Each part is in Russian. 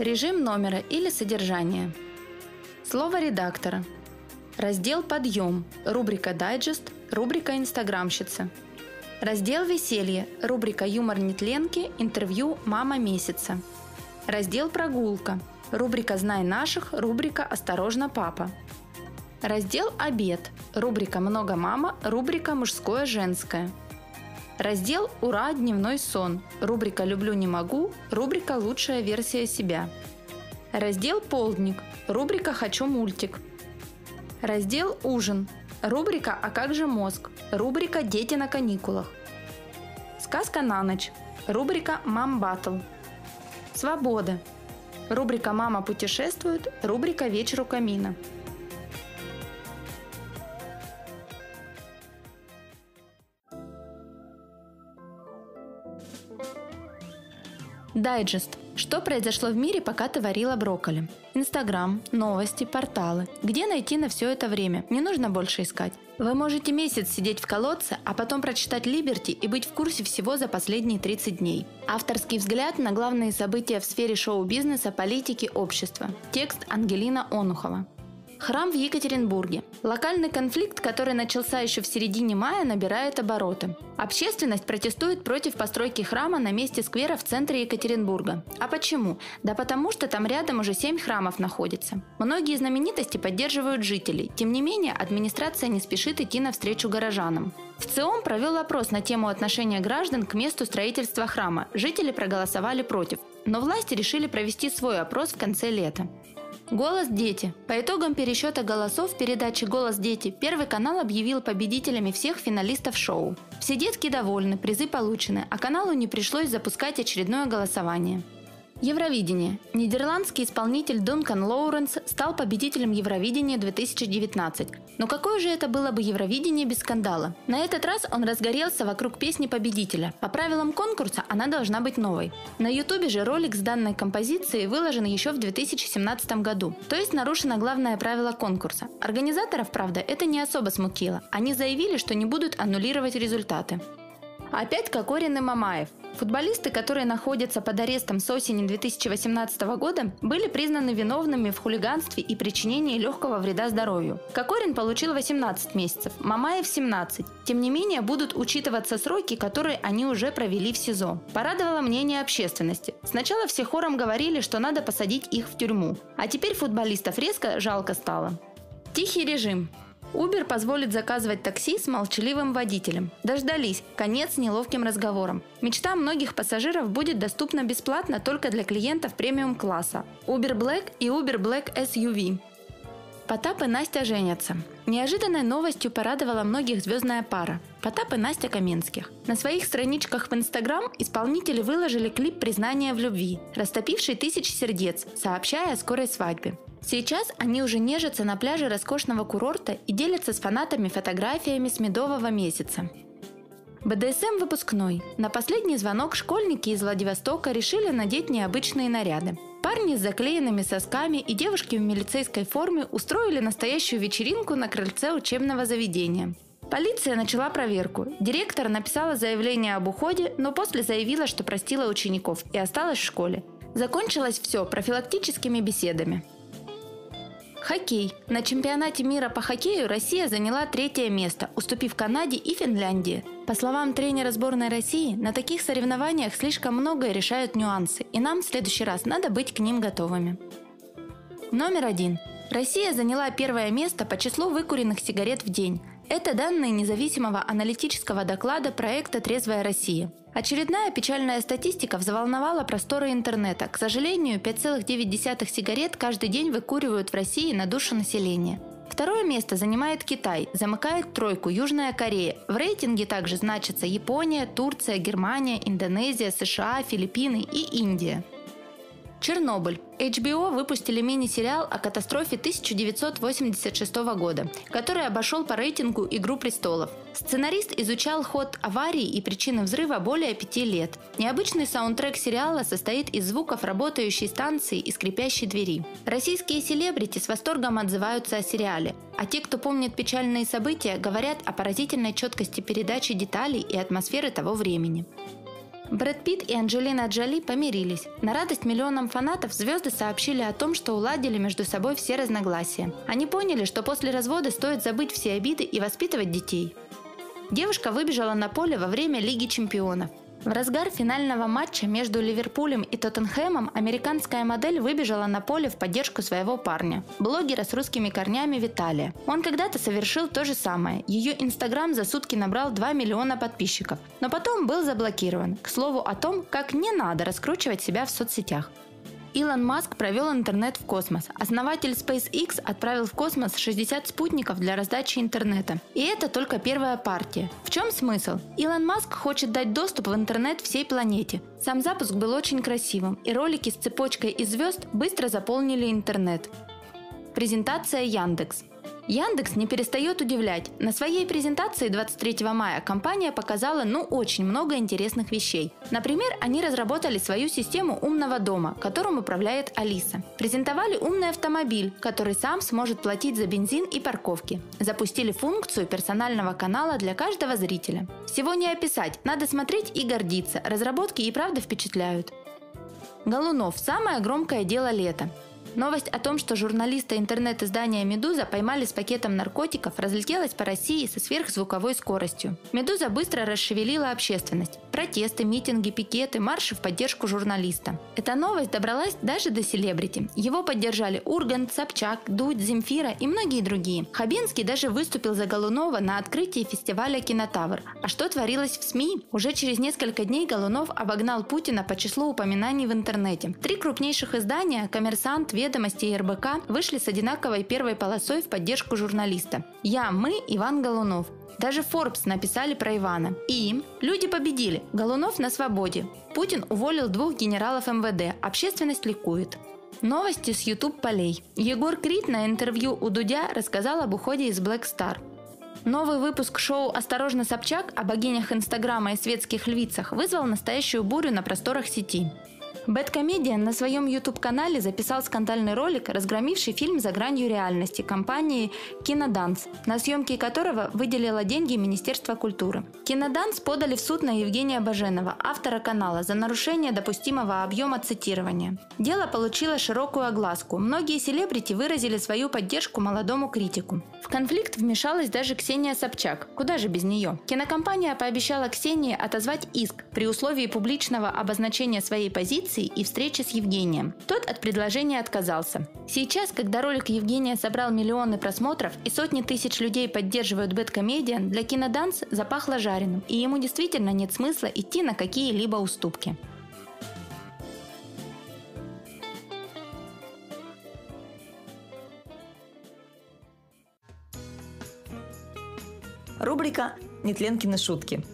Режим номера или содержание. Слово редактора. Раздел «Подъем», рубрика «Дайджест», рубрика «Инстаграмщица». Раздел «Веселье», рубрика «Юмор нетленки», интервью «Мама месяца». Раздел «Прогулка», рубрика «Знай наших», рубрика «Осторожно, папа». Раздел «Обед», рубрика «Много мама», рубрика «Мужское-женское». Раздел «Ура! Дневной сон», рубрика «Люблю, не могу», рубрика «Лучшая версия себя». Раздел «Полдник», рубрика «Хочу мультик». Раздел «Ужин», рубрика «А как же мозг», рубрика «Дети на каникулах». Сказка на ночь, рубрика «Мам Баттл». Свобода, рубрика «Мама путешествует», рубрика «Вечер у камина». Дайджест. Что произошло в мире, пока ты варила брокколи? Инстаграм, новости, порталы. Где найти на все это время? Не нужно больше искать. Вы можете месяц сидеть в колодце, а потом прочитать Либерти и быть в курсе всего за последние 30 дней. Авторский взгляд на главные события в сфере шоу-бизнеса, политики, общества. Текст Ангелина Онухова. Храм в Екатеринбурге. Локальный конфликт, который начался еще в середине мая, набирает обороты. Общественность протестует против постройки храма на месте сквера в центре Екатеринбурга. А почему? Да потому что там рядом уже семь храмов находится. Многие знаменитости поддерживают жителей. Тем не менее, администрация не спешит идти навстречу горожанам. В ЦИОМ провел опрос на тему отношения граждан к месту строительства храма. Жители проголосовали против. Но власти решили провести свой опрос в конце лета. Голос «Дети». По итогам пересчета голосов передачи «Голос дети» Первый канал объявил победителями всех финалистов шоу. Все детки довольны, призы получены, а каналу не пришлось запускать очередное голосование. Евровидение. Нидерландский исполнитель Дункан Лоуренс стал победителем Евровидения 2019. Но какое же это было бы Евровидение без скандала? На этот раз он разгорелся вокруг песни победителя. По правилам конкурса она должна быть новой. На ютубе же ролик с данной композицией выложен еще в 2017 году. То есть нарушено главное правило конкурса. Организаторов, правда, это не особо смутило. Они заявили, что не будут аннулировать результаты. Опять Кокорин и Мамаев. Футболисты, которые находятся под арестом с осени 2018 года, были признаны виновными в хулиганстве и причинении легкого вреда здоровью. Кокорин получил 18 месяцев, Мамаев 17. Тем не менее, будут учитываться сроки, которые они уже провели в СИЗО. Порадовало мнение общественности. Сначала все хором говорили, что надо посадить их в тюрьму. А теперь футболистов резко жалко стало. Тихий режим. Uber позволит заказывать такси с молчаливым водителем. Дождались. Конец неловким разговором. Мечта многих пассажиров будет доступна бесплатно только для клиентов премиум-класса. Uber Black и Uber Black SUV. Потап и Настя женятся. Неожиданной новостью порадовала многих звездная пара. Потап и Настя Каменских. На своих страничках в Инстаграм исполнители выложили клип признания в любви, растопивший тысячи сердец, сообщая о скорой свадьбе. Сейчас они уже нежатся на пляже роскошного курорта и делятся с фанатами фотографиями с медового месяца. БДСМ выпускной. На последний звонок школьники из Владивостока решили надеть необычные наряды. Парни с заклеенными сосками и девушки в милицейской форме устроили настоящую вечеринку на крыльце учебного заведения. Полиция начала проверку. Директор написала заявление об уходе, но после заявила, что простила учеников и осталась в школе. Закончилось все профилактическими беседами. Хоккей. На чемпионате мира по хоккею Россия заняла третье место, уступив Канаде и Финляндии. По словам тренера сборной России, на таких соревнованиях слишком многое решают нюансы, и нам в следующий раз надо быть к ним готовыми. Номер один. Россия заняла первое место по числу выкуренных сигарет в день. Это данные независимого аналитического доклада проекта «Трезвая Россия». Очередная печальная статистика взволновала просторы интернета. К сожалению, 5,9 сигарет каждый день выкуривают в России на душу населения. Второе место занимает Китай, замыкает тройку Южная Корея. В рейтинге также значатся Япония, Турция, Германия, Индонезия, США, Филиппины и Индия. Чернобыль. HBO выпустили мини-сериал о катастрофе 1986 года, который обошел по рейтингу «Игру престолов». Сценарист изучал ход аварии и причины взрыва более пяти лет. Необычный саундтрек сериала состоит из звуков работающей станции и скрипящей двери. Российские селебрити с восторгом отзываются о сериале, а те, кто помнит печальные события, говорят о поразительной четкости передачи деталей и атмосферы того времени. Брэд Питт и Анджелина Джоли помирились. На радость миллионам фанатов звезды сообщили о том, что уладили между собой все разногласия. Они поняли, что после развода стоит забыть все обиды и воспитывать детей. Девушка выбежала на поле во время Лиги чемпионов. В разгар финального матча между Ливерпулем и Тоттенхэмом американская модель выбежала на поле в поддержку своего парня, блогера с русскими корнями Виталия. Он когда-то совершил то же самое. Ее инстаграм за сутки набрал 2 миллиона подписчиков, но потом был заблокирован. К слову о том, как не надо раскручивать себя в соцсетях. Илон Маск провел интернет в космос. Основатель SpaceX отправил в космос 60 спутников для раздачи интернета. И это только первая партия. В чем смысл? Илон Маск хочет дать доступ в интернет всей планете. Сам запуск был очень красивым, и ролики с цепочкой из звезд быстро заполнили интернет. Презентация Яндекс. Яндекс не перестает удивлять. На своей презентации 23 мая компания показала ну очень много интересных вещей. Например, они разработали свою систему умного дома, которым управляет Алиса. Презентовали умный автомобиль, который сам сможет платить за бензин и парковки. Запустили функцию персонального канала для каждого зрителя. Всего не описать, надо смотреть и гордиться. Разработки и правда впечатляют. Голунов – самое громкое дело лета. Новость о том, что журналиста интернет-издания «Медуза» поймали с пакетом наркотиков, разлетелась по России со сверхзвуковой скоростью. «Медуза» быстро расшевелила общественность. Протесты, митинги, пикеты, марши в поддержку журналиста. Эта новость добралась даже до селебрити. Его поддержали Ургант, Собчак, Дудь, Земфира и многие другие. Хабенский даже выступил за Голунова на открытии фестиваля «Кинотавр». А что творилось в СМИ? Уже через несколько дней Голунов обогнал Путина по числу упоминаний в интернете. Три крупнейших издания «Коммерсант», «Ведомости» и РБК вышли с одинаковой первой полосой в поддержку журналиста. «Я, мы, Иван Голунов». Даже Forbes написали про Ивана. И люди победили. Голунов на свободе. Путин уволил двух генералов МВД. Общественность ликует. Новости с YouTube полей. Егор Крид на интервью у Дудя рассказал об уходе из Black Star. Новый выпуск шоу «Осторожно, Собчак» о богинях Инстаграма и светских львицах вызвал настоящую бурю на просторах сети. Бэткомедиан на своем YouTube-канале записал скандальный ролик, разгромивший фильм «За гранью реальности» компании «Киноданс», на съемки которого выделило деньги Министерство культуры. «Киноданс» подали в суд на Евгения Баженова, автора канала, за нарушение допустимого объема цитирования. Дело получило широкую огласку. Многие селебрити выразили свою поддержку молодому критику. В конфликт вмешалась даже Ксения Собчак. Куда же без нее? Кинокомпания пообещала Ксении отозвать иск при условии публичного обозначения своей позиции позиции и встречи с Евгением. Тот от предложения отказался. Сейчас, когда ролик Евгения собрал миллионы просмотров и сотни тысяч людей поддерживают BadComedian, для киноданс запахло жареным, и ему действительно нет смысла идти на какие-либо уступки. Рубрика «Нетленкины шутки».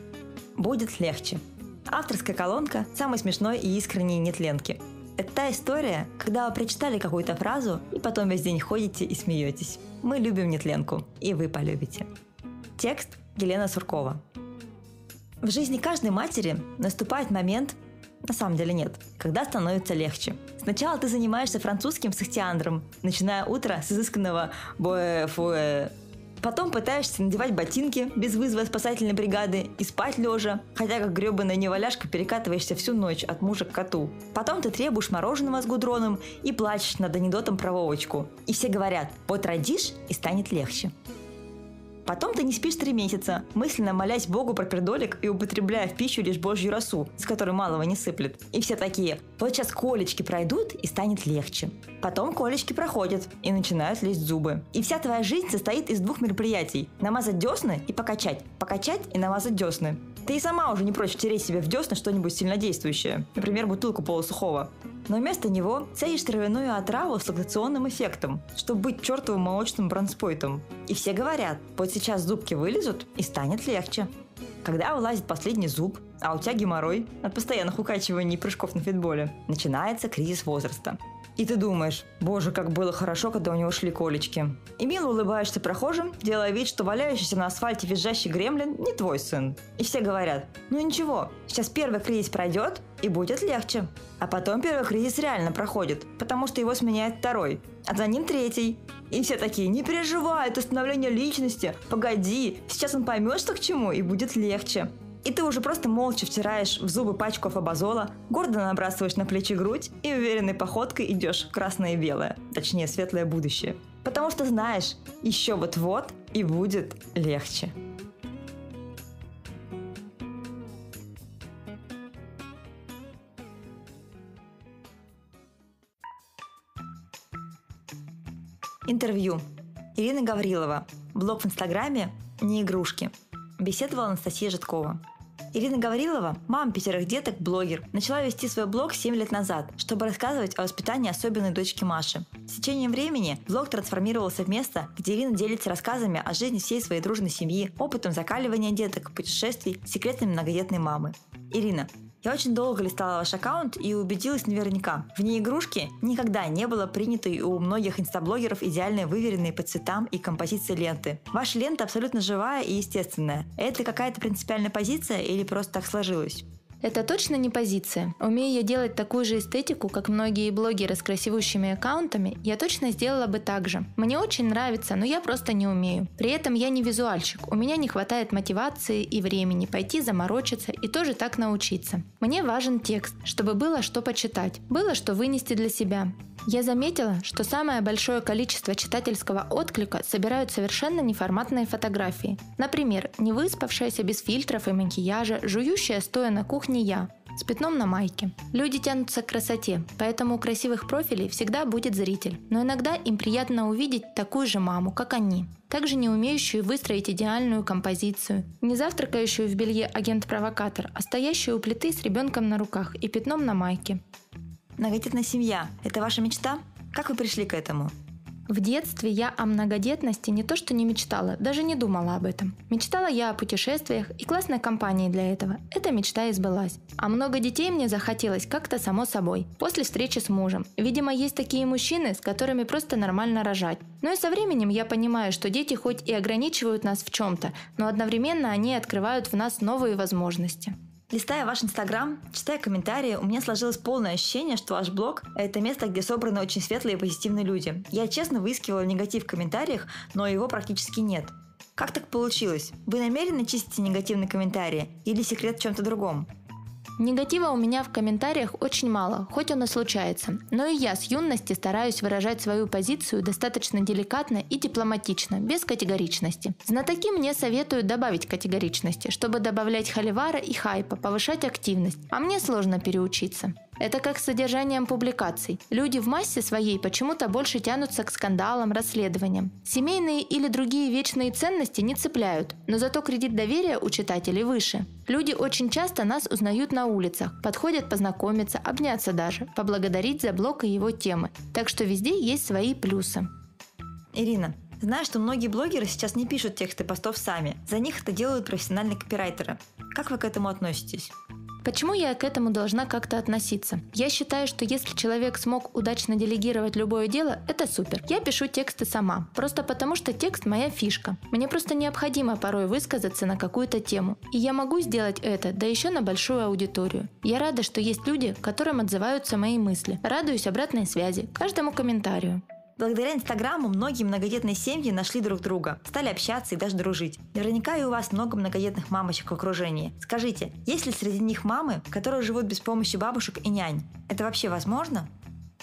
Будет легче. Авторская колонка самой смешной и искренней нетленки. Это та история, когда вы прочитали какую-то фразу и потом весь день ходите и смеетесь. Мы любим нетленку, и вы полюбите. Текст Елена Суркова. В жизни каждой матери наступает момент, на самом деле нет, когда становится легче. Сначала ты занимаешься французским с ихтиандром, начиная утро с изысканного боэ Потом пытаешься надевать ботинки без вызова спасательной бригады и спать лежа, хотя как гребаная неваляшка перекатываешься всю ночь от мужа к коту. Потом ты требуешь мороженого с гудроном и плачешь над анекдотом про Вовочку. И все говорят, вот родишь и станет легче. Потом ты не спишь три месяца, мысленно молясь Богу про пердолик и употребляя в пищу лишь божью росу, с которой малого не сыплет. И все такие, вот сейчас колечки пройдут и станет легче. Потом колечки проходят и начинают лезть зубы. И вся твоя жизнь состоит из двух мероприятий. Намазать десны и покачать. Покачать и намазать десны. Ты и сама уже не прочь втереть себе в десна что-нибудь сильнодействующее. Например, бутылку полусухого. Но вместо него цедишь травяную отраву с лактационным эффектом, чтобы быть чертовым молочным бронспойтом. И все говорят, вот сейчас зубки вылезут и станет легче. Когда вылазит последний зуб, а у тебя геморрой от постоянных укачиваний и прыжков на фитболе, начинается кризис возраста. И ты думаешь, боже, как было хорошо, когда у него шли колечки. И мило улыбаешься прохожим, делая вид, что валяющийся на асфальте визжащий гремлин не твой сын. И все говорят, ну ничего, сейчас первый кризис пройдет и будет легче. А потом первый кризис реально проходит, потому что его сменяет второй, а за ним третий. И все такие, не переживай, это становление личности, погоди, сейчас он поймет, что к чему, и будет легче. И ты уже просто молча втираешь в зубы пачку фабазола, гордо набрасываешь на плечи грудь и уверенной походкой идешь красное и белое, точнее светлое будущее. Потому что знаешь, еще вот-вот и будет легче. Интервью. Ирина Гаврилова. Блог в Инстаграме «Не игрушки». Беседовала Анастасия Житкова. Ирина Гаврилова, мама пятерых деток, блогер, начала вести свой блог 7 лет назад, чтобы рассказывать о воспитании особенной дочки Маши. С течением времени блог трансформировался в место, где Ирина делится рассказами о жизни всей своей дружной семьи, опытом закаливания деток, путешествий, секретами многодетной мамы. Ирина, я очень долго листала ваш аккаунт и убедилась наверняка. В ней игрушки никогда не было принятой у многих инстаблогеров идеальной выверенной по цветам и композиции ленты. Ваша лента абсолютно живая и естественная. Это какая-то принципиальная позиция или просто так сложилось? Это точно не позиция. Умея я делать такую же эстетику, как многие блогеры с красивущими аккаунтами, я точно сделала бы так же. Мне очень нравится, но я просто не умею. При этом я не визуальщик. У меня не хватает мотивации и времени пойти заморочиться и тоже так научиться. Мне важен текст, чтобы было что почитать, было что вынести для себя. Я заметила, что самое большое количество читательского отклика собирают совершенно неформатные фотографии. Например, не выспавшаяся без фильтров и макияжа, жующая стоя на кухне я, с пятном на майке. Люди тянутся к красоте, поэтому у красивых профилей всегда будет зритель. Но иногда им приятно увидеть такую же маму, как они. Также не умеющую выстроить идеальную композицию. Не завтракающую в белье агент-провокатор, а стоящую у плиты с ребенком на руках и пятном на майке. Многодетная семья – это ваша мечта? Как вы пришли к этому? В детстве я о многодетности не то что не мечтала, даже не думала об этом. Мечтала я о путешествиях и классной компании для этого. Эта мечта и сбылась. А много детей мне захотелось как-то само собой, после встречи с мужем. Видимо, есть такие мужчины, с которыми просто нормально рожать. Но и со временем я понимаю, что дети хоть и ограничивают нас в чем-то, но одновременно они открывают в нас новые возможности. Листая ваш инстаграм, читая комментарии, у меня сложилось полное ощущение, что ваш блог – это место, где собраны очень светлые и позитивные люди. Я честно выискивала негатив в комментариях, но его практически нет. Как так получилось? Вы намеренно чистите негативные комментарии или секрет в чем-то другом? Негатива у меня в комментариях очень мало, хоть он и случается. Но и я с юности стараюсь выражать свою позицию достаточно деликатно и дипломатично, без категоричности. Знатоки мне советуют добавить категоричности, чтобы добавлять холивара и хайпа, повышать активность, а мне сложно переучиться. Это как с содержанием публикаций. Люди в массе своей почему-то больше тянутся к скандалам, расследованиям. Семейные или другие вечные ценности не цепляют, но зато кредит доверия у читателей выше. Люди очень часто нас узнают на улицах, подходят познакомиться, обняться даже, поблагодарить за блог и его темы. Так что везде есть свои плюсы. Ирина, Знаю, что многие блогеры сейчас не пишут тексты постов сами. За них это делают профессиональные копирайтеры. Как вы к этому относитесь? Почему я к этому должна как-то относиться? Я считаю, что если человек смог удачно делегировать любое дело, это супер. Я пишу тексты сама, просто потому что текст моя фишка. Мне просто необходимо порой высказаться на какую-то тему. И я могу сделать это, да еще на большую аудиторию. Я рада, что есть люди, которым отзываются мои мысли. Радуюсь обратной связи, каждому комментарию. Благодаря Инстаграму многие многодетные семьи нашли друг друга, стали общаться и даже дружить. Наверняка и у вас много многодетных мамочек в окружении. Скажите, есть ли среди них мамы, которые живут без помощи бабушек и нянь? Это вообще возможно?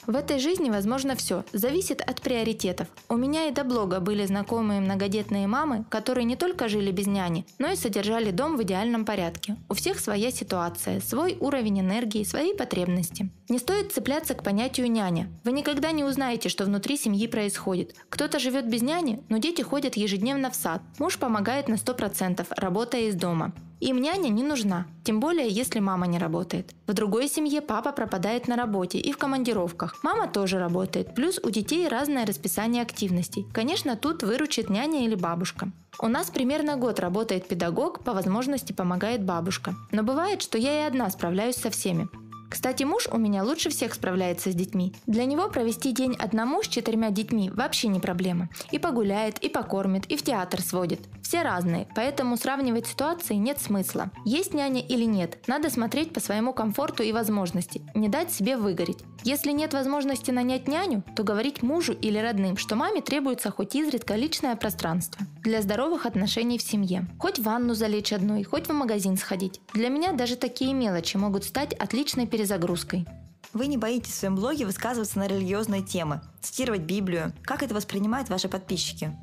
В этой жизни возможно все, зависит от приоритетов. У меня и до блога были знакомые многодетные мамы, которые не только жили без няни, но и содержали дом в идеальном порядке. У всех своя ситуация, свой уровень энергии, свои потребности. Не стоит цепляться к понятию няня. Вы никогда не узнаете, что внутри семьи происходит. Кто-то живет без няни, но дети ходят ежедневно в сад. Муж помогает на 100%, работая из дома. Им няня не нужна, тем более если мама не работает. В другой семье папа пропадает на работе и в командировках. Мама тоже работает, плюс у детей разное расписание активностей. Конечно, тут выручит няня или бабушка. У нас примерно год работает педагог, по возможности помогает бабушка. Но бывает, что я и одна справляюсь со всеми. Кстати, муж у меня лучше всех справляется с детьми. Для него провести день одному с четырьмя детьми вообще не проблема. И погуляет, и покормит, и в театр сводит. Все разные, поэтому сравнивать ситуации нет смысла. Есть няня или нет, надо смотреть по своему комфорту и возможности, не дать себе выгореть. Если нет возможности нанять няню, то говорить мужу или родным, что маме требуется хоть изредка личное пространство для здоровых отношений в семье. Хоть в ванну залечь одной, хоть в магазин сходить. Для меня даже такие мелочи могут стать отличной перезагрузкой. Вы не боитесь в своем блоге высказываться на религиозные темы, цитировать Библию. Как это воспринимают ваши подписчики?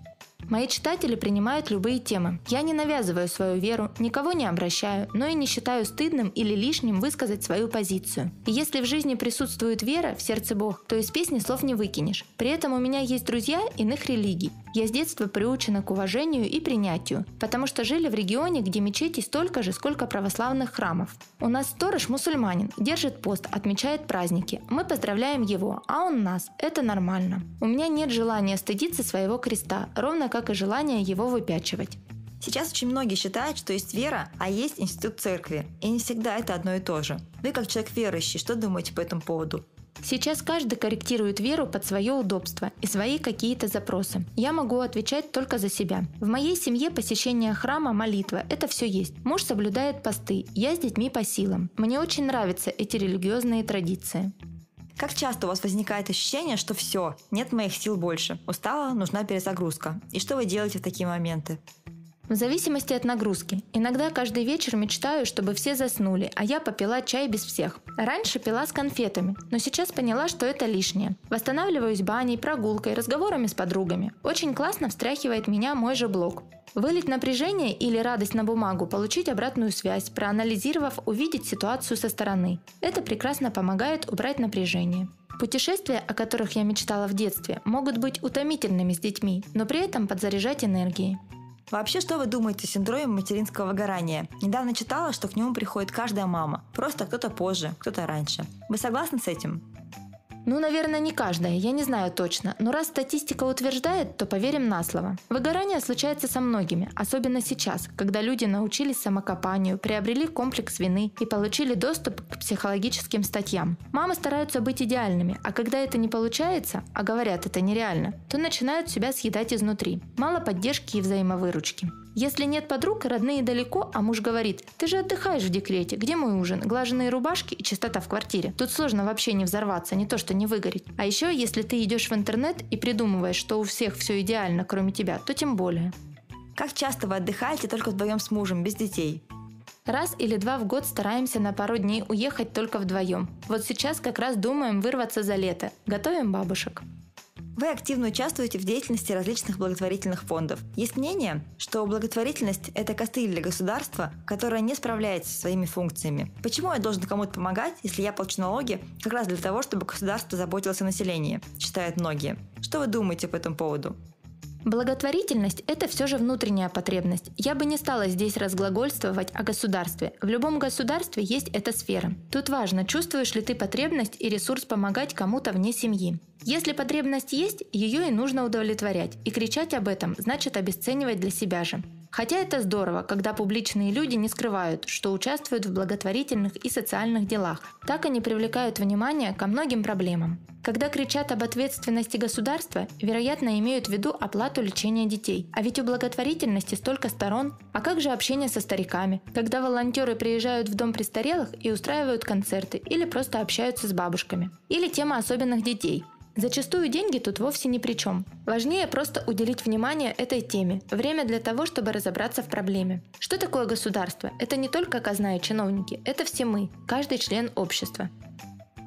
Мои читатели принимают любые темы. Я не навязываю свою веру, никого не обращаю, но и не считаю стыдным или лишним высказать свою позицию. И если в жизни присутствует вера, в сердце Бог, то из песни слов не выкинешь. При этом у меня есть друзья иных религий. Я с детства приучена к уважению и принятию, потому что жили в регионе, где мечетей столько же, сколько православных храмов. У нас сторож мусульманин, держит пост, отмечает праздники. Мы поздравляем его, а он нас. Это нормально. У меня нет желания стыдиться своего креста, ровно как и желания его выпячивать. Сейчас очень многие считают, что есть вера, а есть институт церкви. И не всегда это одно и то же. Вы как человек верующий, что думаете по этому поводу? Сейчас каждый корректирует веру под свое удобство и свои какие-то запросы. Я могу отвечать только за себя. В моей семье посещение храма, молитва – это все есть. Муж соблюдает посты, я с детьми по силам. Мне очень нравятся эти религиозные традиции. Как часто у вас возникает ощущение, что все, нет моих сил больше, устала, нужна перезагрузка? И что вы делаете в такие моменты? В зависимости от нагрузки. Иногда каждый вечер мечтаю, чтобы все заснули, а я попила чай без всех. Раньше пила с конфетами, но сейчас поняла, что это лишнее. Восстанавливаюсь баней, прогулкой, разговорами с подругами. Очень классно встряхивает меня мой же блог. Вылить напряжение или радость на бумагу, получить обратную связь, проанализировав, увидеть ситуацию со стороны. Это прекрасно помогает убрать напряжение. Путешествия, о которых я мечтала в детстве, могут быть утомительными с детьми, но при этом подзаряжать энергией. Вообще, что вы думаете о синдроме материнского выгорания? Недавно читала, что к нему приходит каждая мама. Просто кто-то позже, кто-то раньше. Вы согласны с этим? Ну, наверное, не каждая, я не знаю точно, но раз статистика утверждает, то поверим на слово. Выгорание случается со многими, особенно сейчас, когда люди научились самокопанию, приобрели комплекс вины и получили доступ к психологическим статьям. Мамы стараются быть идеальными, а когда это не получается, а говорят это нереально, то начинают себя съедать изнутри. Мало поддержки и взаимовыручки. Если нет подруг, родные далеко, а муж говорит, ты же отдыхаешь в декрете, где мой ужин? Глаженные рубашки и чистота в квартире. Тут сложно вообще не взорваться, не то что не выгореть. А еще, если ты идешь в интернет и придумываешь, что у всех все идеально, кроме тебя, то тем более. Как часто вы отдыхаете только вдвоем с мужем, без детей? Раз или два в год стараемся на пару дней уехать только вдвоем. Вот сейчас как раз думаем вырваться за лето. Готовим бабушек. Вы активно участвуете в деятельности различных благотворительных фондов. Есть мнение, что благотворительность – это костыль для государства, которое не справляется со своими функциями. Почему я должен кому-то помогать, если я плачу налоги как раз для того, чтобы государство заботилось о населении, считают многие. Что вы думаете по этому поводу? Благотворительность – это все же внутренняя потребность. Я бы не стала здесь разглагольствовать о государстве. В любом государстве есть эта сфера. Тут важно, чувствуешь ли ты потребность и ресурс помогать кому-то вне семьи. Если потребность есть, ее и нужно удовлетворять. И кричать об этом значит обесценивать для себя же. Хотя это здорово, когда публичные люди не скрывают, что участвуют в благотворительных и социальных делах. Так они привлекают внимание ко многим проблемам. Когда кричат об ответственности государства, вероятно, имеют в виду оплату лечения детей. А ведь у благотворительности столько сторон. А как же общение со стариками? Когда волонтеры приезжают в дом престарелых и устраивают концерты или просто общаются с бабушками. Или тема особенных детей. Зачастую деньги тут вовсе ни при чем. Важнее просто уделить внимание этой теме, время для того, чтобы разобраться в проблеме. Что такое государство? Это не только казна и чиновники, это все мы, каждый член общества.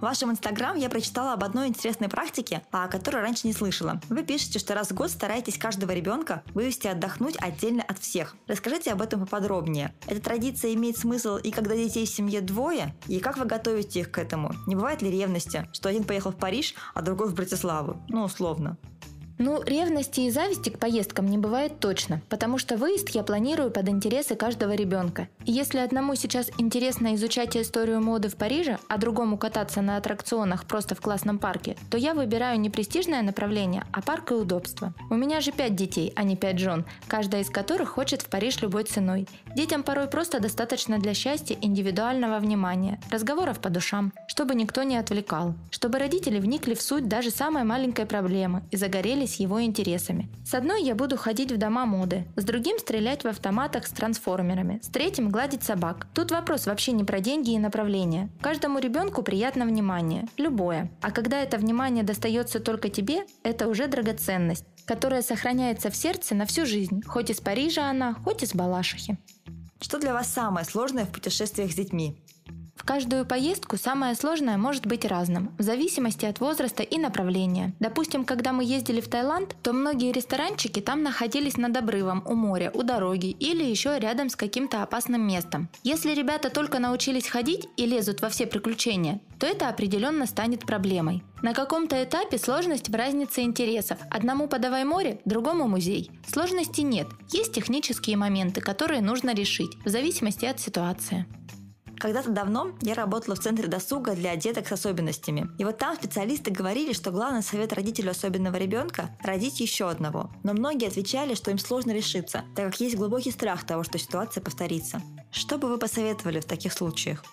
В вашем инстаграм я прочитала об одной интересной практике, о которой раньше не слышала. Вы пишете, что раз в год стараетесь каждого ребенка вывести отдохнуть отдельно от всех. Расскажите об этом поподробнее. Эта традиция имеет смысл и когда детей в семье двое, и как вы готовите их к этому? Не бывает ли ревности, что один поехал в Париж, а другой в Братиславу? Ну, условно. Ну, ревности и зависти к поездкам не бывает точно, потому что выезд я планирую под интересы каждого ребенка. И если одному сейчас интересно изучать историю моды в Париже, а другому кататься на аттракционах просто в классном парке, то я выбираю не престижное направление, а парк и удобство. У меня же пять детей, а не пять жен, каждая из которых хочет в Париж любой ценой. Детям порой просто достаточно для счастья индивидуального внимания, разговоров по душам, чтобы никто не отвлекал, чтобы родители вникли в суть даже самой маленькой проблемы и загорелись с его интересами. С одной я буду ходить в дома моды, с другим стрелять в автоматах с трансформерами, с третьим гладить собак. Тут вопрос вообще не про деньги и направление. Каждому ребенку приятно внимание, любое. А когда это внимание достается только тебе, это уже драгоценность, которая сохраняется в сердце на всю жизнь, хоть из Парижа она, хоть из Балашихи. Что для вас самое сложное в путешествиях с детьми? В каждую поездку самое сложное может быть разным, в зависимости от возраста и направления. Допустим, когда мы ездили в Таиланд, то многие ресторанчики там находились над обрывом, у моря, у дороги или еще рядом с каким-то опасным местом. Если ребята только научились ходить и лезут во все приключения, то это определенно станет проблемой. На каком-то этапе сложность в разнице интересов. Одному подавай море, другому музей. Сложности нет. Есть технические моменты, которые нужно решить, в зависимости от ситуации. Когда-то давно я работала в центре досуга для деток с особенностями. И вот там специалисты говорили, что главный совет родителю особенного ребенка – родить еще одного. Но многие отвечали, что им сложно решиться, так как есть глубокий страх того, что ситуация повторится. Что бы вы посоветовали в таких случаях?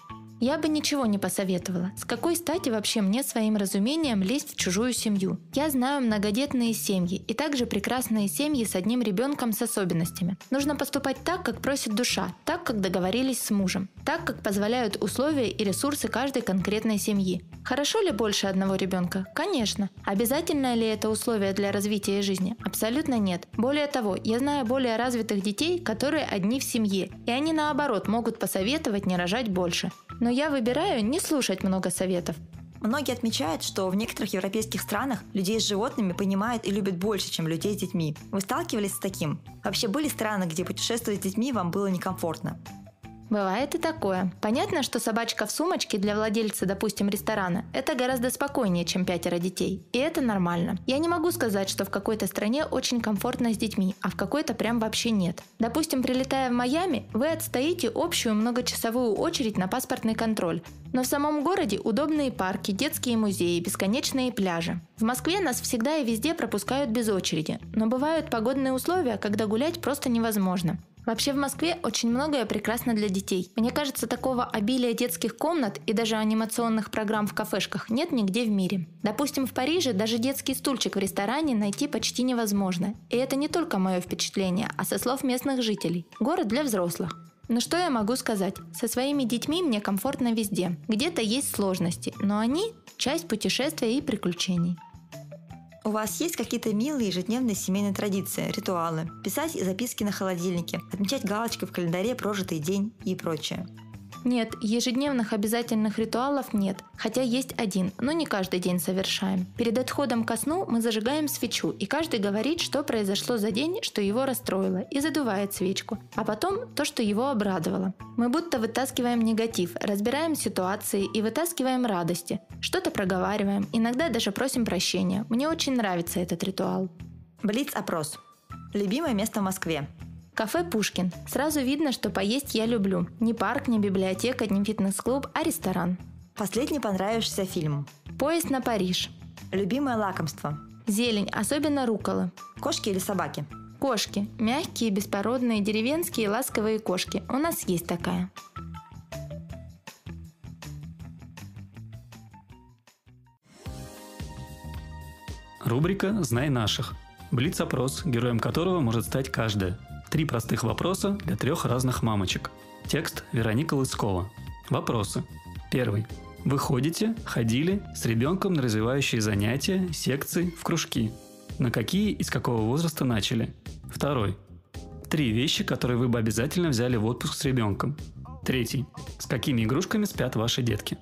Я бы ничего не посоветовала. С какой стати вообще мне своим разумением лезть в чужую семью? Я знаю многодетные семьи и также прекрасные семьи с одним ребенком с особенностями. Нужно поступать так, как просит душа, так, как договорились с мужем, так, как позволяют условия и ресурсы каждой конкретной семьи. Хорошо ли больше одного ребенка? Конечно. Обязательно ли это условие для развития жизни? Абсолютно нет. Более того, я знаю более развитых детей, которые одни в семье, и они наоборот могут посоветовать не рожать больше. Но но я выбираю не слушать много советов. Многие отмечают, что в некоторых европейских странах людей с животными понимают и любят больше, чем людей с детьми. Вы сталкивались с таким? Вообще были страны, где путешествовать с детьми вам было некомфортно? Бывает и такое. Понятно, что собачка в сумочке для владельца, допустим, ресторана – это гораздо спокойнее, чем пятеро детей. И это нормально. Я не могу сказать, что в какой-то стране очень комфортно с детьми, а в какой-то прям вообще нет. Допустим, прилетая в Майами, вы отстоите общую многочасовую очередь на паспортный контроль. Но в самом городе удобные парки, детские музеи, бесконечные пляжи. В Москве нас всегда и везде пропускают без очереди, но бывают погодные условия, когда гулять просто невозможно. Вообще в Москве очень многое прекрасно для детей. Мне кажется, такого обилия детских комнат и даже анимационных программ в кафешках нет нигде в мире. Допустим, в Париже даже детский стульчик в ресторане найти почти невозможно. И это не только мое впечатление, а со слов местных жителей. Город для взрослых. Но что я могу сказать? Со своими детьми мне комфортно везде. Где-то есть сложности, но они – часть путешествия и приключений. У вас есть какие-то милые ежедневные семейные традиции, ритуалы? Писать записки на холодильнике, отмечать галочкой в календаре прожитый день и прочее. Нет, ежедневных обязательных ритуалов нет, хотя есть один, но не каждый день совершаем. Перед отходом ко сну мы зажигаем свечу, и каждый говорит, что произошло за день, что его расстроило, и задувает свечку, а потом то, что его обрадовало. Мы будто вытаскиваем негатив, разбираем ситуации и вытаскиваем радости. Что-то проговариваем, иногда даже просим прощения. Мне очень нравится этот ритуал. Блиц-опрос. Любимое место в Москве? Кафе «Пушкин». Сразу видно, что поесть я люблю. Не парк, не библиотека, не фитнес-клуб, а ресторан. Последний понравившийся фильм. Поезд на Париж. Любимое лакомство. Зелень, особенно руколы. Кошки или собаки? Кошки. Мягкие, беспородные, деревенские, ласковые кошки. У нас есть такая. Рубрика «Знай наших». Блиц-опрос, героем которого может стать каждая – Три простых вопроса для трех разных мамочек. Текст Вероника Лыскова. Вопросы. Первый. Вы ходите, ходили с ребенком на развивающие занятия, секции, в кружки. На какие и с какого возраста начали? Второй. Три вещи, которые вы бы обязательно взяли в отпуск с ребенком. Третий. С какими игрушками спят ваши детки?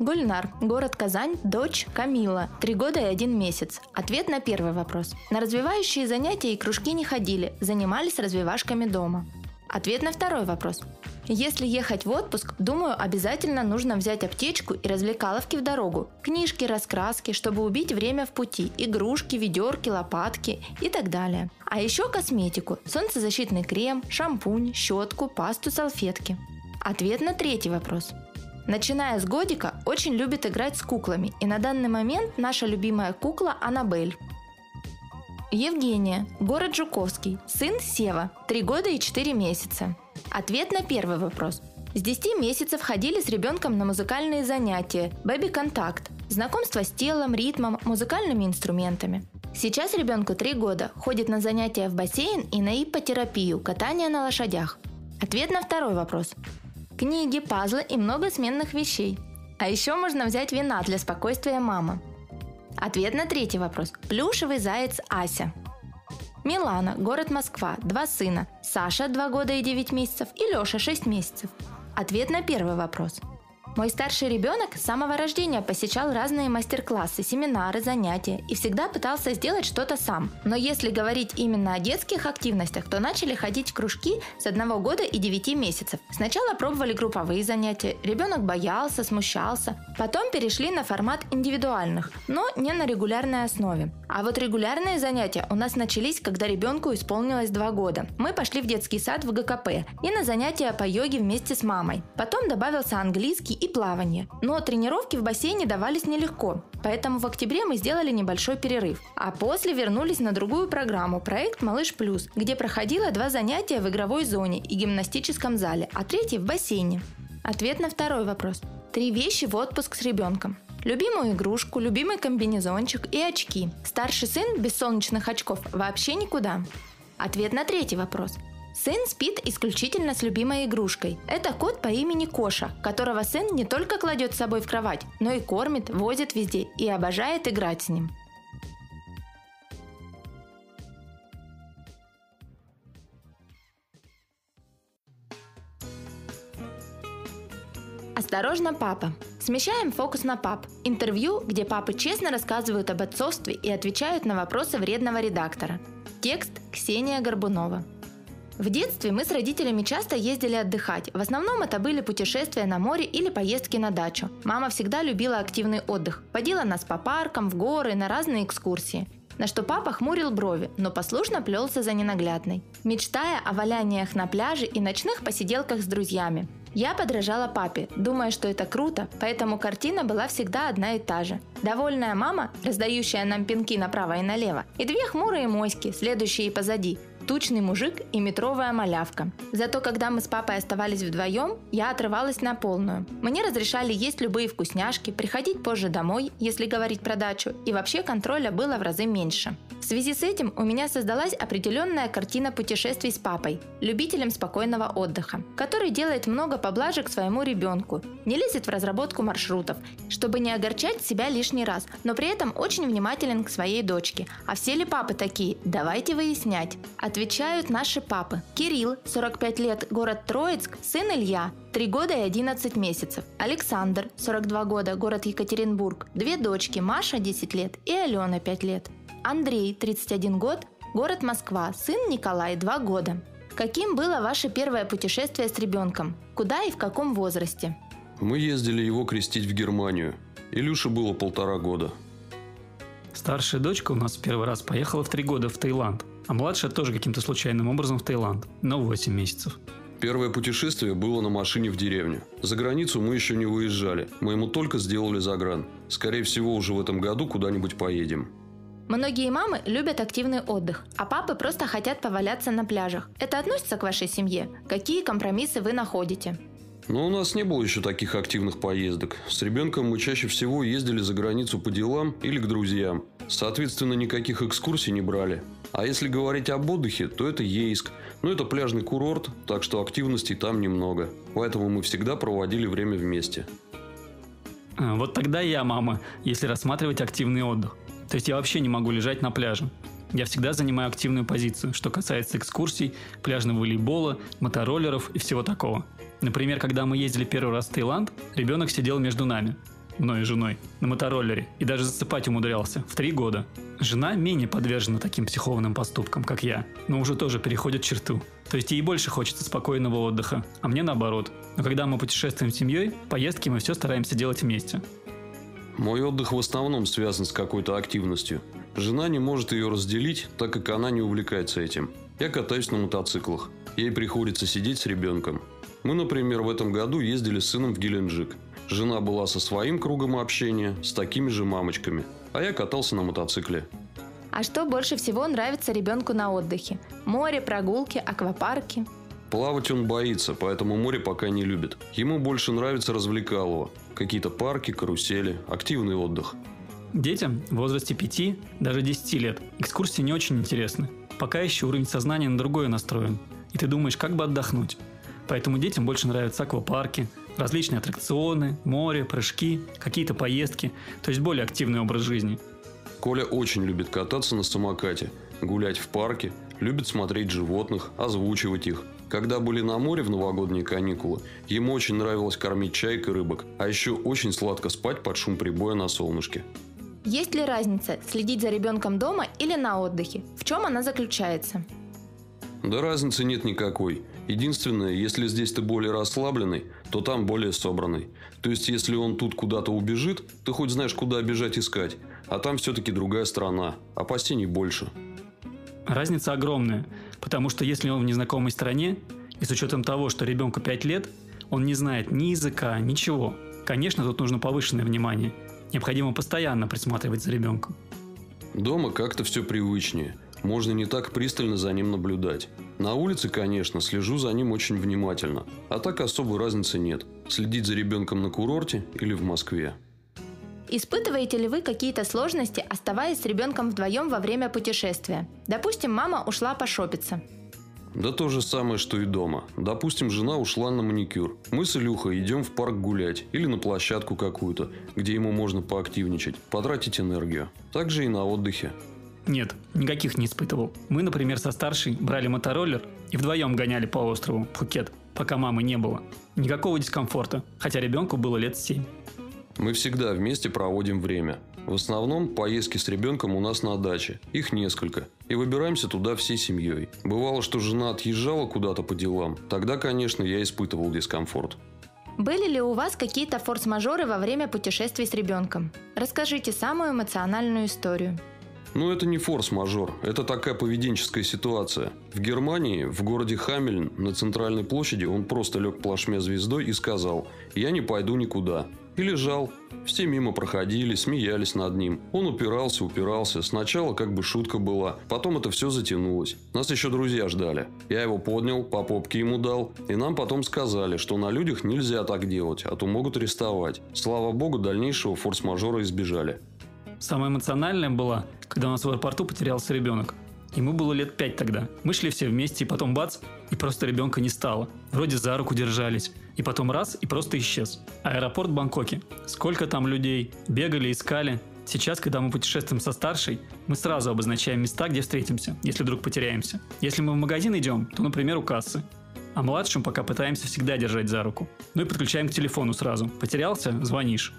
Гульнар, город Казань, дочь Камила, три года и один месяц. Ответ на первый вопрос. На развивающие занятия и кружки не ходили, занимались развивашками дома. Ответ на второй вопрос. Если ехать в отпуск, думаю, обязательно нужно взять аптечку и развлекаловки в дорогу. Книжки, раскраски, чтобы убить время в пути, игрушки, ведерки, лопатки и так далее. А еще косметику, солнцезащитный крем, шампунь, щетку, пасту, салфетки. Ответ на третий вопрос. Начиная с годика, очень любит играть с куклами, и на данный момент наша любимая кукла Аннабель. Евгения, город Жуковский, сын Сева, 3 года и 4 месяца. Ответ на первый вопрос. С 10 месяцев ходили с ребенком на музыкальные занятия, бэби-контакт, знакомство с телом, ритмом, музыкальными инструментами. Сейчас ребенку 3 года, ходит на занятия в бассейн и на иппотерапию, катание на лошадях. Ответ на второй вопрос. Книги, пазлы и много сменных вещей. А еще можно взять вина для спокойствия мамы. Ответ на третий вопрос. Плюшевый заяц Ася. Милана, город Москва, два сына. Саша, 2 года и 9 месяцев, и Леша, 6 месяцев. Ответ на первый вопрос. Мой старший ребенок с самого рождения посещал разные мастер-классы, семинары, занятия и всегда пытался сделать что-то сам. Но если говорить именно о детских активностях, то начали ходить в кружки с одного года и 9 месяцев. Сначала пробовали групповые занятия, ребенок боялся, смущался. Потом перешли на формат индивидуальных, но не на регулярной основе. А вот регулярные занятия у нас начались, когда ребенку исполнилось 2 года. Мы пошли в детский сад в ГКП и на занятия по йоге вместе с мамой. Потом добавился английский и плавание. Но тренировки в бассейне давались нелегко, поэтому в октябре мы сделали небольшой перерыв. А после вернулись на другую программу проект «Малыш Плюс», где проходило два занятия в игровой зоне и гимнастическом зале, а третий в бассейне. Ответ на второй вопрос. Три вещи в отпуск с ребенком. Любимую игрушку, любимый комбинезончик и очки. Старший сын без солнечных очков вообще никуда. Ответ на третий вопрос. Сын спит исключительно с любимой игрушкой. Это кот по имени Коша, которого сын не только кладет с собой в кровать, но и кормит, возит везде и обожает играть с ним. Осторожно, папа. Смещаем фокус на пап. Интервью, где папы честно рассказывают об отцовстве и отвечают на вопросы вредного редактора. Текст Ксения Горбунова. В детстве мы с родителями часто ездили отдыхать. В основном это были путешествия на море или поездки на дачу. Мама всегда любила активный отдых. Водила нас по паркам, в горы, на разные экскурсии. На что папа хмурил брови, но послушно плелся за ненаглядной, мечтая о валяниях на пляже и ночных посиделках с друзьями. Я подражала папе, думая, что это круто, поэтому картина была всегда одна и та же. Довольная мама, раздающая нам пинки направо и налево, и две хмурые моськи, следующие позади, тучный мужик и метровая малявка. Зато когда мы с папой оставались вдвоем, я отрывалась на полную. Мне разрешали есть любые вкусняшки, приходить позже домой, если говорить про дачу, и вообще контроля было в разы меньше. В связи с этим у меня создалась определенная картина путешествий с папой, любителем спокойного отдыха, который делает много поблажек своему ребенку, не лезет в разработку маршрутов, чтобы не огорчать себя лишний раз, но при этом очень внимателен к своей дочке. А все ли папы такие? Давайте выяснять. Отвечают наши папы. Кирилл, 45 лет, город Троицк, сын Илья, 3 года и 11 месяцев. Александр, 42 года, город Екатеринбург, две дочки, Маша, 10 лет и Алена, 5 лет. Андрей, 31 год, город Москва, сын Николай, 2 года. Каким было ваше первое путешествие с ребенком? Куда и в каком возрасте? Мы ездили его крестить в Германию. Илюше было полтора года. Старшая дочка у нас в первый раз поехала в три года в Таиланд, а младшая тоже каким-то случайным образом в Таиланд, на 8 месяцев. Первое путешествие было на машине в деревню. За границу мы еще не выезжали. Мы ему только сделали загран. Скорее всего, уже в этом году куда-нибудь поедем. Многие мамы любят активный отдых, а папы просто хотят поваляться на пляжах. Это относится к вашей семье? Какие компромиссы вы находите? Но у нас не было еще таких активных поездок. С ребенком мы чаще всего ездили за границу по делам или к друзьям. Соответственно, никаких экскурсий не брали. А если говорить об отдыхе, то это Ейск. Но это пляжный курорт, так что активностей там немного. Поэтому мы всегда проводили время вместе. А, Вот тогда я мама, если рассматривать активный отдых. То есть я вообще не могу лежать на пляже. Я всегда занимаю активную позицию, что касается экскурсий, пляжного волейбола, мотороллеров и всего такого. Например, когда мы ездили первый раз в Таиланд, ребенок сидел между нами. Мною женой, на мотороллере и даже засыпать умудрялся в три года. Жена менее подвержена таким психованным поступкам, как я, но уже тоже переходит черту. То есть ей больше хочется спокойного отдыха, а мне наоборот. Но когда мы путешествуем с семьей, поездки мы все стараемся делать вместе. Мой отдых в основном связан с какой-то активностью. Жена не может ее разделить, так как она не увлекается этим. Я катаюсь на мотоциклах. Ей приходится сидеть с ребенком. Мы, например, в этом году ездили с сыном в Геленджик. Жена была со своим кругом общения, с такими же мамочками. А я катался на мотоцикле. А что больше всего нравится ребенку на отдыхе? Море, прогулки, аквапарки? Плавать он боится, поэтому море пока не любит. Ему больше нравится развлекалово. Какие-то парки, карусели, активный отдых. Детям в возрасте 5, даже 10 лет экскурсии не очень интересны. Пока еще уровень сознания на другое настроен. И ты думаешь, как бы отдохнуть. Поэтому детям больше нравятся аквапарки, различные аттракционы, море, прыжки, какие-то поездки, то есть более активный образ жизни. Коля очень любит кататься на самокате, гулять в парке, любит смотреть животных, озвучивать их. Когда были на море в новогодние каникулы, ему очень нравилось кормить чайк и рыбок, а еще очень сладко спать под шум прибоя на солнышке. Есть ли разница следить за ребенком дома или на отдыхе? В чем она заключается? Да разницы нет никакой. Единственное, если здесь ты более расслабленный, то там более собранный. То есть, если он тут куда-то убежит, ты хоть знаешь, куда бежать искать. А там все-таки другая страна. Опасений больше. Разница огромная, потому что если он в незнакомой стране, и с учетом того, что ребенку 5 лет, он не знает ни языка, ничего. Конечно, тут нужно повышенное внимание. Необходимо постоянно присматривать за ребенком. Дома как-то все привычнее можно не так пристально за ним наблюдать. На улице, конечно, слежу за ним очень внимательно. А так особой разницы нет. Следить за ребенком на курорте или в Москве. Испытываете ли вы какие-то сложности, оставаясь с ребенком вдвоем во время путешествия? Допустим, мама ушла пошопиться. Да то же самое, что и дома. Допустим, жена ушла на маникюр. Мы с Илюхой идем в парк гулять или на площадку какую-то, где ему можно поактивничать, потратить энергию. Также и на отдыхе. Нет, никаких не испытывал. Мы, например, со старшей брали мотороллер и вдвоем гоняли по острову Пхукет, пока мамы не было. Никакого дискомфорта, хотя ребенку было лет семь. Мы всегда вместе проводим время. В основном поездки с ребенком у нас на даче. Их несколько. И выбираемся туда всей семьей. Бывало, что жена отъезжала куда-то по делам. Тогда, конечно, я испытывал дискомфорт. Были ли у вас какие-то форс-мажоры во время путешествий с ребенком? Расскажите самую эмоциональную историю. Но это не форс-мажор, это такая поведенческая ситуация. В Германии, в городе Хамельн, на центральной площади, он просто лег плашмя звездой и сказал «Я не пойду никуда». И лежал. Все мимо проходили, смеялись над ним. Он упирался, упирался. Сначала как бы шутка была, потом это все затянулось. Нас еще друзья ждали. Я его поднял, по попке ему дал. И нам потом сказали, что на людях нельзя так делать, а то могут арестовать. Слава богу, дальнейшего форс-мажора избежали. Самое эмоциональное было, когда у нас в аэропорту потерялся ребенок. Ему было лет пять тогда. Мы шли все вместе, и потом бац, и просто ребенка не стало. Вроде за руку держались. И потом раз, и просто исчез. Аэропорт Бангкоке. Сколько там людей. Бегали, искали. Сейчас, когда мы путешествуем со старшей, мы сразу обозначаем места, где встретимся, если вдруг потеряемся. Если мы в магазин идем, то, например, у кассы. А младшим пока пытаемся всегда держать за руку. Ну и подключаем к телефону сразу. Потерялся – звонишь.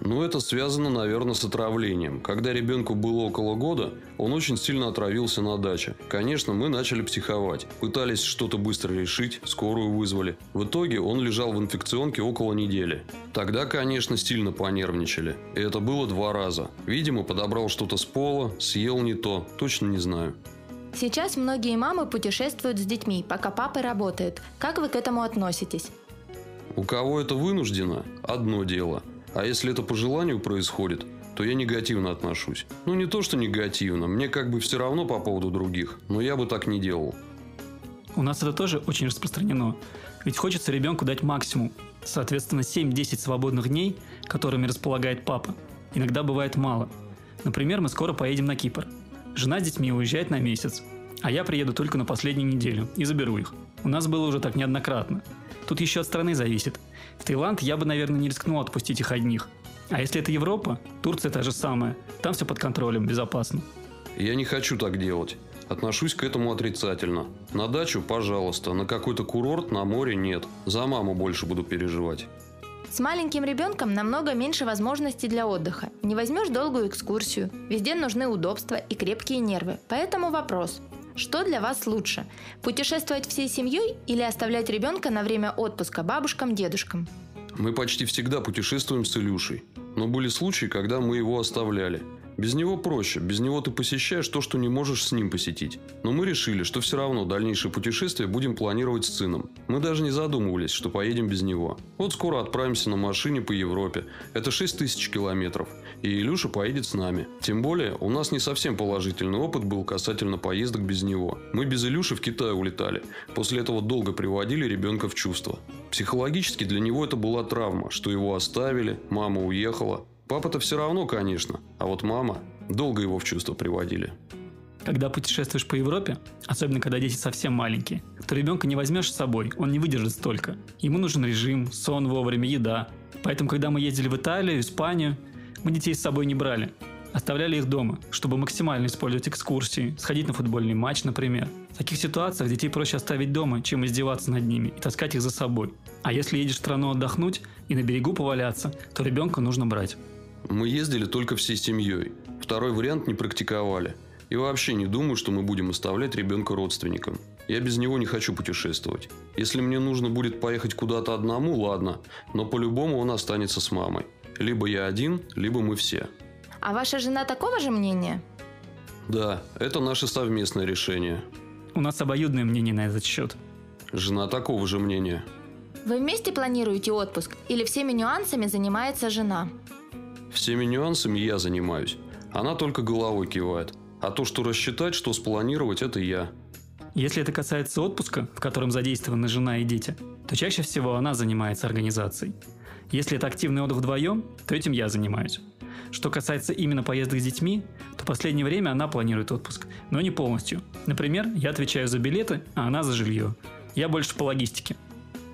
Ну, это связано, наверное, с отравлением. Когда ребенку было около года, он очень сильно отравился на даче. Конечно, мы начали психовать. Пытались что-то быстро решить, скорую вызвали. В итоге он лежал в инфекционке около недели. Тогда, конечно, сильно понервничали. И это было два раза. Видимо, подобрал что-то с пола, съел не то, точно не знаю. Сейчас многие мамы путешествуют с детьми, пока папа работает. Как вы к этому относитесь? У кого это вынуждено – одно дело – а если это по желанию происходит, то я негативно отношусь. Ну, не то, что негативно. Мне как бы все равно по поводу других. Но я бы так не делал. У нас это тоже очень распространено. Ведь хочется ребенку дать максимум. Соответственно, 7-10 свободных дней, которыми располагает папа, иногда бывает мало. Например, мы скоро поедем на Кипр. Жена с детьми уезжает на месяц, а я приеду только на последнюю неделю и заберу их. У нас было уже так неоднократно. Тут еще от страны зависит. В Таиланд я бы, наверное, не рискнул отпустить их одних. А если это Европа, Турция та же самая. Там все под контролем, безопасно. Я не хочу так делать. Отношусь к этому отрицательно. На дачу, пожалуйста, на какой-то курорт, на море нет. За маму больше буду переживать. С маленьким ребенком намного меньше возможностей для отдыха. Не возьмешь долгую экскурсию, везде нужны удобства и крепкие нервы. Поэтому вопрос, что для вас лучше? Путешествовать всей семьей или оставлять ребенка на время отпуска бабушкам, дедушкам? Мы почти всегда путешествуем с Илюшей. Но были случаи, когда мы его оставляли. Без него проще, без него ты посещаешь то, что не можешь с ним посетить. Но мы решили, что все равно дальнейшее путешествие будем планировать с сыном. Мы даже не задумывались, что поедем без него. Вот скоро отправимся на машине по Европе. Это 6 тысяч километров. И Илюша поедет с нами. Тем более, у нас не совсем положительный опыт был касательно поездок без него. Мы без Илюши в Китай улетали. После этого долго приводили ребенка в чувство. Психологически для него это была травма, что его оставили, мама уехала. Папа-то все равно, конечно, а вот мама долго его в чувство приводили. Когда путешествуешь по Европе, особенно когда дети совсем маленькие, то ребенка не возьмешь с собой, он не выдержит столько. Ему нужен режим, сон вовремя, еда. Поэтому, когда мы ездили в Италию, Испанию, мы детей с собой не брали. Оставляли их дома, чтобы максимально использовать экскурсии, сходить на футбольный матч, например. В таких ситуациях детей проще оставить дома, чем издеваться над ними и таскать их за собой. А если едешь в страну отдохнуть и на берегу поваляться, то ребенка нужно брать. Мы ездили только всей семьей. Второй вариант не практиковали. И вообще не думаю, что мы будем оставлять ребенка родственникам. Я без него не хочу путешествовать. Если мне нужно будет поехать куда-то одному, ладно. Но по-любому он останется с мамой. Либо я один, либо мы все. А ваша жена такого же мнения? Да, это наше совместное решение. У нас обоюдное мнение на этот счет. Жена такого же мнения. Вы вместе планируете отпуск или всеми нюансами занимается жена? Всеми нюансами я занимаюсь. Она только головой кивает. А то, что рассчитать, что спланировать, это я. Если это касается отпуска, в котором задействованы жена и дети, то чаще всего она занимается организацией. Если это активный отдых вдвоем, то этим я занимаюсь. Что касается именно поездок с детьми, то в последнее время она планирует отпуск, но не полностью. Например, я отвечаю за билеты, а она за жилье. Я больше по логистике.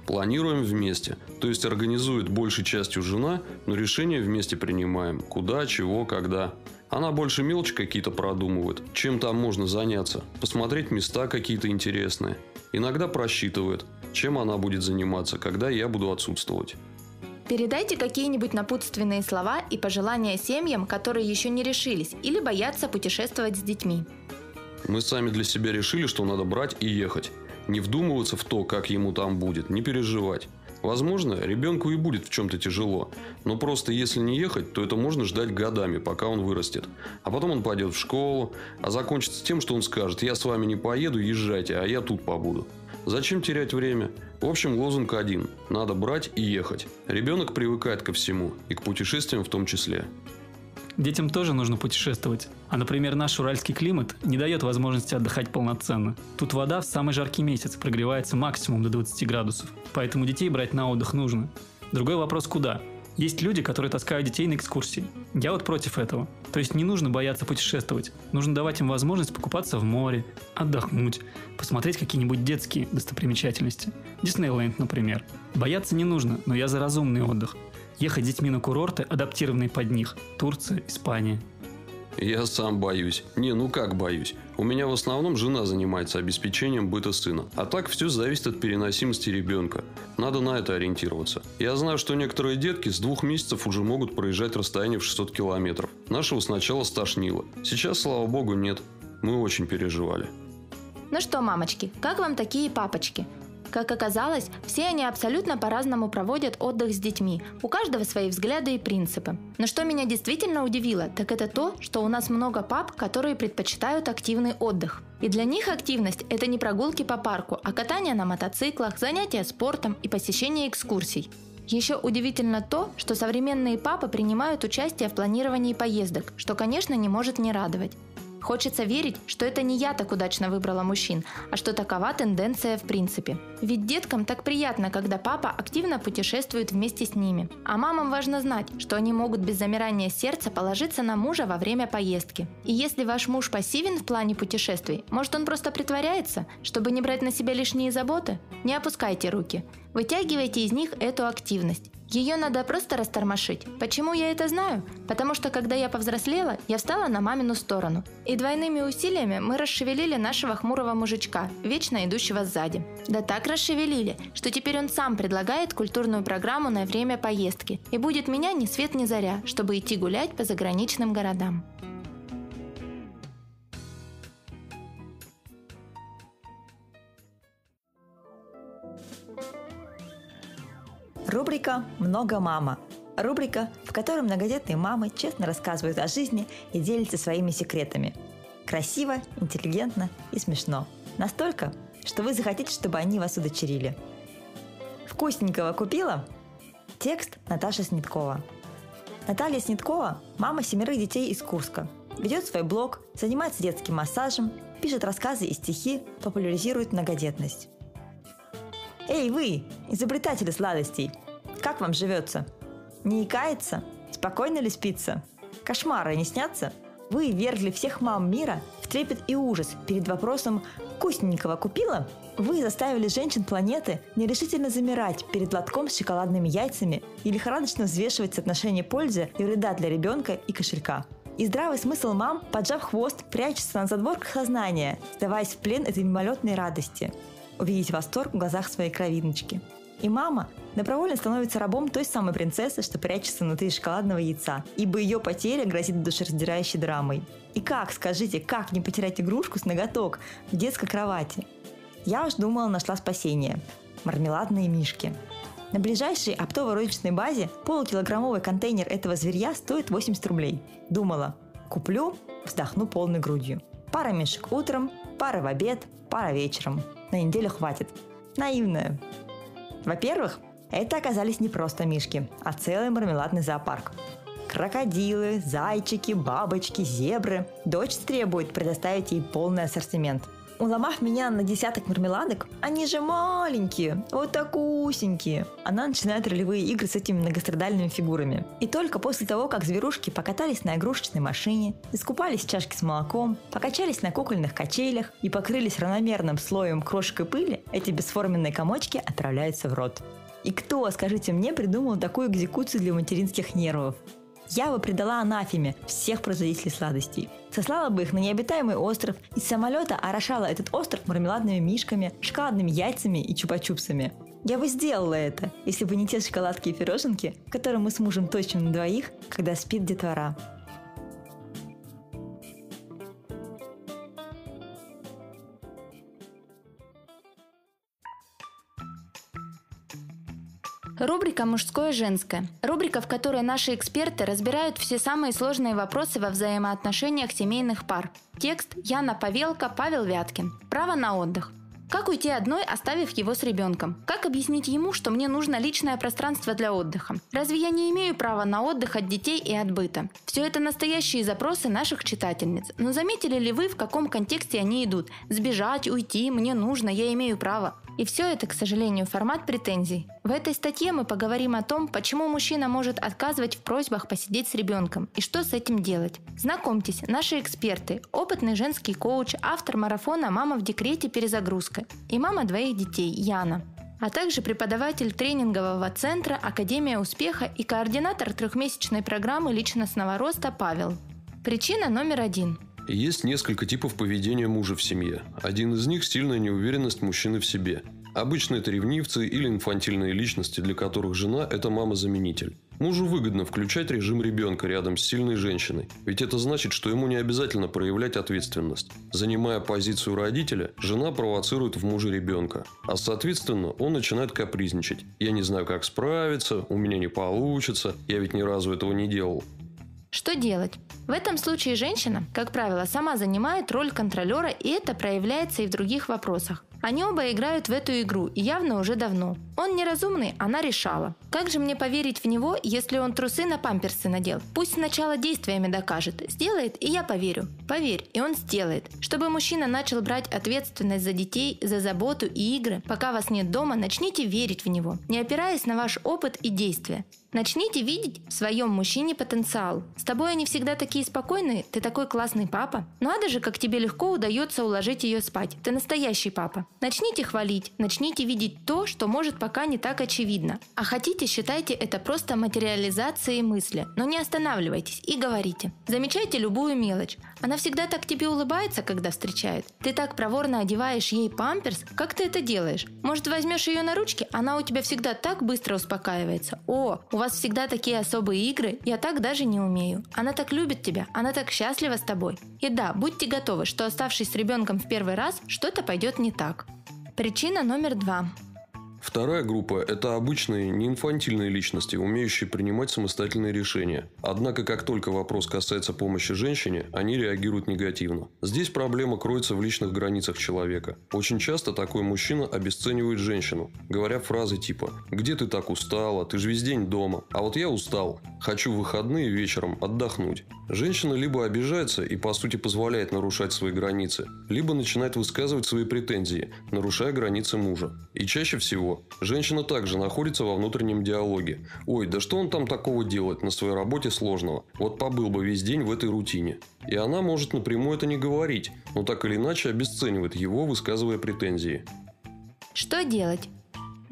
Планируем вместе. То есть организует большей частью жена, но решения вместе принимаем. Куда, чего, когда. Она больше мелочи какие-то продумывает. Чем там можно заняться? Посмотреть места какие-то интересные. Иногда просчитывает, чем она будет заниматься, когда я буду отсутствовать. Передайте какие-нибудь напутственные слова и пожелания семьям, которые еще не решились или боятся путешествовать с детьми. Мы сами для себя решили, что надо брать и ехать. Не вдумываться в то, как ему там будет, не переживать. Возможно, ребенку и будет в чем-то тяжело, но просто если не ехать, то это можно ждать годами, пока он вырастет. А потом он пойдет в школу, а закончится тем, что он скажет, я с вами не поеду, езжайте, а я тут побуду. Зачем терять время? В общем, лозунг один. Надо брать и ехать. Ребенок привыкает ко всему, и к путешествиям в том числе. Детям тоже нужно путешествовать. А, например, наш уральский климат не дает возможности отдыхать полноценно. Тут вода в самый жаркий месяц прогревается максимум до 20 градусов. Поэтому детей брать на отдых нужно. Другой вопрос – куда? Есть люди, которые таскают детей на экскурсии. Я вот против этого. То есть не нужно бояться путешествовать. Нужно давать им возможность покупаться в море, отдохнуть, посмотреть какие-нибудь детские достопримечательности. Диснейленд, например. Бояться не нужно, но я за разумный отдых. Ехать с детьми на курорты, адаптированные под них. Турция, Испания. Я сам боюсь. Не, ну как боюсь? У меня в основном жена занимается обеспечением быта сына. А так все зависит от переносимости ребенка. Надо на это ориентироваться. Я знаю, что некоторые детки с двух месяцев уже могут проезжать расстояние в 600 километров. Нашего сначала стошнило. Сейчас, слава богу, нет. Мы очень переживали. Ну что, мамочки, как вам такие папочки? Как оказалось, все они абсолютно по-разному проводят отдых с детьми. У каждого свои взгляды и принципы. Но что меня действительно удивило, так это то, что у нас много пап, которые предпочитают активный отдых. И для них активность – это не прогулки по парку, а катание на мотоциклах, занятия спортом и посещение экскурсий. Еще удивительно то, что современные папы принимают участие в планировании поездок, что, конечно, не может не радовать. Хочется верить, что это не я так удачно выбрала мужчин, а что такова тенденция в принципе. Ведь деткам так приятно, когда папа активно путешествует вместе с ними. А мамам важно знать, что они могут без замирания сердца положиться на мужа во время поездки. И если ваш муж пассивен в плане путешествий, может он просто притворяется, чтобы не брать на себя лишние заботы? Не опускайте руки. Вытягивайте из них эту активность. Ее надо просто растормошить. Почему я это знаю? Потому что когда я повзрослела, я встала на мамину сторону. И двойными усилиями мы расшевелили нашего хмурого мужичка, вечно идущего сзади. Да так расшевелили, что теперь он сам предлагает культурную программу на время поездки и будет меня ни свет ни заря, чтобы идти гулять по заграничным городам. Рубрика «Много мама». Рубрика, в которой многодетные мамы честно рассказывают о жизни и делятся своими секретами. Красиво, интеллигентно и смешно. Настолько, что вы захотите, чтобы они вас удочерили. Вкусненького купила? Текст Наташа Сниткова. Наталья Сниткова – мама семерых детей из Курска. Ведет свой блог, занимается детским массажем, пишет рассказы и стихи, популяризирует многодетность. Эй, вы, изобретатели сладостей! Как вам живется? Не икается? Спокойно ли спится? Кошмары не снятся? Вы вергли всех мам мира в трепет и ужас перед вопросом «вкусненького купила?» Вы заставили женщин планеты нерешительно замирать перед лотком с шоколадными яйцами и лихорадочно взвешивать соотношение пользы и вреда для ребенка и кошелька. И здравый смысл мам, поджав хвост, прячется на задворках сознания, сдаваясь в плен этой мимолетной радости – увидеть восторг в глазах своей кровиночки. И мама добровольно становится рабом той самой принцессы, что прячется внутри шоколадного яйца, ибо ее потеря грозит душераздирающей драмой. И как, скажите, как не потерять игрушку с ноготок в детской кровати? Я уж думала, нашла спасение. Мармеладные мишки. На ближайшей оптово-розничной базе полукилограммовый контейнер этого зверья стоит 80 рублей. Думала, куплю, вздохну полной грудью. Пара мишек утром, пара в обед, пара вечером на неделю хватит. Наивная. Во-первых, это оказались не просто мишки, а целый мармеладный зоопарк. Крокодилы, зайчики, бабочки, зебры. Дочь требует предоставить ей полный ассортимент – Уломав меня на десяток мармеладок, они же маленькие, вот такусенькие. Она начинает ролевые игры с этими многострадальными фигурами. И только после того, как зверушки покатались на игрушечной машине, искупались в чашке с молоком, покачались на кукольных качелях и покрылись равномерным слоем крошек и пыли, эти бесформенные комочки отправляются в рот. И кто, скажите мне, придумал такую экзекуцию для материнских нервов? Я бы предала анафеме всех производителей сладостей. Сослала бы их на необитаемый остров, из самолета орошала этот остров мармеладными мишками, шоколадными яйцами и чупа-чупсами. Я бы сделала это, если бы не те шоколадки и пироженки, которые мы с мужем точим на двоих, когда спит детвора. Рубрика «Мужское и женское». Рубрика, в которой наши эксперты разбирают все самые сложные вопросы во взаимоотношениях семейных пар. Текст Яна Павелка, Павел Вяткин. Право на отдых. Как уйти одной, оставив его с ребенком? Как объяснить ему, что мне нужно личное пространство для отдыха? Разве я не имею права на отдых от детей и от быта? Все это настоящие запросы наших читательниц. Но заметили ли вы, в каком контексте они идут? Сбежать, уйти, мне нужно, я имею право. И все это, к сожалению, формат претензий. В этой статье мы поговорим о том, почему мужчина может отказывать в просьбах посидеть с ребенком и что с этим делать. Знакомьтесь, наши эксперты, опытный женский коуч, автор марафона «Мама в декрете. Перезагрузка» и мама двоих детей Яна а также преподаватель тренингового центра Академия успеха и координатор трехмесячной программы личностного роста Павел. Причина номер один – есть несколько типов поведения мужа в семье. Один из них – сильная неуверенность мужчины в себе. Обычно это ревнивцы или инфантильные личности, для которых жена – это мама-заменитель. Мужу выгодно включать режим ребенка рядом с сильной женщиной, ведь это значит, что ему не обязательно проявлять ответственность. Занимая позицию родителя, жена провоцирует в муже ребенка, а соответственно он начинает капризничать. «Я не знаю, как справиться, у меня не получится, я ведь ни разу этого не делал». Что делать? В этом случае женщина, как правило, сама занимает роль контролера, и это проявляется и в других вопросах. Они оба играют в эту игру, и явно уже давно. Он неразумный, она решала. Как же мне поверить в него, если он трусы на памперсы надел? Пусть сначала действиями докажет. Сделает, и я поверю. Поверь, и он сделает. Чтобы мужчина начал брать ответственность за детей, за заботу и игры, пока вас нет дома, начните верить в него, не опираясь на ваш опыт и действия. Начните видеть в своем мужчине потенциал. С тобой они всегда такие спокойные, ты такой классный папа. Надо же, как тебе легко удается уложить ее спать. Ты настоящий папа. Начните хвалить, начните видеть то, что может пока не так очевидно. А хотите, считайте это просто материализацией мысли. Но не останавливайтесь и говорите. Замечайте любую мелочь. Она всегда так тебе улыбается, когда встречает. Ты так проворно одеваешь ей памперс. Как ты это делаешь? Может, возьмешь ее на ручки? Она у тебя всегда так быстро успокаивается. О, у вас всегда такие особые игры, я так даже не умею. Она так любит тебя, она так счастлива с тобой. И да, будьте готовы, что оставшись с ребенком в первый раз, что-то пойдет не так. Причина номер два. Вторая группа – это обычные, не инфантильные личности, умеющие принимать самостоятельные решения. Однако, как только вопрос касается помощи женщине, они реагируют негативно. Здесь проблема кроется в личных границах человека. Очень часто такой мужчина обесценивает женщину, говоря фразы типа «Где ты так устала? Ты же весь день дома. А вот я устал. Хочу в выходные вечером отдохнуть». Женщина либо обижается и, по сути, позволяет нарушать свои границы, либо начинает высказывать свои претензии, нарушая границы мужа. И чаще всего Женщина также находится во внутреннем диалоге. Ой, да что он там такого делает на своей работе сложного? Вот побыл бы весь день в этой рутине. И она может напрямую это не говорить, но так или иначе обесценивает его, высказывая претензии. Что делать?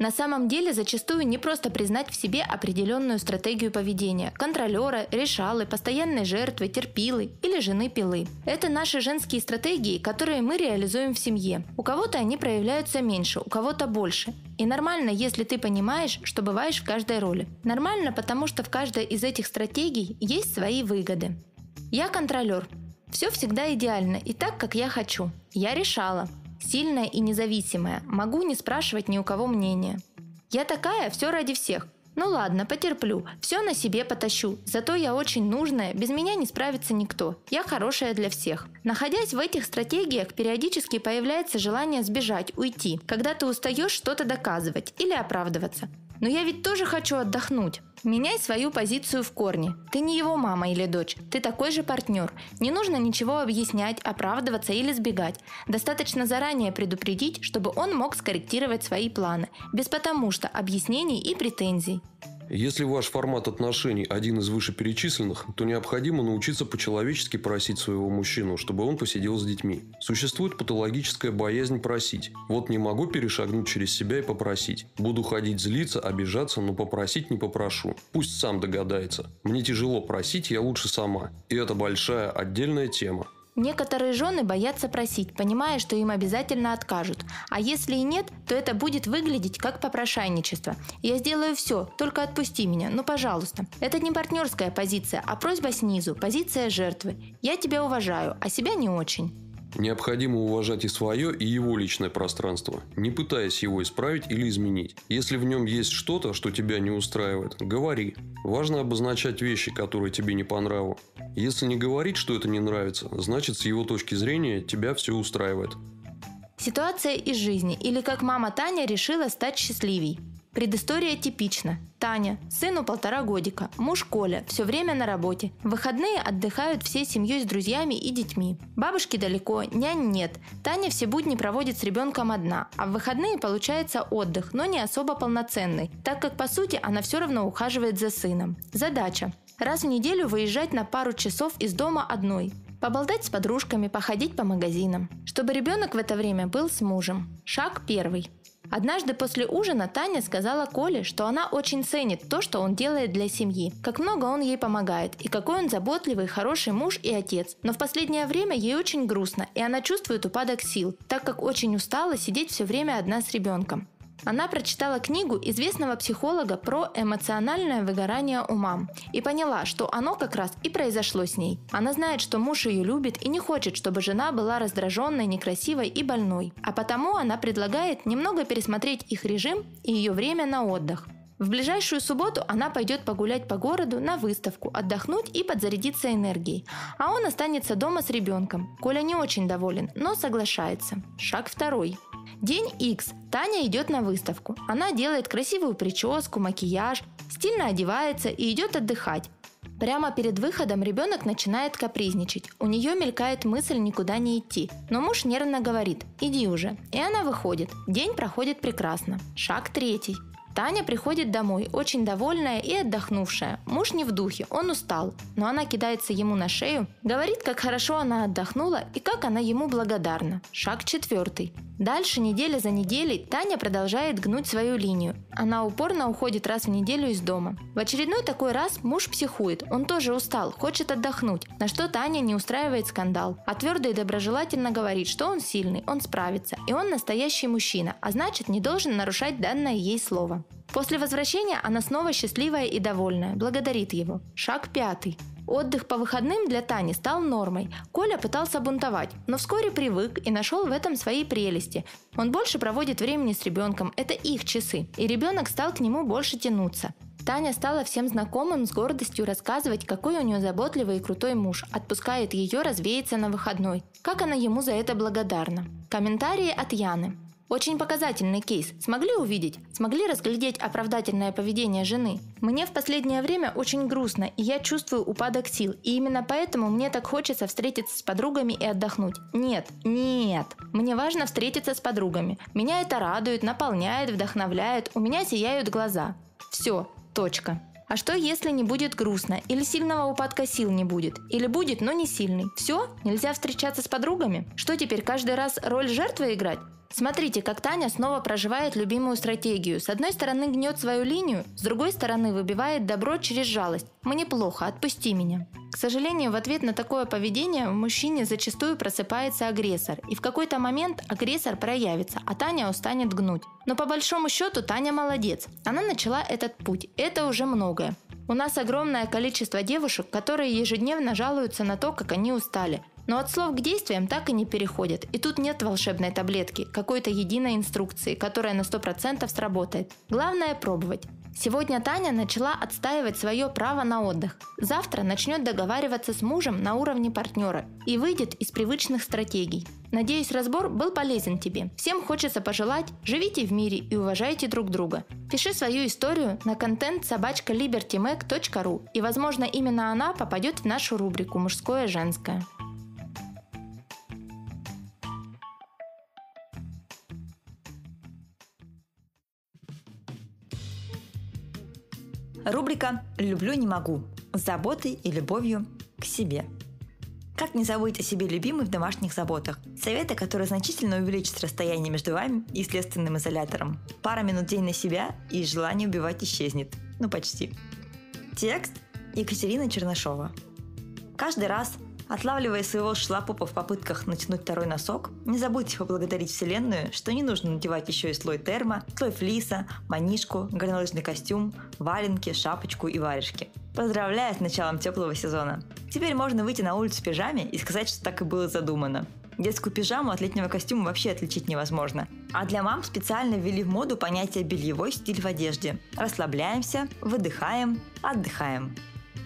На самом деле зачастую не просто признать в себе определенную стратегию поведения – контролера, решалы, постоянной жертвы, терпилы или жены пилы. Это наши женские стратегии, которые мы реализуем в семье. У кого-то они проявляются меньше, у кого-то больше. И нормально, если ты понимаешь, что бываешь в каждой роли. Нормально, потому что в каждой из этих стратегий есть свои выгоды. Я контролер. Все всегда идеально и так, как я хочу. Я решала. Сильная и независимая, могу не спрашивать ни у кого мнения. Я такая, все ради всех. Ну ладно, потерплю, все на себе потащу. Зато я очень нужная, без меня не справится никто. Я хорошая для всех. Находясь в этих стратегиях, периодически появляется желание сбежать, уйти, когда ты устаешь что-то доказывать или оправдываться. Но я ведь тоже хочу отдохнуть. Меняй свою позицию в корне. Ты не его мама или дочь, ты такой же партнер. Не нужно ничего объяснять, оправдываться или сбегать. Достаточно заранее предупредить, чтобы он мог скорректировать свои планы, без потому что объяснений и претензий. Если ваш формат отношений один из вышеперечисленных, то необходимо научиться по-человечески просить своего мужчину, чтобы он посидел с детьми. Существует патологическая боязнь просить. Вот не могу перешагнуть через себя и попросить. Буду ходить злиться, обижаться, но попросить не попрошу. Пусть сам догадается. Мне тяжело просить, я лучше сама. И это большая отдельная тема. Некоторые жены боятся просить, понимая, что им обязательно откажут. А если и нет, то это будет выглядеть как попрошайничество. Я сделаю все, только отпусти меня, ну пожалуйста. Это не партнерская позиция, а просьба снизу, позиция жертвы. Я тебя уважаю, а себя не очень. Необходимо уважать и свое, и его личное пространство, не пытаясь его исправить или изменить. Если в нем есть что-то, что тебя не устраивает, говори. Важно обозначать вещи, которые тебе не по нраву. Если не говорить, что это не нравится, значит с его точки зрения тебя все устраивает. Ситуация из жизни или как мама Таня решила стать счастливей. Предыстория типична. Таня, сыну полтора годика, муж Коля, все время на работе. В выходные отдыхают всей семьей с друзьями и детьми. Бабушки далеко, нянь нет. Таня все будни проводит с ребенком одна, а в выходные получается отдых, но не особо полноценный, так как по сути она все равно ухаживает за сыном. Задача. Раз в неделю выезжать на пару часов из дома одной. Поболтать с подружками, походить по магазинам. Чтобы ребенок в это время был с мужем. Шаг первый. Однажды после ужина Таня сказала Коле, что она очень ценит то, что он делает для семьи, как много он ей помогает и какой он заботливый, хороший муж и отец. Но в последнее время ей очень грустно, и она чувствует упадок сил, так как очень устала сидеть все время одна с ребенком. Она прочитала книгу известного психолога про эмоциональное выгорание у мам и поняла, что оно как раз и произошло с ней. Она знает, что муж ее любит и не хочет, чтобы жена была раздраженной, некрасивой и больной. А потому она предлагает немного пересмотреть их режим и ее время на отдых. В ближайшую субботу она пойдет погулять по городу на выставку, отдохнуть и подзарядиться энергией. А он останется дома с ребенком. Коля не очень доволен, но соглашается. Шаг второй. День X. Таня идет на выставку. Она делает красивую прическу, макияж, стильно одевается и идет отдыхать. Прямо перед выходом ребенок начинает капризничать. У нее мелькает мысль никуда не идти. Но муж нервно говорит «иди уже». И она выходит. День проходит прекрасно. Шаг третий. Таня приходит домой, очень довольная и отдохнувшая. Муж не в духе, он устал, но она кидается ему на шею, говорит, как хорошо она отдохнула и как она ему благодарна. Шаг четвертый. Дальше, неделя за неделей, Таня продолжает гнуть свою линию. Она упорно уходит раз в неделю из дома. В очередной такой раз муж психует, он тоже устал, хочет отдохнуть, на что Таня не устраивает скандал, а твердо и доброжелательно говорит, что он сильный, он справится, и он настоящий мужчина, а значит не должен нарушать данное ей слово. После возвращения она снова счастливая и довольная, благодарит его. Шаг пятый. Отдых по выходным для Тани стал нормой. Коля пытался бунтовать, но вскоре привык и нашел в этом свои прелести. Он больше проводит времени с ребенком, это их часы, и ребенок стал к нему больше тянуться. Таня стала всем знакомым с гордостью рассказывать, какой у нее заботливый и крутой муж, отпускает ее развеяться на выходной. Как она ему за это благодарна. Комментарии от Яны. Очень показательный кейс. Смогли увидеть? Смогли разглядеть оправдательное поведение жены? Мне в последнее время очень грустно, и я чувствую упадок сил. И именно поэтому мне так хочется встретиться с подругами и отдохнуть. Нет, нет. Мне важно встретиться с подругами. Меня это радует, наполняет, вдохновляет. У меня сияют глаза. Все, точка. А что, если не будет грустно? Или сильного упадка сил не будет? Или будет, но не сильный? Все? Нельзя встречаться с подругами? Что теперь, каждый раз роль жертвы играть? Смотрите, как Таня снова проживает любимую стратегию. С одной стороны гнет свою линию, с другой стороны выбивает добро через жалость. «Мне плохо, отпусти меня». К сожалению, в ответ на такое поведение в мужчине зачастую просыпается агрессор, и в какой-то момент агрессор проявится, а Таня устанет гнуть. Но по большому счету Таня молодец. Она начала этот путь. Это уже многое. У нас огромное количество девушек, которые ежедневно жалуются на то, как они устали. Но от слов к действиям так и не переходят. И тут нет волшебной таблетки, какой-то единой инструкции, которая на 100% сработает. Главное пробовать. Сегодня Таня начала отстаивать свое право на отдых. Завтра начнет договариваться с мужем на уровне партнера и выйдет из привычных стратегий. Надеюсь, разбор был полезен тебе. Всем хочется пожелать, живите в мире и уважайте друг друга. Пиши свою историю на контент собачка и, возможно, именно она попадет в нашу рубрику «Мужское-женское». Рубрика «Люблю, не могу» с заботой и любовью к себе. Как не забыть о себе любимой в домашних заботах? Советы, которые значительно увеличат расстояние между вами и следственным изолятором. Пара минут день на себя, и желание убивать исчезнет. Ну, почти. Текст Екатерина Чернышова. Каждый раз, Отлавливая своего шлапопа в попытках натянуть второй носок, не забудьте поблагодарить Вселенную, что не нужно надевать еще и слой термо, слой флиса, манишку, горнолыжный костюм, валенки, шапочку и варежки. Поздравляю с началом теплого сезона! Теперь можно выйти на улицу в пижаме и сказать, что так и было задумано. Детскую пижаму от летнего костюма вообще отличить невозможно. А для мам специально ввели в моду понятие бельевой стиль в одежде. Расслабляемся, выдыхаем, отдыхаем.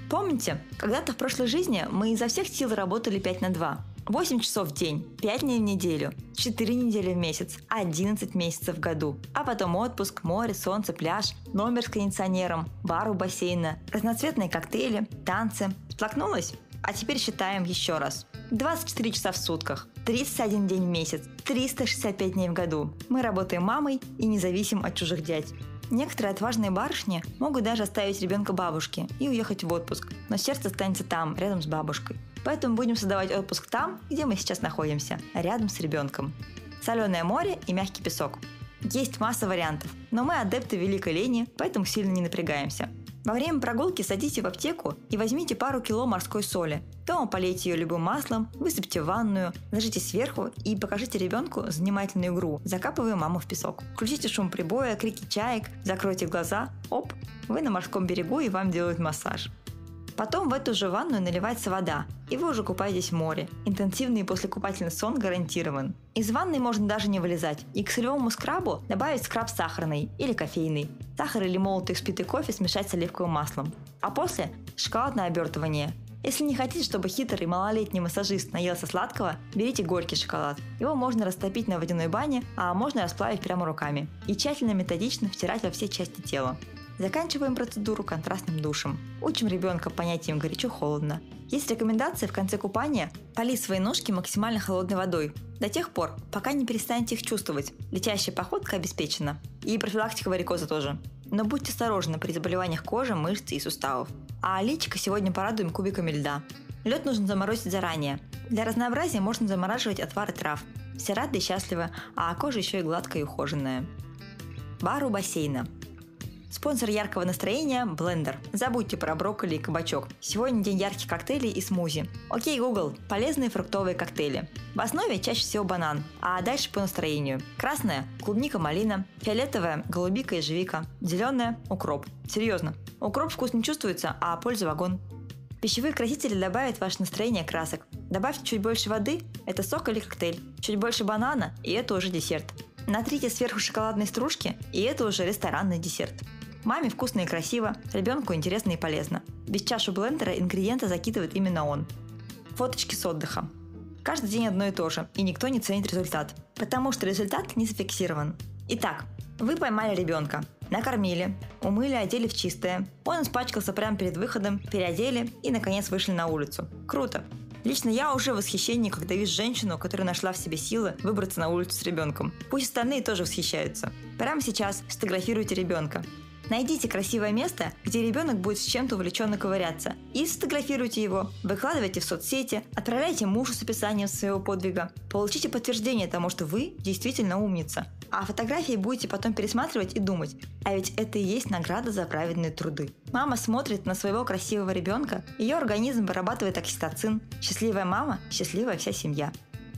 Помните, когда-то в прошлой жизни мы изо всех сил работали 5 на 2. 8 часов в день, 5 дней в неделю, 4 недели в месяц, 11 месяцев в году. А потом отпуск, море, солнце, пляж, номер с кондиционером, бар у бассейна, разноцветные коктейли, танцы. Сплакнулась? А теперь считаем еще раз. 24 часа в сутках, 31 день в месяц, 365 дней в году. Мы работаем мамой и не зависим от чужих дядь. Некоторые отважные барышни могут даже оставить ребенка бабушке и уехать в отпуск, но сердце останется там, рядом с бабушкой. Поэтому будем создавать отпуск там, где мы сейчас находимся, рядом с ребенком. Соленое море и мягкий песок. Есть масса вариантов, но мы адепты великой лени, поэтому сильно не напрягаемся. Во время прогулки садите в аптеку и возьмите пару кило морской соли. Дома полейте ее любым маслом, высыпьте в ванную, ложите сверху и покажите ребенку занимательную игру, закапывая маму в песок. Включите шум прибоя, крики чаек, закройте глаза, оп, вы на морском берегу и вам делают массаж. Потом в эту же ванную наливается вода, и вы уже купаетесь в море. Интенсивный послекупательный сон гарантирован. Из ванны можно даже не вылезать, и к солевому скрабу добавить скраб сахарный или кофейный. Сахар или молотый взбитый кофе смешать с оливковым маслом. А после – шоколадное обертывание. Если не хотите, чтобы хитрый малолетний массажист наелся сладкого, берите горький шоколад. Его можно растопить на водяной бане, а можно расплавить прямо руками. И тщательно методично втирать во все части тела. Заканчиваем процедуру контрастным душем. Учим ребенка понятиям горячо-холодно. Есть рекомендация в конце купания полить свои ножки максимально холодной водой. До тех пор, пока не перестанете их чувствовать. Летящая походка обеспечена. И профилактика варикоза тоже. Но будьте осторожны при заболеваниях кожи, мышц и суставов. А личико сегодня порадуем кубиками льда. Лед нужно заморозить заранее. Для разнообразия можно замораживать отвары трав. Все рады и счастливы, а кожа еще и гладкая и ухоженная. Бар у бассейна. Спонсор яркого настроения – Blender. Забудьте про брокколи и кабачок. Сегодня день ярких коктейлей и смузи. Окей, Google. Полезные фруктовые коктейли. В основе чаще всего банан, а дальше по настроению. Красная – клубника, малина. Фиолетовая – голубика и живика. Зеленая – укроп. Серьезно. Укроп вкус не чувствуется, а польза вагон. Пищевые красители добавят ваше настроение красок. Добавьте чуть больше воды – это сок или коктейль. Чуть больше банана – и это уже десерт. Натрите сверху шоколадной стружки, и это уже ресторанный десерт. Маме вкусно и красиво, ребенку интересно и полезно. Без чашу блендера ингредиенты закидывает именно он. Фоточки с отдыха. Каждый день одно и то же, и никто не ценит результат, потому что результат не зафиксирован. Итак, вы поймали ребенка, накормили, умыли, одели в чистое. Он испачкался прямо перед выходом, переодели и, наконец, вышли на улицу. Круто! Лично я уже в восхищении, когда вижу женщину, которая нашла в себе силы выбраться на улицу с ребенком. Пусть остальные тоже восхищаются. Прямо сейчас сфотографируйте ребенка. Найдите красивое место, где ребенок будет с чем-то увлеченно ковыряться, и сфотографируйте его, выкладывайте в соцсети, отправляйте мужу с описанием своего подвига. Получите подтверждение тому, что вы действительно умница. А фотографии будете потом пересматривать и думать, а ведь это и есть награда за праведные труды. Мама смотрит на своего красивого ребенка, ее организм вырабатывает окситоцин. Счастливая мама – счастливая вся семья.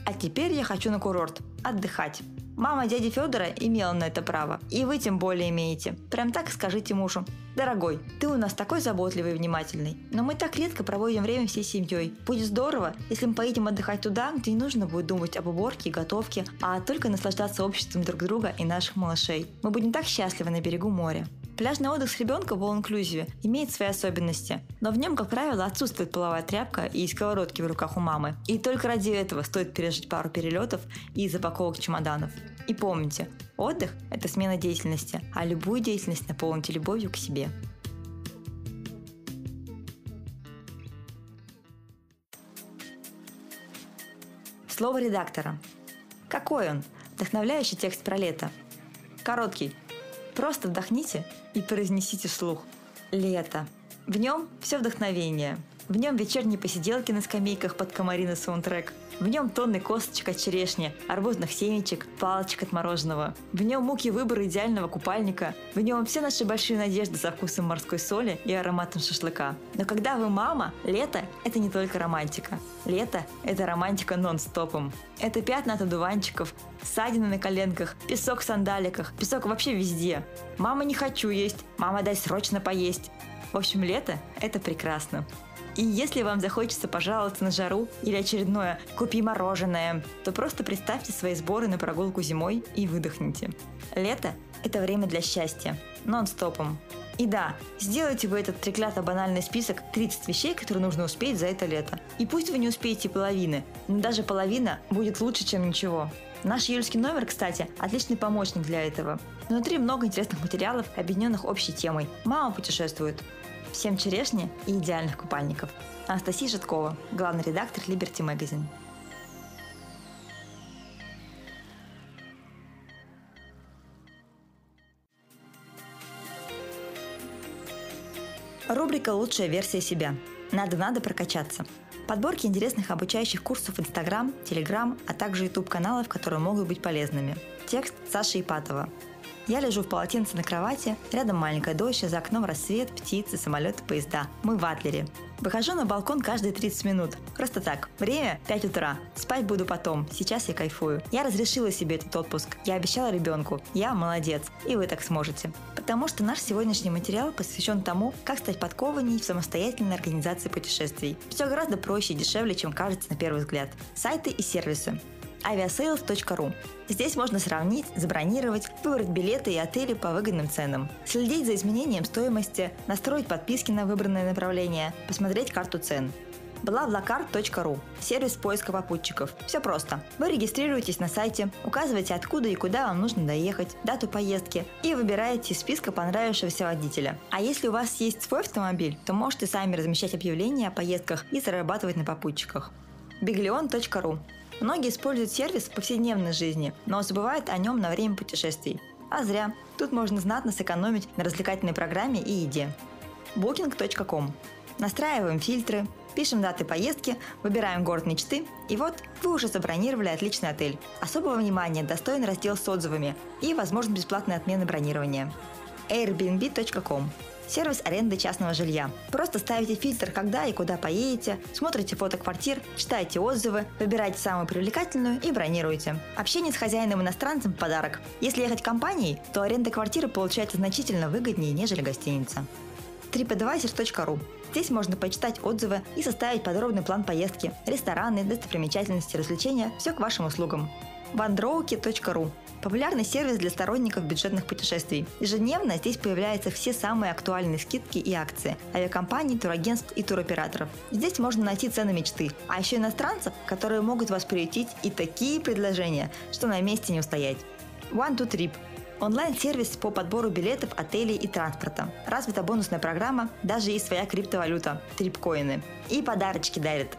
А теперь я хочу на курорт. Отдыхать. Мама дяди Федора имела на это право, и вы тем более имеете. Прям так скажите мужу. Дорогой, ты у нас такой заботливый и внимательный, но мы так редко проводим время всей семьей. Будет здорово, если мы поедем отдыхать туда, где не нужно будет думать об уборке и готовке, а только наслаждаться обществом друг друга и наших малышей. Мы будем так счастливы на берегу моря. Пляжный отдых с ребенком в all-inclusive имеет свои особенности, но в нем, как правило, отсутствует половая тряпка и сковородки в руках у мамы. И только ради этого стоит пережить пару перелетов и запаковок чемоданов. И помните, отдых – это смена деятельности, а любую деятельность наполните любовью к себе. Слово редактора. Какой он? Вдохновляющий текст про лето. Короткий – Просто вдохните и произнесите вслух. Лето. В нем все вдохновение. В нем вечерние посиделки на скамейках под комариный саундтрек – в нем тонны косточек от черешни, арбузных семечек, палочек от мороженого. В нем муки выбора идеального купальника. В нем все наши большие надежды со вкусом морской соли и ароматом шашлыка. Но когда вы мама, лето – это не только романтика. Лето – это романтика нон-стопом. Это пятна от одуванчиков, ссадины на коленках, песок в сандаликах, песок вообще везде. Мама, не хочу есть. Мама, дай срочно поесть. В общем, лето – это прекрасно. И если вам захочется пожаловаться на жару или очередное «купи мороженое», то просто представьте свои сборы на прогулку зимой и выдохните. Лето – это время для счастья. Нон-стопом. И да, сделайте вы этот треклято банальный список 30 вещей, которые нужно успеть за это лето. И пусть вы не успеете половины, но даже половина будет лучше, чем ничего. Наш июльский номер, кстати, отличный помощник для этого. Внутри много интересных материалов, объединенных общей темой. Мама путешествует. Всем черешни и идеальных купальников. Анастасия Житкова, главный редактор Liberty Magazine. Рубрика «Лучшая версия себя». Надо-надо прокачаться. Подборки интересных обучающих курсов Инстаграм, Телеграм, а также YouTube-каналов, которые могут быть полезными. Текст Саши Ипатова. Я лежу в полотенце на кровати, рядом маленькая дочь, за окном рассвет, птицы, самолеты, поезда. Мы в Атлере. Выхожу на балкон каждые 30 минут. Просто так. Время 5 утра. Спать буду потом. Сейчас я кайфую. Я разрешила себе этот отпуск. Я обещала ребенку. Я молодец. И вы так сможете. Потому что наш сегодняшний материал посвящен тому, как стать подкованней в самостоятельной организации путешествий. Все гораздо проще и дешевле, чем кажется на первый взгляд. Сайты и сервисы aviasales.ru. Здесь можно сравнить, забронировать, выбрать билеты и отели по выгодным ценам, следить за изменением стоимости, настроить подписки на выбранное направление, посмотреть карту цен. BlaBlaCar.ru – сервис поиска попутчиков. Все просто. Вы регистрируетесь на сайте, указываете откуда и куда вам нужно доехать, дату поездки и выбираете из списка понравившегося водителя. А если у вас есть свой автомобиль, то можете сами размещать объявления о поездках и зарабатывать на попутчиках. Biglion.ru Многие используют сервис в повседневной жизни, но забывают о нем на время путешествий. А зря. Тут можно знатно сэкономить на развлекательной программе и еде. Booking.com. Настраиваем фильтры, пишем даты поездки, выбираем город мечты, и вот вы уже забронировали отличный отель. Особого внимания достоин раздел с отзывами и возможность бесплатной отмены бронирования. Airbnb.com сервис аренды частного жилья. Просто ставите фильтр, когда и куда поедете, смотрите фото квартир, читаете отзывы, выбираете самую привлекательную и бронируете. Общение с хозяином-иностранцем – подарок. Если ехать компанией, то аренда квартиры получается значительно выгоднее, нежели гостиница. TripAdvisor.ru Здесь можно почитать отзывы и составить подробный план поездки, рестораны, достопримечательности, развлечения – все к вашим услугам. Wandrowki.ru Популярный сервис для сторонников бюджетных путешествий. Ежедневно здесь появляются все самые актуальные скидки и акции авиакомпаний, турагентств и туроператоров. Здесь можно найти цены мечты, а еще иностранцев, которые могут вас приютить и такие предложения, что на месте не устоять. One to Trip Онлайн-сервис по подбору билетов, отелей и транспорта. Развита бонусная программа, даже есть своя криптовалюта – трипкоины. И подарочки дарят.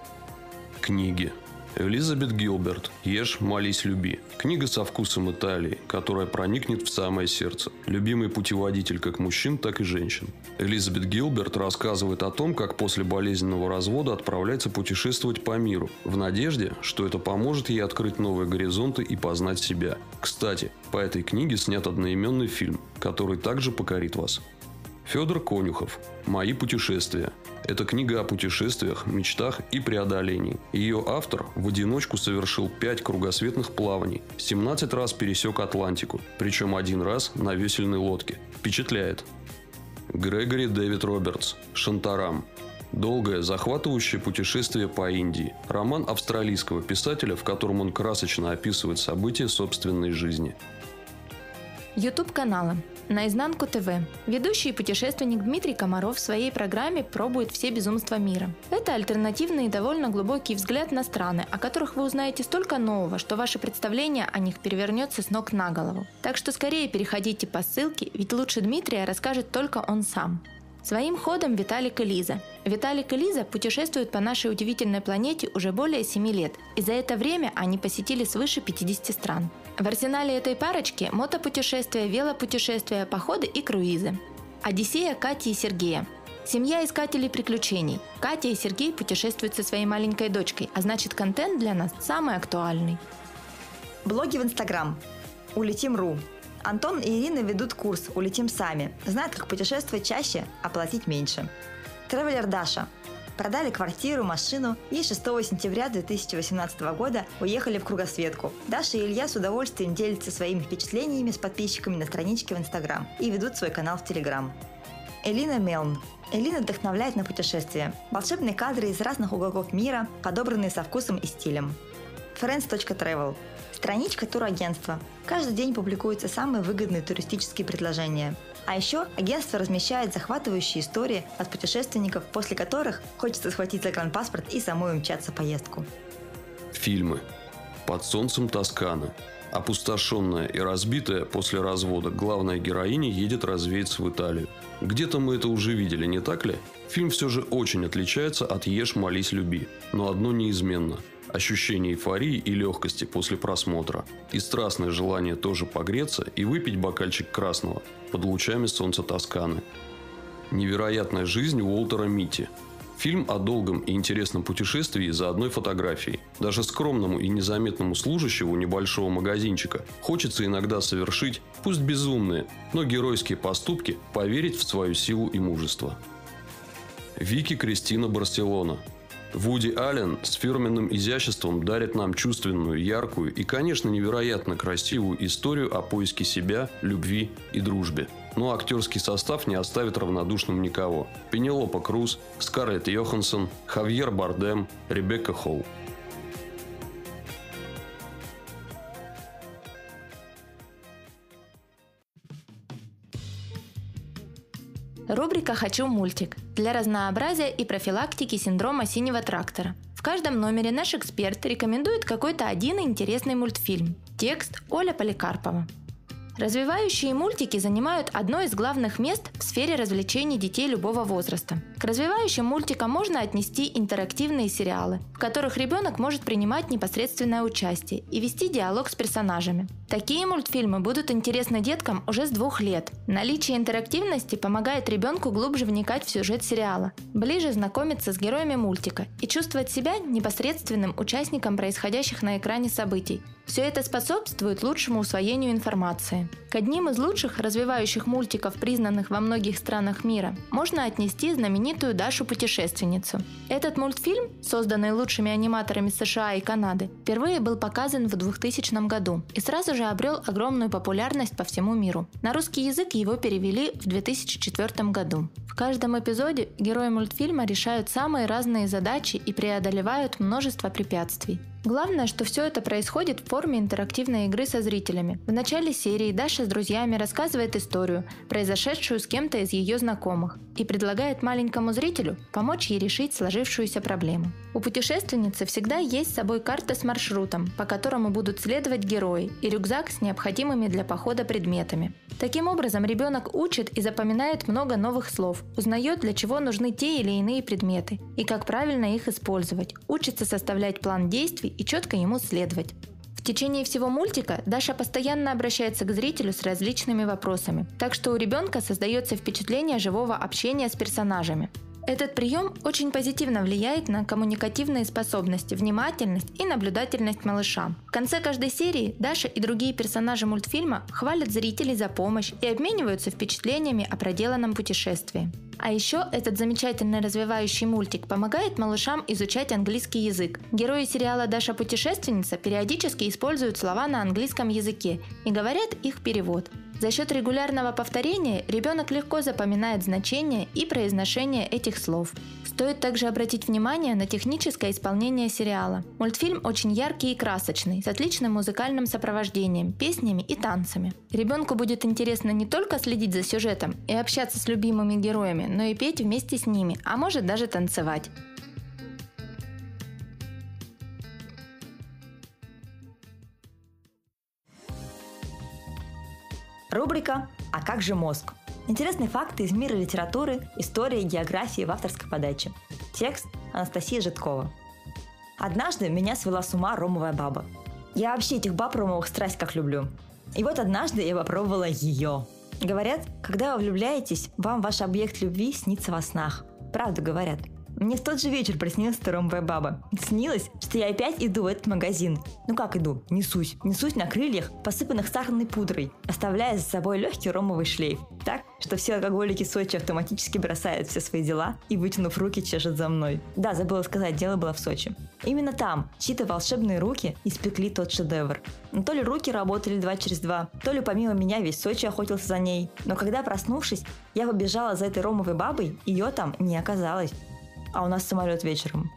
Книги. Элизабет Гилберт «Ешь, молись, люби». Книга со вкусом Италии, которая проникнет в самое сердце. Любимый путеводитель как мужчин, так и женщин. Элизабет Гилберт рассказывает о том, как после болезненного развода отправляется путешествовать по миру, в надежде, что это поможет ей открыть новые горизонты и познать себя. Кстати, по этой книге снят одноименный фильм, который также покорит вас. Федор Конюхов. Мои путешествия. Это книга о путешествиях, мечтах и преодолении. Ее автор в одиночку совершил 5 кругосветных плаваний, 17 раз пересек Атлантику, причем один раз на весельной лодке. Впечатляет. Грегори Дэвид Робертс. Шантарам. Долгое, захватывающее путешествие по Индии. Роман австралийского писателя, в котором он красочно описывает события собственной жизни. YouTube каналы. Наизнанку ТВ. Ведущий и путешественник Дмитрий Комаров в своей программе пробует все безумства мира. Это альтернативный и довольно глубокий взгляд на страны, о которых вы узнаете столько нового, что ваше представление о них перевернется с ног на голову. Так что скорее переходите по ссылке, ведь лучше Дмитрия расскажет только он сам. Своим ходом Виталик и Лиза. Виталик и Лиза путешествуют по нашей удивительной планете уже более 7 лет, и за это время они посетили свыше 50 стран. В арсенале этой парочки – мотопутешествия, велопутешествия, походы и круизы. Одиссея Кати и Сергея. Семья искателей приключений. Катя и Сергей путешествуют со своей маленькой дочкой, а значит контент для нас самый актуальный. Блоги в Инстаграм. Улетим.ру Антон и Ирина ведут курс «Улетим сами». Знают, как путешествовать чаще, а платить меньше. Тревелер Даша. Продали квартиру, машину и 6 сентября 2018 года уехали в кругосветку. Даша и Илья с удовольствием делятся своими впечатлениями с подписчиками на страничке в Инстаграм и ведут свой канал в Телеграм. Элина Мелн. Элина вдохновляет на путешествия. Волшебные кадры из разных уголков мира, подобранные со вкусом и стилем. Friends.travel. Страничка турагентства. Каждый день публикуются самые выгодные туристические предложения. А еще агентство размещает захватывающие истории от путешественников, после которых хочется схватить загранпаспорт и самой умчаться поездку. Фильмы. «Под солнцем Тосканы». Опустошенная и разбитая после развода главная героиня едет развеяться в Италию. Где-то мы это уже видели, не так ли? Фильм все же очень отличается от «Ешь, молись, люби», но одно неизменно – ощущение эйфории и легкости после просмотра, и страстное желание тоже погреться и выпить бокальчик красного под лучами солнца Тосканы. Невероятная жизнь Уолтера Мити. Фильм о долгом и интересном путешествии за одной фотографией. Даже скромному и незаметному служащему небольшого магазинчика хочется иногда совершить, пусть безумные, но геройские поступки, поверить в свою силу и мужество. Вики Кристина Барселона. Вуди Аллен с фирменным изяществом дарит нам чувственную, яркую и, конечно, невероятно красивую историю о поиске себя, любви и дружбе. Но актерский состав не оставит равнодушным никого. Пенелопа Круз, Скарлетт Йоханссон, Хавьер Бардем, Ребекка Холл. Рубрика «Хочу мультик» для разнообразия и профилактики синдрома синего трактора. В каждом номере наш эксперт рекомендует какой-то один интересный мультфильм. Текст Оля Поликарпова. Развивающие мультики занимают одно из главных мест в сфере развлечений детей любого возраста. К развивающим мультикам можно отнести интерактивные сериалы, в которых ребенок может принимать непосредственное участие и вести диалог с персонажами. Такие мультфильмы будут интересны деткам уже с двух лет. Наличие интерактивности помогает ребенку глубже вникать в сюжет сериала, ближе знакомиться с героями мультика и чувствовать себя непосредственным участником происходящих на экране событий. Все это способствует лучшему усвоению информации. К одним из лучших развивающих мультиков, признанных во многих странах мира, можно отнести знаменитую Дашу-путешественницу. Этот мультфильм, созданный лучшими аниматорами США и Канады, впервые был показан в 2000 году и сразу же обрел огромную популярность по всему миру. На русский язык его перевели в 2004 году. В каждом эпизоде герои мультфильма решают самые разные задачи и преодолевают множество препятствий. Главное, что все это происходит в форме интерактивной игры со зрителями. В начале серии Даша с друзьями рассказывает историю, произошедшую с кем-то из ее знакомых, и предлагает маленькому зрителю помочь ей решить сложившуюся проблему. У путешественницы всегда есть с собой карта с маршрутом, по которому будут следовать герои, и рюкзак с необходимыми для похода предметами. Таким образом, ребенок учит и запоминает много новых слов, узнает, для чего нужны те или иные предметы, и как правильно их использовать, учится составлять план действий и четко ему следовать. В течение всего мультика Даша постоянно обращается к зрителю с различными вопросами, так что у ребенка создается впечатление живого общения с персонажами. Этот прием очень позитивно влияет на коммуникативные способности, внимательность и наблюдательность малыша. В конце каждой серии Даша и другие персонажи мультфильма хвалят зрителей за помощь и обмениваются впечатлениями о проделанном путешествии. А еще этот замечательный развивающий мультик помогает малышам изучать английский язык. Герои сериала «Даша путешественница» периодически используют слова на английском языке и говорят их перевод. За счет регулярного повторения ребенок легко запоминает значение и произношение этих слов. Стоит также обратить внимание на техническое исполнение сериала. Мультфильм очень яркий и красочный, с отличным музыкальным сопровождением, песнями и танцами. Ребенку будет интересно не только следить за сюжетом и общаться с любимыми героями, но и петь вместе с ними, а может даже танцевать. Рубрика «А как же мозг?». Интересные факты из мира литературы, истории географии в авторской подаче. Текст Анастасия Житкова. Однажды меня свела с ума ромовая баба. Я вообще этих баб ромовых страсть как люблю. И вот однажды я попробовала ее. Говорят, когда вы влюбляетесь, вам ваш объект любви снится во снах. Правду говорят. Мне в тот же вечер приснилась ромовая баба. Снилось, что я опять иду в этот магазин. Ну как иду? Несусь. Несусь на крыльях, посыпанных сахарной пудрой, оставляя за собой легкий ромовый шлейф. Так, что все алкоголики Сочи автоматически бросают все свои дела и, вытянув руки, чешут за мной. Да, забыла сказать, дело было в Сочи. Именно там чьи-то волшебные руки испекли тот шедевр. Но то ли руки работали два через два, то ли помимо меня весь Сочи охотился за ней. Но когда, проснувшись, я побежала за этой ромовой бабой, ее там не оказалось а у нас самолет вечером.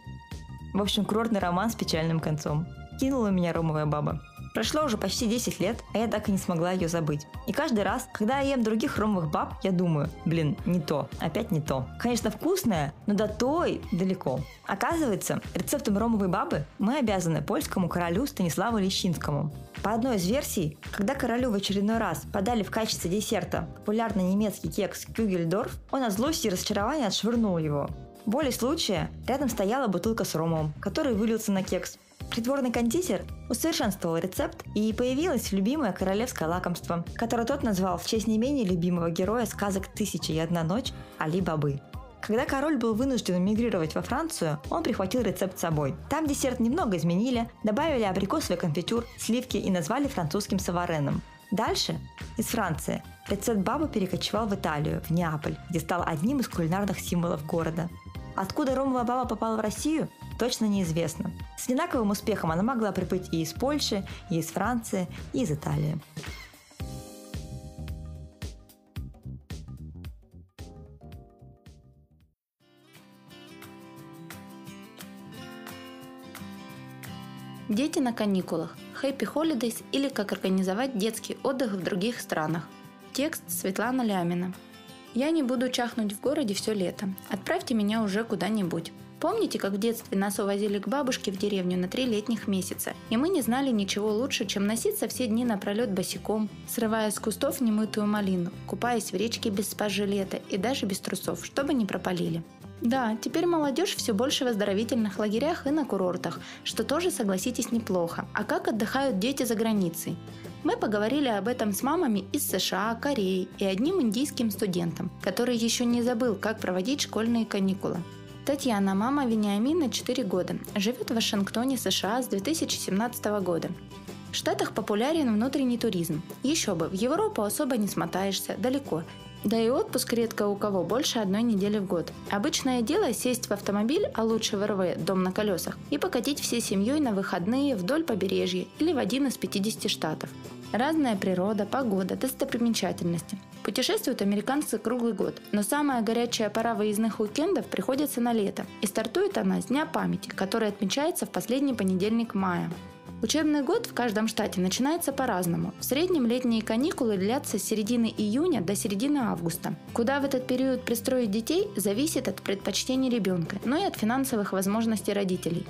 В общем, курортный роман с печальным концом. Кинула меня ромовая баба. Прошло уже почти 10 лет, а я так и не смогла ее забыть. И каждый раз, когда я ем других ромовых баб, я думаю, блин, не то, опять не то. Конечно, вкусное, но до той далеко. Оказывается, рецептом ромовой бабы мы обязаны польскому королю Станиславу Лещинскому. По одной из версий, когда королю в очередной раз подали в качестве десерта популярный немецкий кекс Кюгельдорф, он от злости и разочарования отшвырнул его. Более случая рядом стояла бутылка с ромом, который вылился на кекс. Придворный кондитер усовершенствовал рецепт, и появилось любимое королевское лакомство, которое тот назвал в честь не менее любимого героя сказок «Тысяча и одна ночь» Али Бабы. Когда король был вынужден мигрировать во Францию, он прихватил рецепт с собой. Там десерт немного изменили, добавили абрикосовый конфитюр, сливки и назвали французским савареном. Дальше, из Франции, рецепт бабы перекочевал в Италию, в Неаполь, где стал одним из кулинарных символов города. Откуда ромовая баба попала в Россию, точно неизвестно. С одинаковым успехом она могла прибыть и из Польши, и из Франции, и из Италии. Дети на каникулах. Happy Holidays или как организовать детский отдых в других странах. Текст Светлана Лямина. Я не буду чахнуть в городе все лето. Отправьте меня уже куда-нибудь. Помните, как в детстве нас увозили к бабушке в деревню на три летних месяца, и мы не знали ничего лучше, чем носиться все дни напролет босиком, срывая с кустов немытую малину, купаясь в речке без спас-жилета и даже без трусов, чтобы не пропалили. Да, теперь молодежь все больше в оздоровительных лагерях и на курортах, что тоже, согласитесь, неплохо. А как отдыхают дети за границей? Мы поговорили об этом с мамами из США, Кореи и одним индийским студентом, который еще не забыл, как проводить школьные каникулы. Татьяна, мама Вениамина, 4 года, живет в Вашингтоне, США с 2017 года. В Штатах популярен внутренний туризм. Еще бы, в Европу особо не смотаешься, далеко. Да и отпуск редко у кого больше одной недели в год. Обычное дело сесть в автомобиль, а лучше в РВ, дом на колесах, и покатить всей семьей на выходные вдоль побережья или в один из 50 штатов. Разная природа, погода, достопримечательности. Путешествуют американцы круглый год, но самая горячая пора выездных уикендов приходится на лето, и стартует она с Дня памяти, который отмечается в последний понедельник мая. Учебный год в каждом штате начинается по-разному. В среднем летние каникулы длятся с середины июня до середины августа. Куда в этот период пристроить детей, зависит от предпочтений ребенка, но и от финансовых возможностей родителей.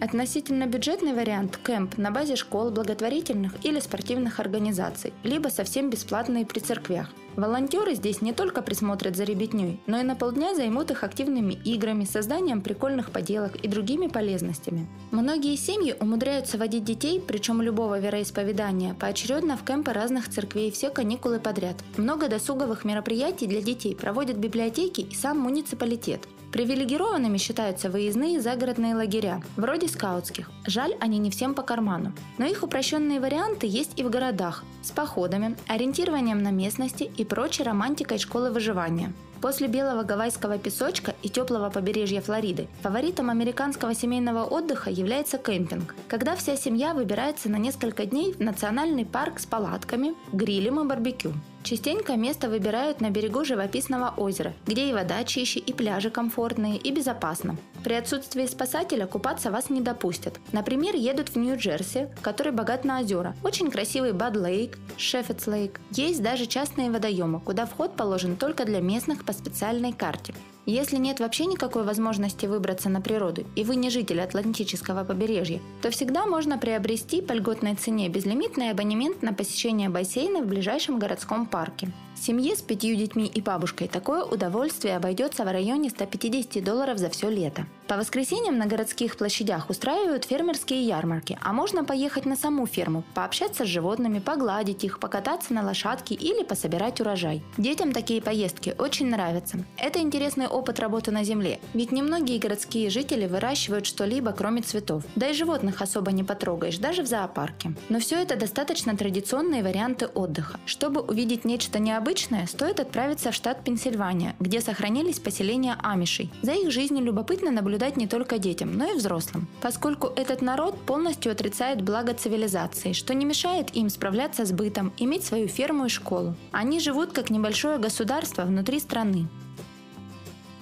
Относительно бюджетный вариант – кемп на базе школ, благотворительных или спортивных организаций, либо совсем бесплатные при церквях. Волонтеры здесь не только присмотрят за ребятней, но и на полдня займут их активными играми, созданием прикольных поделок и другими полезностями. Многие семьи умудряются водить детей, причем любого вероисповедания, поочередно в кемпы разных церквей все каникулы подряд. Много досуговых мероприятий для детей проводят библиотеки и сам муниципалитет. Привилегированными считаются выездные загородные лагеря, вроде скаутских. Жаль, они не всем по карману. Но их упрощенные варианты есть и в городах, с походами, ориентированием на местности и прочей романтикой школы выживания. После белого гавайского песочка и теплого побережья Флориды фаворитом американского семейного отдыха является кемпинг, когда вся семья выбирается на несколько дней в национальный парк с палатками, грилем и барбекю. Частенько место выбирают на берегу живописного озера, где и вода чище, и пляжи комфортные и безопасно. При отсутствии спасателя купаться вас не допустят. Например, едут в Нью-Джерси, который богат на озера. Очень красивый Бад Лейк, Шеффетс Лейк. Есть даже частные водоемы, куда вход положен только для местных по специальной карте. Если нет вообще никакой возможности выбраться на природу, и вы не житель Атлантического побережья, то всегда можно приобрести по льготной цене безлимитный абонемент на посещение бассейна в ближайшем городском парке. Семье с пятью детьми и бабушкой такое удовольствие обойдется в районе 150 долларов за все лето. По воскресеньям на городских площадях устраивают фермерские ярмарки, а можно поехать на саму ферму, пообщаться с животными, погладить их, покататься на лошадке или пособирать урожай. Детям такие поездки очень нравятся. Это интересный опыт работы на земле, ведь немногие городские жители выращивают что-либо кроме цветов. Да и животных особо не потрогаешь, даже в зоопарке. Но все это достаточно традиционные варианты отдыха. Чтобы увидеть нечто необычное, обычное, стоит отправиться в штат Пенсильвания, где сохранились поселения амишей. За их жизнью любопытно наблюдать не только детям, но и взрослым, поскольку этот народ полностью отрицает благо цивилизации, что не мешает им справляться с бытом, иметь свою ферму и школу. Они живут как небольшое государство внутри страны.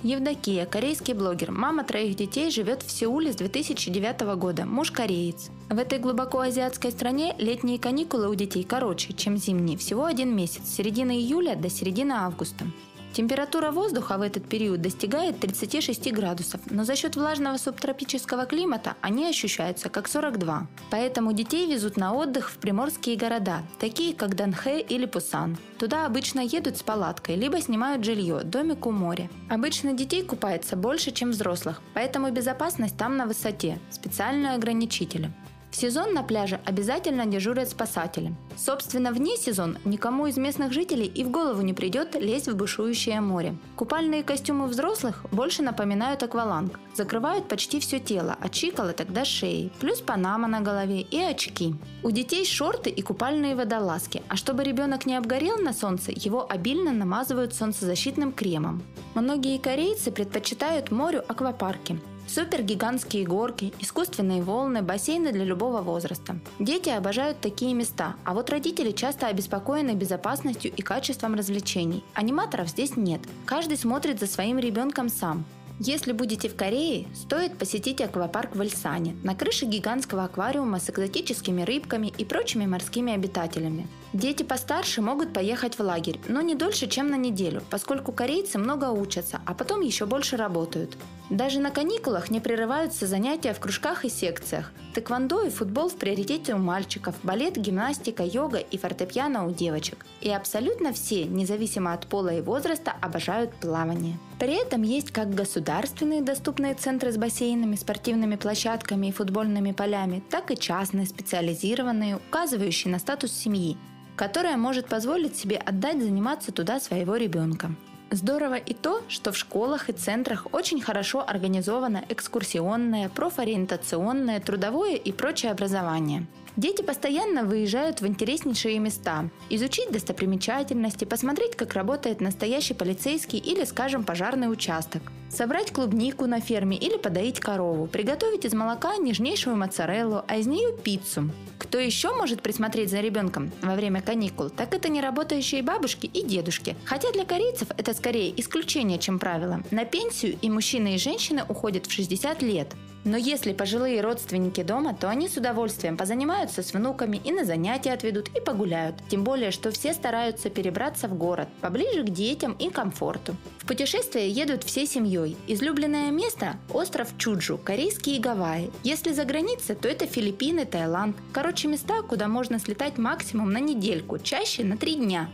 Евдокия, корейский блогер, мама троих детей, живет в Сеуле с 2009 года, муж кореец. В этой глубоко азиатской стране летние каникулы у детей короче, чем зимние, всего один месяц, с середины июля до середины августа. Температура воздуха в этот период достигает 36 градусов, но за счет влажного субтропического климата они ощущаются как 42. Поэтому детей везут на отдых в приморские города, такие как Данхэ или Пусан. Туда обычно едут с палаткой, либо снимают жилье, домик у моря. Обычно детей купается больше, чем взрослых, поэтому безопасность там на высоте, специальные ограничители. Сезон на пляже обязательно дежурят спасатели. Собственно, вне сезон никому из местных жителей и в голову не придет лезть в бушующее море. Купальные костюмы взрослых больше напоминают акваланг. Закрывают почти все тело, от щиколоток до шеи, плюс панама на голове и очки. У детей шорты и купальные водолазки, а чтобы ребенок не обгорел на солнце, его обильно намазывают солнцезащитным кремом. Многие корейцы предпочитают морю аквапарки. Супергигантские горки, искусственные волны, бассейны для любого возраста. Дети обожают такие места, а вот родители часто обеспокоены безопасностью и качеством развлечений. Аниматоров здесь нет. Каждый смотрит за своим ребенком сам. Если будете в Корее, стоит посетить аквапарк в Ильсане, на крыше гигантского аквариума с экзотическими рыбками и прочими морскими обитателями. Дети постарше могут поехать в лагерь, но не дольше, чем на неделю, поскольку корейцы много учатся, а потом еще больше работают. Даже на каникулах не прерываются занятия в кружках и секциях. Тэквондо и футбол в приоритете у мальчиков, балет, гимнастика, йога и фортепиано у девочек. И абсолютно все, независимо от пола и возраста, обожают плавание. При этом есть как государственные доступные центры с бассейнами, спортивными площадками и футбольными полями, так и частные, специализированные, указывающие на статус семьи, которая может позволить себе отдать заниматься туда своего ребенка. Здорово и то, что в школах и центрах очень хорошо организовано экскурсионное, профориентационное, трудовое и прочее образование. Дети постоянно выезжают в интереснейшие места, изучить достопримечательности, посмотреть, как работает настоящий полицейский или, скажем, пожарный участок, собрать клубнику на ферме или подоить корову, приготовить из молока нежнейшую моцареллу, а из нее пиццу. Кто еще может присмотреть за ребенком во время каникул, так это неработающие бабушки и дедушки. Хотя для корейцев это скорее исключение, чем правило. На пенсию и мужчины, и женщины уходят в 60 лет. Но если пожилые родственники дома, то они с удовольствием позанимаются с внуками и на занятия отведут и погуляют. Тем более, что все стараются перебраться в город, поближе к детям и комфорту. В путешествие едут всей семьей. Излюбленное место – остров Чуджу, корейские Гавайи. Если за границей, то это Филиппины, Таиланд. Короче, места, куда можно слетать максимум на недельку, чаще на три дня.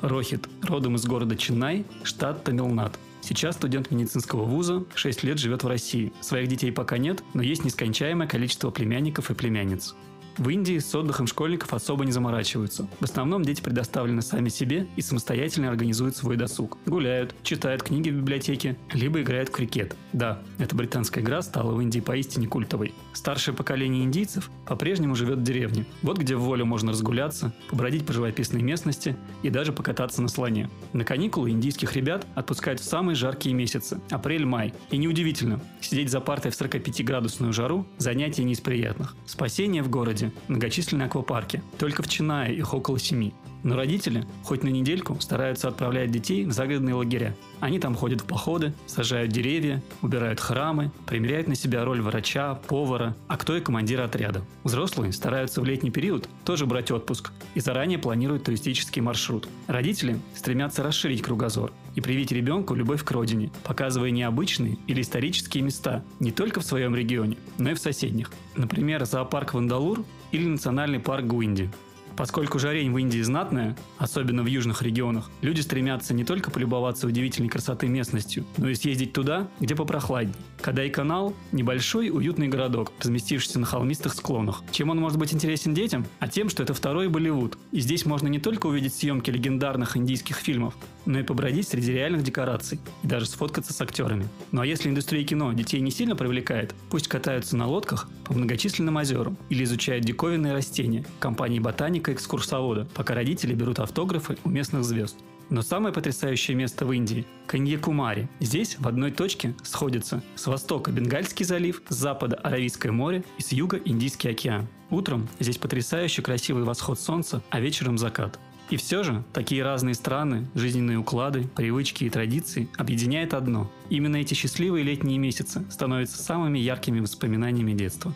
Рохит, родом из города Чинай, штат Тамилнад. Сейчас студент медицинского вуза, 6 лет живет в России. Своих детей пока нет, но есть нескончаемое количество племянников и племянниц. В Индии с отдыхом школьников особо не заморачиваются. В основном дети предоставлены сами себе и самостоятельно организуют свой досуг. Гуляют, читают книги в библиотеке, либо играют в крикет. Да, эта британская игра стала в Индии поистине культовой. Старшее поколение индийцев по-прежнему живет в деревне. Вот где в волю можно разгуляться, побродить по живописной местности и даже покататься на слоне. На каникулы индийских ребят отпускают в самые жаркие месяцы – апрель-май. И неудивительно, сидеть за партой в 45-градусную жару – занятие не из приятных. Спасение в городе многочисленные аквапарки. Только в Чинае их около семи. Но родители, хоть на недельку, стараются отправлять детей в загородные лагеря. Они там ходят в походы, сажают деревья, убирают храмы, примеряют на себя роль врача, повара, а кто и командира отряда. Взрослые стараются в летний период тоже брать отпуск и заранее планируют туристический маршрут. Родители стремятся расширить кругозор и привить ребенку любовь к родине, показывая необычные или исторические места не только в своем регионе, но и в соседних. Например, зоопарк Вандалур или национальный парк Гуинди. Поскольку жарень в Индии знатная, особенно в южных регионах, люди стремятся не только полюбоваться удивительной красоты местностью, но и съездить туда, где попрохладнее. Кадай-канал – небольшой уютный городок, разместившийся на холмистых склонах. Чем он может быть интересен детям? А тем, что это второй Болливуд. И здесь можно не только увидеть съемки легендарных индийских фильмов, но и побродить среди реальных декораций и даже сфоткаться с актерами. Ну а если индустрия кино детей не сильно привлекает, пусть катаются на лодках по многочисленным озерам или изучают диковинные растения компании «Ботаника» экскурсовода, пока родители берут автографы у местных звезд. Но самое потрясающее место в Индии – Каньякумари. Здесь в одной точке сходятся с востока Бенгальский залив, с запада Аравийское море и с юга Индийский океан. Утром здесь потрясающе красивый восход солнца, а вечером закат. И все же, такие разные страны, жизненные уклады, привычки и традиции объединяет одно. Именно эти счастливые летние месяцы становятся самыми яркими воспоминаниями детства.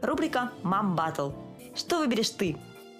Рубрика «Мам Баттл». Что выберешь ты?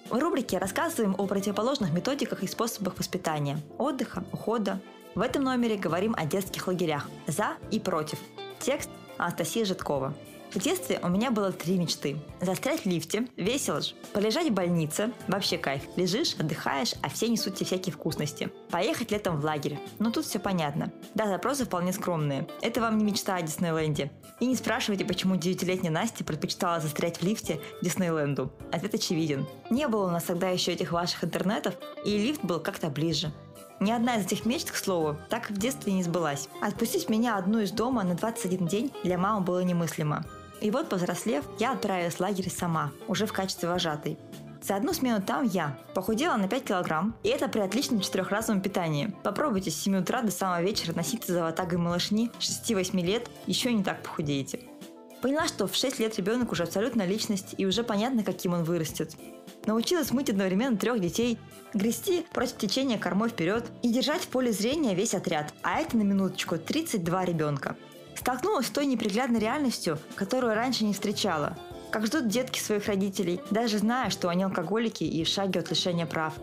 В рубрике рассказываем о противоположных методиках и способах воспитания, отдыха, ухода. В этом номере говорим о детских лагерях «За» и «Против». Текст Анастасия Житкова. В детстве у меня было три мечты. Застрять в лифте, весело же. Полежать в больнице, вообще кайф. Лежишь, отдыхаешь, а все несут тебе всякие вкусности. Поехать летом в лагерь. Но тут все понятно. Да, запросы вполне скромные. Это вам не мечта о Диснейленде. И не спрашивайте, почему девятилетняя Настя предпочитала застрять в лифте Диснейленду. Ответ очевиден. Не было у нас тогда еще этих ваших интернетов, и лифт был как-то ближе. Ни одна из этих мечт, к слову, так в детстве не сбылась. Отпустить меня одну из дома на 21 день для мамы было немыслимо. И вот, повзрослев, я отправилась в лагерь сама, уже в качестве вожатой. За одну смену там я похудела на 5 килограмм, и это при отличном четырехразовом питании. Попробуйте с 7 утра до самого вечера носиться за ватагой малышни 6-8 лет, еще не так похудеете. Поняла, что в 6 лет ребенок уже абсолютно личность, и уже понятно, каким он вырастет. Научилась мыть одновременно трех детей, грести против течения кормой вперед и держать в поле зрения весь отряд, а это на минуточку 32 ребенка. Столкнулась с той неприглядной реальностью, которую раньше не встречала. Как ждут детки своих родителей, даже зная, что они алкоголики и в шаге от лишения прав.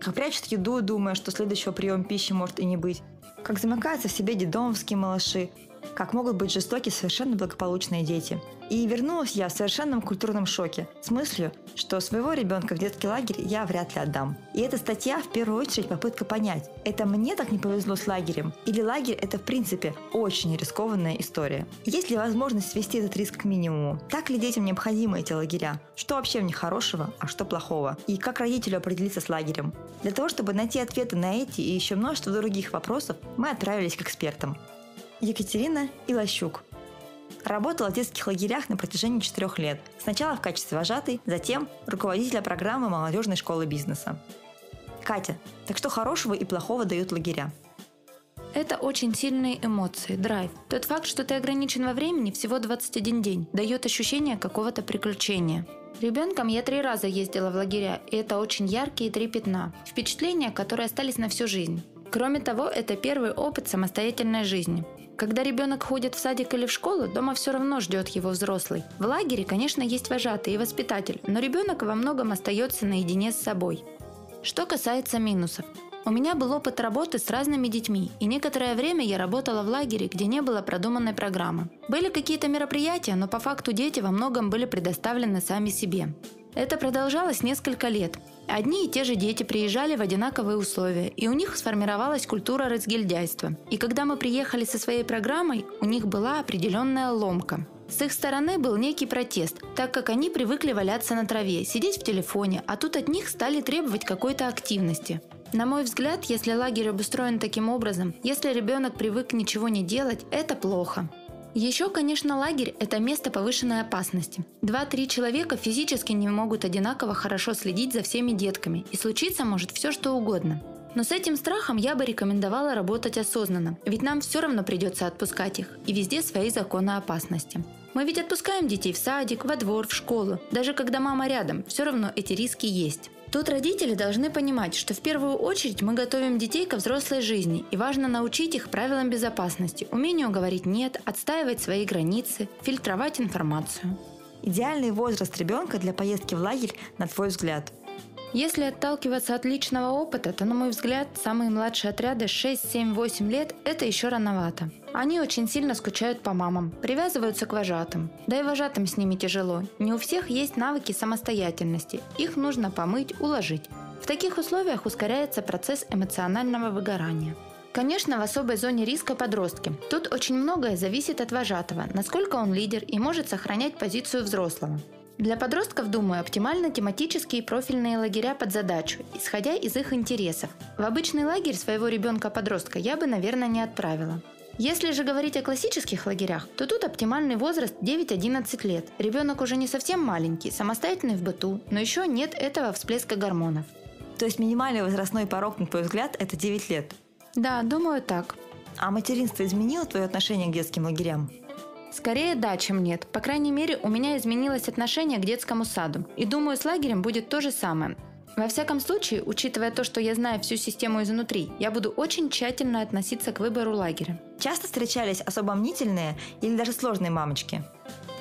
Как прячут еду, думая, что следующего приема пищи может и не быть. Как замыкаются в себе дедомовские малыши, как могут быть жестоки совершенно благополучные дети. И вернулась я в совершенном культурном шоке с мыслью, что своего ребенка в детский лагерь я вряд ли отдам. И эта статья в первую очередь попытка понять, это мне так не повезло с лагерем, или лагерь это в принципе очень рискованная история. Есть ли возможность свести этот риск к минимуму? Так ли детям необходимы эти лагеря? Что вообще в них хорошего, а что плохого? И как родителю определиться с лагерем? Для того, чтобы найти ответы на эти и еще множество других вопросов, мы отправились к экспертам. Екатерина Илощук. Работала в детских лагерях на протяжении четырех лет. Сначала в качестве вожатой, затем руководителя программы молодежной школы бизнеса. Катя, так что хорошего и плохого дают лагеря? Это очень сильные эмоции, драйв. Тот факт, что ты ограничен во времени всего 21 день, дает ощущение какого-то приключения. Ребенком я три раза ездила в лагеря, и это очень яркие три пятна. Впечатления, которые остались на всю жизнь. Кроме того, это первый опыт самостоятельной жизни. Когда ребенок ходит в садик или в школу, дома все равно ждет его взрослый. В лагере, конечно, есть вожатый и воспитатель, но ребенок во многом остается наедине с собой. Что касается минусов. У меня был опыт работы с разными детьми, и некоторое время я работала в лагере, где не было продуманной программы. Были какие-то мероприятия, но по факту дети во многом были предоставлены сами себе. Это продолжалось несколько лет. Одни и те же дети приезжали в одинаковые условия, и у них сформировалась культура разгильдяйства. И когда мы приехали со своей программой, у них была определенная ломка. С их стороны был некий протест, так как они привыкли валяться на траве, сидеть в телефоне, а тут от них стали требовать какой-то активности. На мой взгляд, если лагерь обустроен таким образом, если ребенок привык ничего не делать, это плохо. Еще, конечно, лагерь – это место повышенной опасности. Два-три человека физически не могут одинаково хорошо следить за всеми детками, и случиться может все что угодно. Но с этим страхом я бы рекомендовала работать осознанно, ведь нам все равно придется отпускать их, и везде свои законы опасности. Мы ведь отпускаем детей в садик, во двор, в школу. Даже когда мама рядом, все равно эти риски есть. Тут родители должны понимать, что в первую очередь мы готовим детей ко взрослой жизни, и важно научить их правилам безопасности, умению говорить «нет», отстаивать свои границы, фильтровать информацию. Идеальный возраст ребенка для поездки в лагерь, на твой взгляд – если отталкиваться от личного опыта, то, на мой взгляд, самые младшие отряды 6, 7, 8 лет – это еще рановато. Они очень сильно скучают по мамам, привязываются к вожатым. Да и вожатым с ними тяжело. Не у всех есть навыки самостоятельности. Их нужно помыть, уложить. В таких условиях ускоряется процесс эмоционального выгорания. Конечно, в особой зоне риска подростки. Тут очень многое зависит от вожатого, насколько он лидер и может сохранять позицию взрослого. Для подростков, думаю, оптимально тематические и профильные лагеря под задачу, исходя из их интересов. В обычный лагерь своего ребенка-подростка я бы, наверное, не отправила. Если же говорить о классических лагерях, то тут оптимальный возраст 9-11 лет. Ребенок уже не совсем маленький, самостоятельный в быту, но еще нет этого всплеска гормонов. То есть минимальный возрастной порог, на твой взгляд, это 9 лет? Да, думаю так. А материнство изменило твое отношение к детским лагерям? Скорее да, чем нет. По крайней мере, у меня изменилось отношение к детскому саду. И думаю, с лагерем будет то же самое. Во всяком случае, учитывая то, что я знаю всю систему изнутри, я буду очень тщательно относиться к выбору лагеря. Часто встречались особо мнительные или даже сложные мамочки?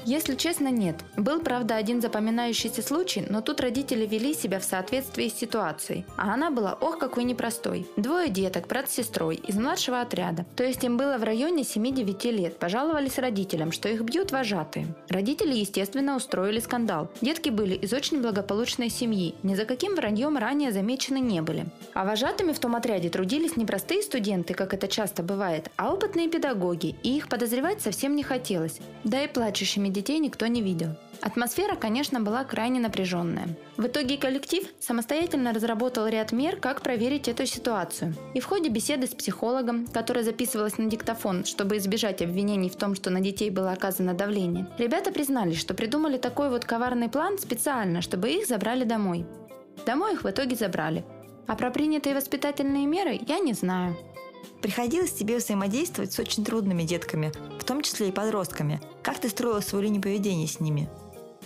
Если честно, нет. Был, правда, один запоминающийся случай, но тут родители вели себя в соответствии с ситуацией. А она была ох какой непростой. Двое деток, брат с сестрой, из младшего отряда. То есть им было в районе 7-9 лет. Пожаловались родителям, что их бьют вожатые. Родители, естественно, устроили скандал. Детки были из очень благополучной семьи. Ни за каким враньем ранее замечены не были. А вожатыми в том отряде трудились не простые студенты, как это часто бывает, а опытные педагоги, и их подозревать совсем не хотелось. Да и плачущими детей никто не видел. Атмосфера, конечно, была крайне напряженная. В итоге коллектив самостоятельно разработал ряд мер, как проверить эту ситуацию. И в ходе беседы с психологом, которая записывалась на диктофон, чтобы избежать обвинений в том, что на детей было оказано давление, ребята признались, что придумали такой вот коварный план специально, чтобы их забрали домой. Домой их в итоге забрали. А про принятые воспитательные меры я не знаю. Приходилось тебе взаимодействовать с очень трудными детками, в том числе и подростками. Как ты строила свою линию поведения с ними?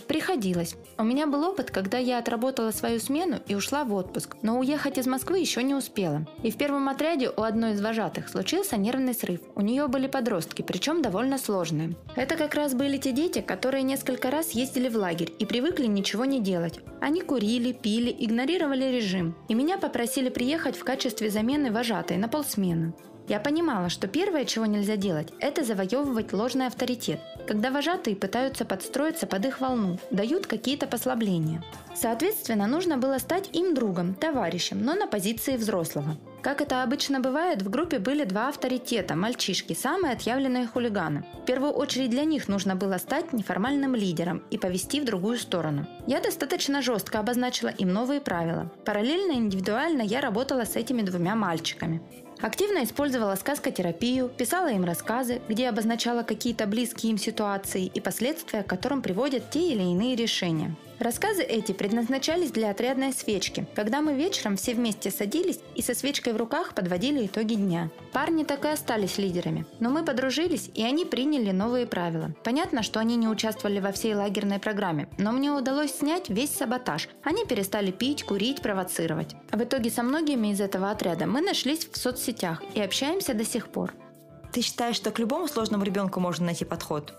Приходилось. У меня был опыт, когда я отработала свою смену и ушла в отпуск, но уехать из Москвы еще не успела. И в первом отряде у одной из вожатых случился нервный срыв. У нее были подростки, причем довольно сложные. Это как раз были те дети, которые несколько раз ездили в лагерь и привыкли ничего не делать. Они курили, пили, игнорировали режим. И меня попросили приехать в качестве замены вожатой на полсмены. Я понимала, что первое, чего нельзя делать, это завоевывать ложный авторитет, когда вожатые пытаются подстроиться под их волну, дают какие-то послабления. Соответственно, нужно было стать им другом, товарищем, но на позиции взрослого. Как это обычно бывает, в группе были два авторитета – мальчишки, самые отъявленные хулиганы. В первую очередь для них нужно было стать неформальным лидером и повести в другую сторону. Я достаточно жестко обозначила им новые правила. Параллельно индивидуально я работала с этими двумя мальчиками. Активно использовала сказкотерапию, писала им рассказы, где обозначала какие-то близкие им ситуации и последствия, к которым приводят те или иные решения. Рассказы эти предназначались для отрядной свечки, когда мы вечером все вместе садились и со свечкой в руках подводили итоги дня. Парни так и остались лидерами, но мы подружились и они приняли новые правила. Понятно, что они не участвовали во всей лагерной программе, но мне удалось снять весь саботаж. Они перестали пить, курить, провоцировать. В итоге со многими из этого отряда мы нашлись в соцсетях и общаемся до сих пор. Ты считаешь, что к любому сложному ребенку можно найти подход?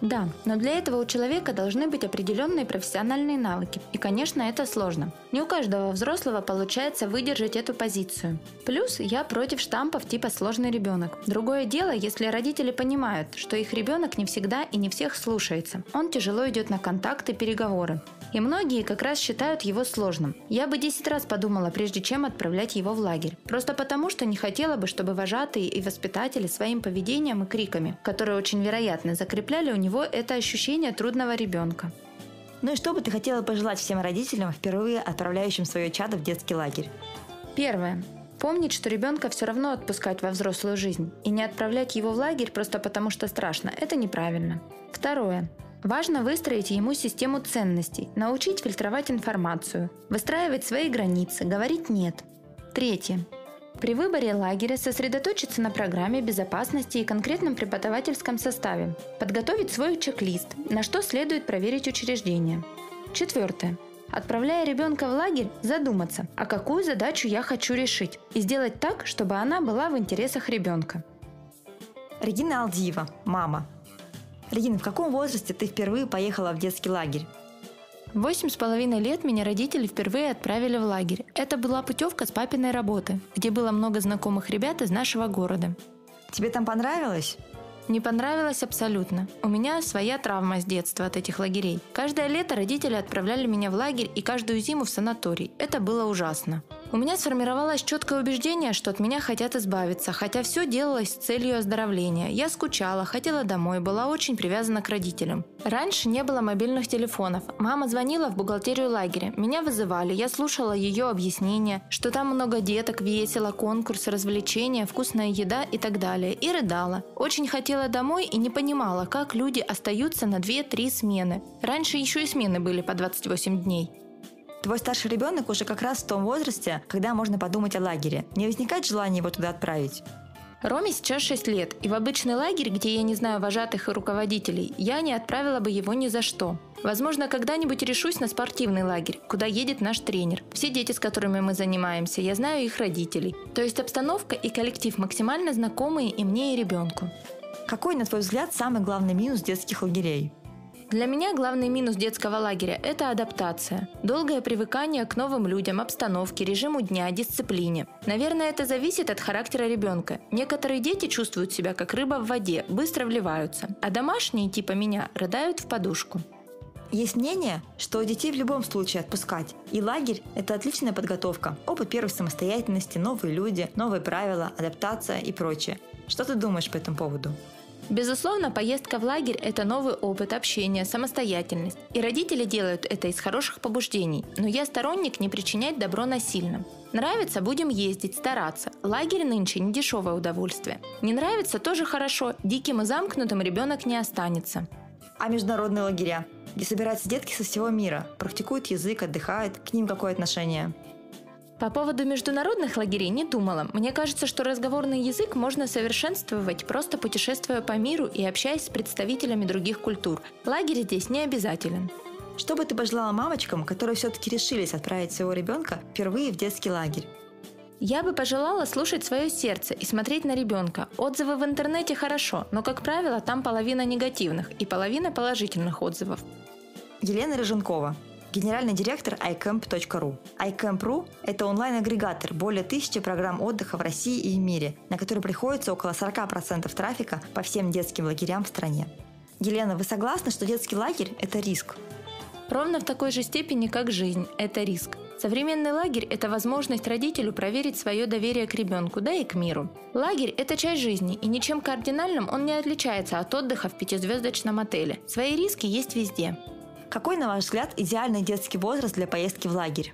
Да, но для этого у человека должны быть определенные профессиональные навыки. И, конечно, это сложно. Не у каждого взрослого получается выдержать эту позицию. Плюс я против штампов типа «сложный ребенок». Другое дело, если родители понимают, что их ребенок не всегда и не всех слушается. Он тяжело идет на контакты, переговоры. И многие как раз считают его сложным. Я бы 10 раз подумала, прежде чем отправлять его в лагерь. Просто потому, что не хотела бы, чтобы вожатые и воспитатели своим поведением и криками, которые очень вероятно закрепляли у него это ощущение трудного ребенка. Ну и что бы ты хотела пожелать всем родителям, впервые отправляющим свое чадо в детский лагерь? Первое. Помнить, что ребенка все равно отпускать во взрослую жизнь, и не отправлять его в лагерь просто потому, что страшно. Это неправильно. Второе. Важно выстроить ему систему ценностей, научить фильтровать информацию, выстраивать свои границы, говорить «нет». Третье. При выборе лагеря сосредоточиться на программе безопасности и конкретном преподавательском составе, подготовить свой чек-лист, на что следует проверить учреждение. Четвертое. Отправляя ребенка в лагерь, задуматься, а какую задачу я хочу решить, и сделать так, чтобы она была в интересах ребенка. Регина Алдиева, мама, Регина, в каком возрасте ты впервые поехала в детский лагерь? Восемь с половиной лет меня родители впервые отправили в лагерь. Это была путевка с папиной работы, где было много знакомых ребят из нашего города. Тебе там понравилось? Не понравилось абсолютно. У меня своя травма с детства от этих лагерей. Каждое лето родители отправляли меня в лагерь и каждую зиму в санаторий. Это было ужасно. У меня сформировалось четкое убеждение, что от меня хотят избавиться, хотя все делалось с целью оздоровления. Я скучала, хотела домой, была очень привязана к родителям. Раньше не было мобильных телефонов. Мама звонила в бухгалтерию лагеря. Меня вызывали, я слушала ее объяснения, что там много деток, весело, конкурсы, развлечения, вкусная еда и так далее. И рыдала. Очень хотела домой и не понимала, как люди остаются на 2-3 смены. Раньше еще и смены были по 28 дней. Твой старший ребенок уже как раз в том возрасте, когда можно подумать о лагере. Не возникает желания его туда отправить? Роме сейчас 6 лет, и в обычный лагерь, где я не знаю вожатых и руководителей, я не отправила бы его ни за что. Возможно, когда-нибудь решусь на спортивный лагерь, куда едет наш тренер. Все дети, с которыми мы занимаемся, я знаю их родителей. То есть обстановка и коллектив максимально знакомые и мне, и ребенку. Какой, на твой взгляд, самый главный минус детских лагерей? Для меня главный минус детского лагеря – это адаптация. Долгое привыкание к новым людям, обстановке, режиму дня, дисциплине. Наверное, это зависит от характера ребенка. Некоторые дети чувствуют себя как рыба в воде, быстро вливаются, а домашние, типа меня, рыдают в подушку. Есть мнение, что детей в любом случае отпускать. И лагерь – это отличная подготовка. Опыт первой самостоятельности, новые люди, новые правила, адаптация и прочее. Что ты думаешь по этому поводу? Безусловно, поездка в лагерь – это новый опыт общения, самостоятельность. И родители делают это из хороших побуждений. Но я сторонник не причинять добро насильно. Нравится – будем ездить, стараться. Лагерь нынче не дешевое удовольствие. Не нравится – тоже хорошо. Диким и замкнутым ребенок не останется. А международные лагеря, где собираются детки со всего мира, практикуют язык, отдыхают, к ним какое отношение? По поводу международных лагерей не думала. Мне кажется, что разговорный язык можно совершенствовать, просто путешествуя по миру и общаясь с представителями других культур. Лагерь здесь не обязателен. Что бы ты пожелала мамочкам, которые все-таки решились отправить своего ребенка впервые в детский лагерь? Я бы пожелала слушать свое сердце и смотреть на ребенка. Отзывы в интернете хорошо, но, как правило, там половина негативных и половина положительных отзывов. Елена Рыженкова, генеральный директор iCamp.ru. iCamp.ru – это онлайн-агрегатор более тысячи программ отдыха в России и мире, на который приходится около 40% трафика по всем детским лагерям в стране. Елена, вы согласны, что детский лагерь – это риск? Ровно в такой же степени, как жизнь – это риск. Современный лагерь – это возможность родителю проверить свое доверие к ребенку, да и к миру. Лагерь – это часть жизни, и ничем кардинальным он не отличается от отдыха в пятизвездочном отеле. Свои риски есть везде. Какой, на ваш взгляд, идеальный детский возраст для поездки в лагерь?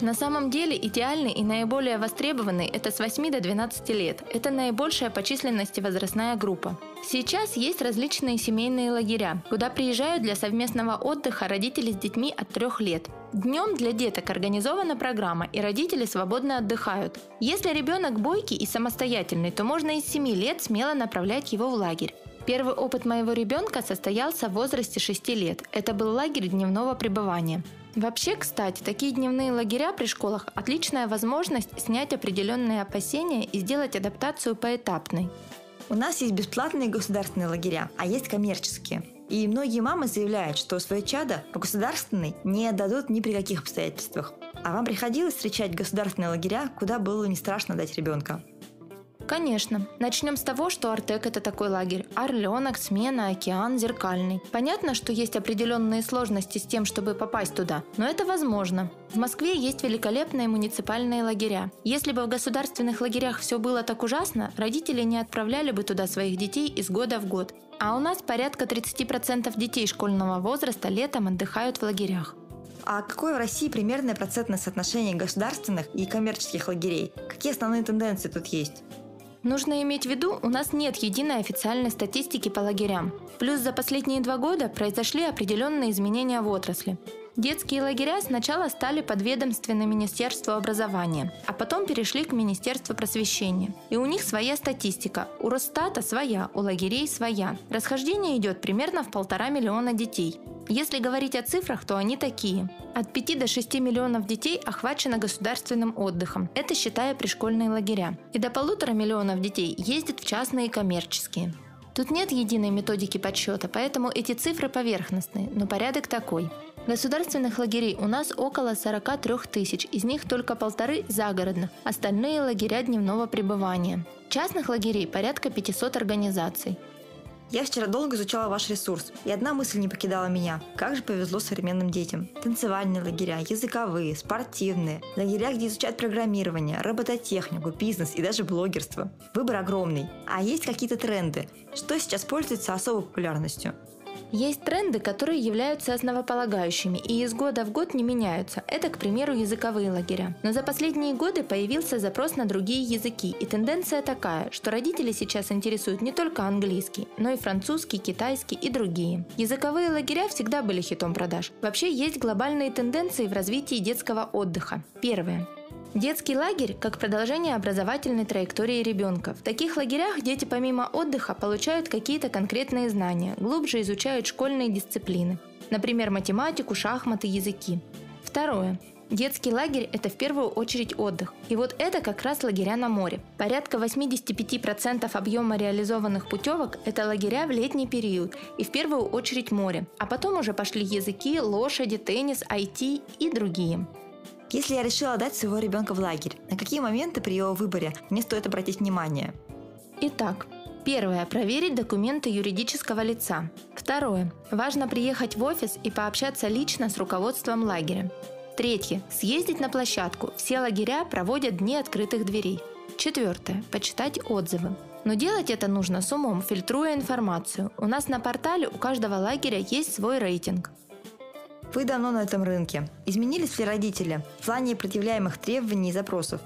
На самом деле идеальный и наиболее востребованный – это с 8 до 12 лет. Это наибольшая по численности возрастная группа. Сейчас есть различные семейные лагеря, куда приезжают для совместного отдыха родители с детьми от 3 лет. Днем для деток организована программа, и родители свободно отдыхают. Если ребенок бойкий и самостоятельный, то можно из 7 лет смело направлять его в лагерь. Первый опыт моего ребенка состоялся в возрасте 6 лет. Это был лагерь дневного пребывания. Вообще, кстати, такие дневные лагеря при школах – отличная возможность снять определенные опасения и сделать адаптацию поэтапной. У нас есть бесплатные государственные лагеря, а есть коммерческие. И многие мамы заявляют, что свое чадо в государственный не отдадут ни при каких обстоятельствах. А вам приходилось встречать государственные лагеря, куда было не страшно дать ребенка? Конечно. Начнем с того, что Артек – это такой лагерь. Орленок, Смена, Океан, Зеркальный. Понятно, что есть определенные сложности с тем, чтобы попасть туда, но это возможно. В Москве есть великолепные муниципальные лагеря. Если бы в государственных лагерях все было так ужасно, родители не отправляли бы туда своих детей из года в год. А у нас порядка 30% детей школьного возраста летом отдыхают в лагерях. А какое в России примерное процентное соотношение государственных и коммерческих лагерей? Какие основные тенденции тут есть? Нужно иметь в виду, у нас нет единой официальной статистики по лагерям. Плюс за последние два года произошли определенные изменения в отрасли. Детские лагеря сначала стали подведомственны Министерству образования, а потом перешли к Министерству просвещения. И у них своя статистика. У Росстата своя, у лагерей своя. Расхождение идет примерно в полтора миллиона детей. Если говорить о цифрах, то они такие. От 5 до 6 миллионов детей охвачено государственным отдыхом. Это считая пришкольные лагеря. И до полутора миллионов детей ездят в частные и коммерческие. Тут нет единой методики подсчета, поэтому эти цифры поверхностные, но порядок такой. Государственных лагерей у нас около 43 тысяч, из них только полторы загородных, остальные лагеря дневного пребывания. Частных лагерей порядка 500 организаций. Я вчера долго изучала ваш ресурс, и одна мысль не покидала меня. Как же повезло современным детям. Танцевальные лагеря, языковые, спортивные, лагеря, где изучают программирование, робототехнику, бизнес и даже блогерство. Выбор огромный. А есть какие-то тренды. Что сейчас пользуется особой популярностью? Есть тренды, которые являются основополагающими и из года в год не меняются. Это, к примеру, языковые лагеря. Но за последние годы появился запрос на другие языки, и тенденция такая, что родители сейчас интересуют не только английский, но и французский, китайский и другие. Языковые лагеря всегда были хитом продаж. Вообще есть глобальные тенденции в развитии детского отдыха. Первое. Детский лагерь как продолжение образовательной траектории ребенка. В таких лагерях дети помимо отдыха получают какие-то конкретные знания, глубже изучают школьные дисциплины, например, математику, шахматы, языки. Второе. Детский лагерь – это в первую очередь отдых. И вот это как раз лагеря на море. Порядка 85% объема реализованных путевок – это лагеря в летний период и в первую очередь море. А потом уже пошли языки, лошади, теннис, IT и другие. Если я решила дать своего ребенка в лагерь, на какие моменты при его выборе мне стоит обратить внимание? Итак, Первое. Проверить документы юридического лица. Второе. Важно приехать в офис и пообщаться лично с руководством лагеря. Третье. Съездить на площадку. Все лагеря проводят дни открытых дверей. Четвертое. Почитать отзывы. Но делать это нужно с умом, фильтруя информацию. У нас на портале у каждого лагеря есть свой рейтинг. Вы давно на этом рынке. Изменились ли родители в плане предъявляемых требований и запросов?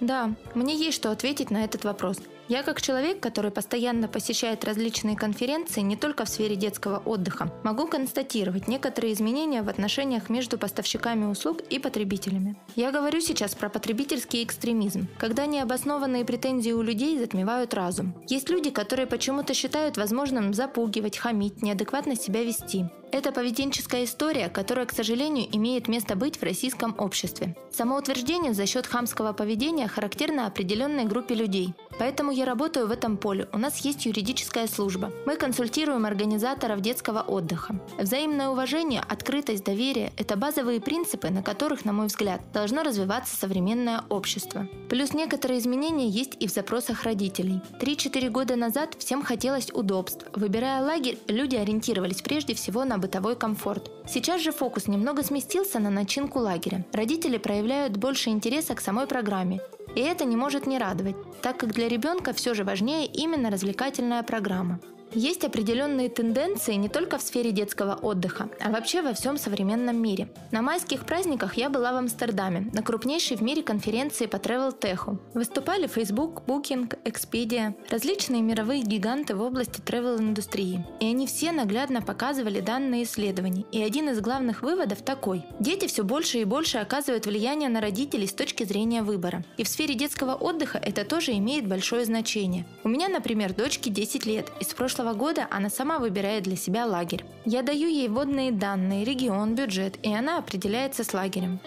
Да, мне есть что ответить на этот вопрос. Я как человек, который постоянно посещает различные конференции не только в сфере детского отдыха, могу констатировать некоторые изменения в отношениях между поставщиками услуг и потребителями. Я говорю сейчас про потребительский экстремизм, когда необоснованные претензии у людей затмевают разум. Есть люди, которые почему-то считают возможным запугивать, хамить, неадекватно себя вести. Это поведенческая история, которая, к сожалению, имеет место быть в российском обществе. Самоутверждение за счет хамского поведения характерно определенной группе людей. Поэтому я работаю в этом поле. У нас есть юридическая служба. Мы консультируем организаторов детского отдыха. Взаимное уважение, открытость, доверие – это базовые принципы, на которых, на мой взгляд, должно развиваться современное общество. Плюс некоторые изменения есть и в запросах родителей. 3-4 года назад всем хотелось удобств. Выбирая лагерь, люди ориентировались прежде всего на бытовой комфорт. Сейчас же фокус немного сместился на начинку лагеря. Родители проявляют больше интереса к самой программе. И это не может не радовать, так как для ребенка все же важнее именно развлекательная программа. Есть определенные тенденции не только в сфере детского отдыха, а вообще во всем современном мире. На майских праздниках я была в Амстердаме, на крупнейшей в мире конференции по Travel Tech. Выступали Facebook, Booking, Expedia, различные мировые гиганты в области travel-индустрии. И они все наглядно показывали данные исследований. И один из главных выводов такой. Дети все больше и больше оказывают влияние на родителей с точки зрения выбора. И в сфере детского отдыха это тоже имеет большое значение. У меня, например, дочке 10 лет, и с прошлого прошлого года она сама выбирает для себя лагерь. Я даю ей водные данные, регион, бюджет, и она определяется с лагерем.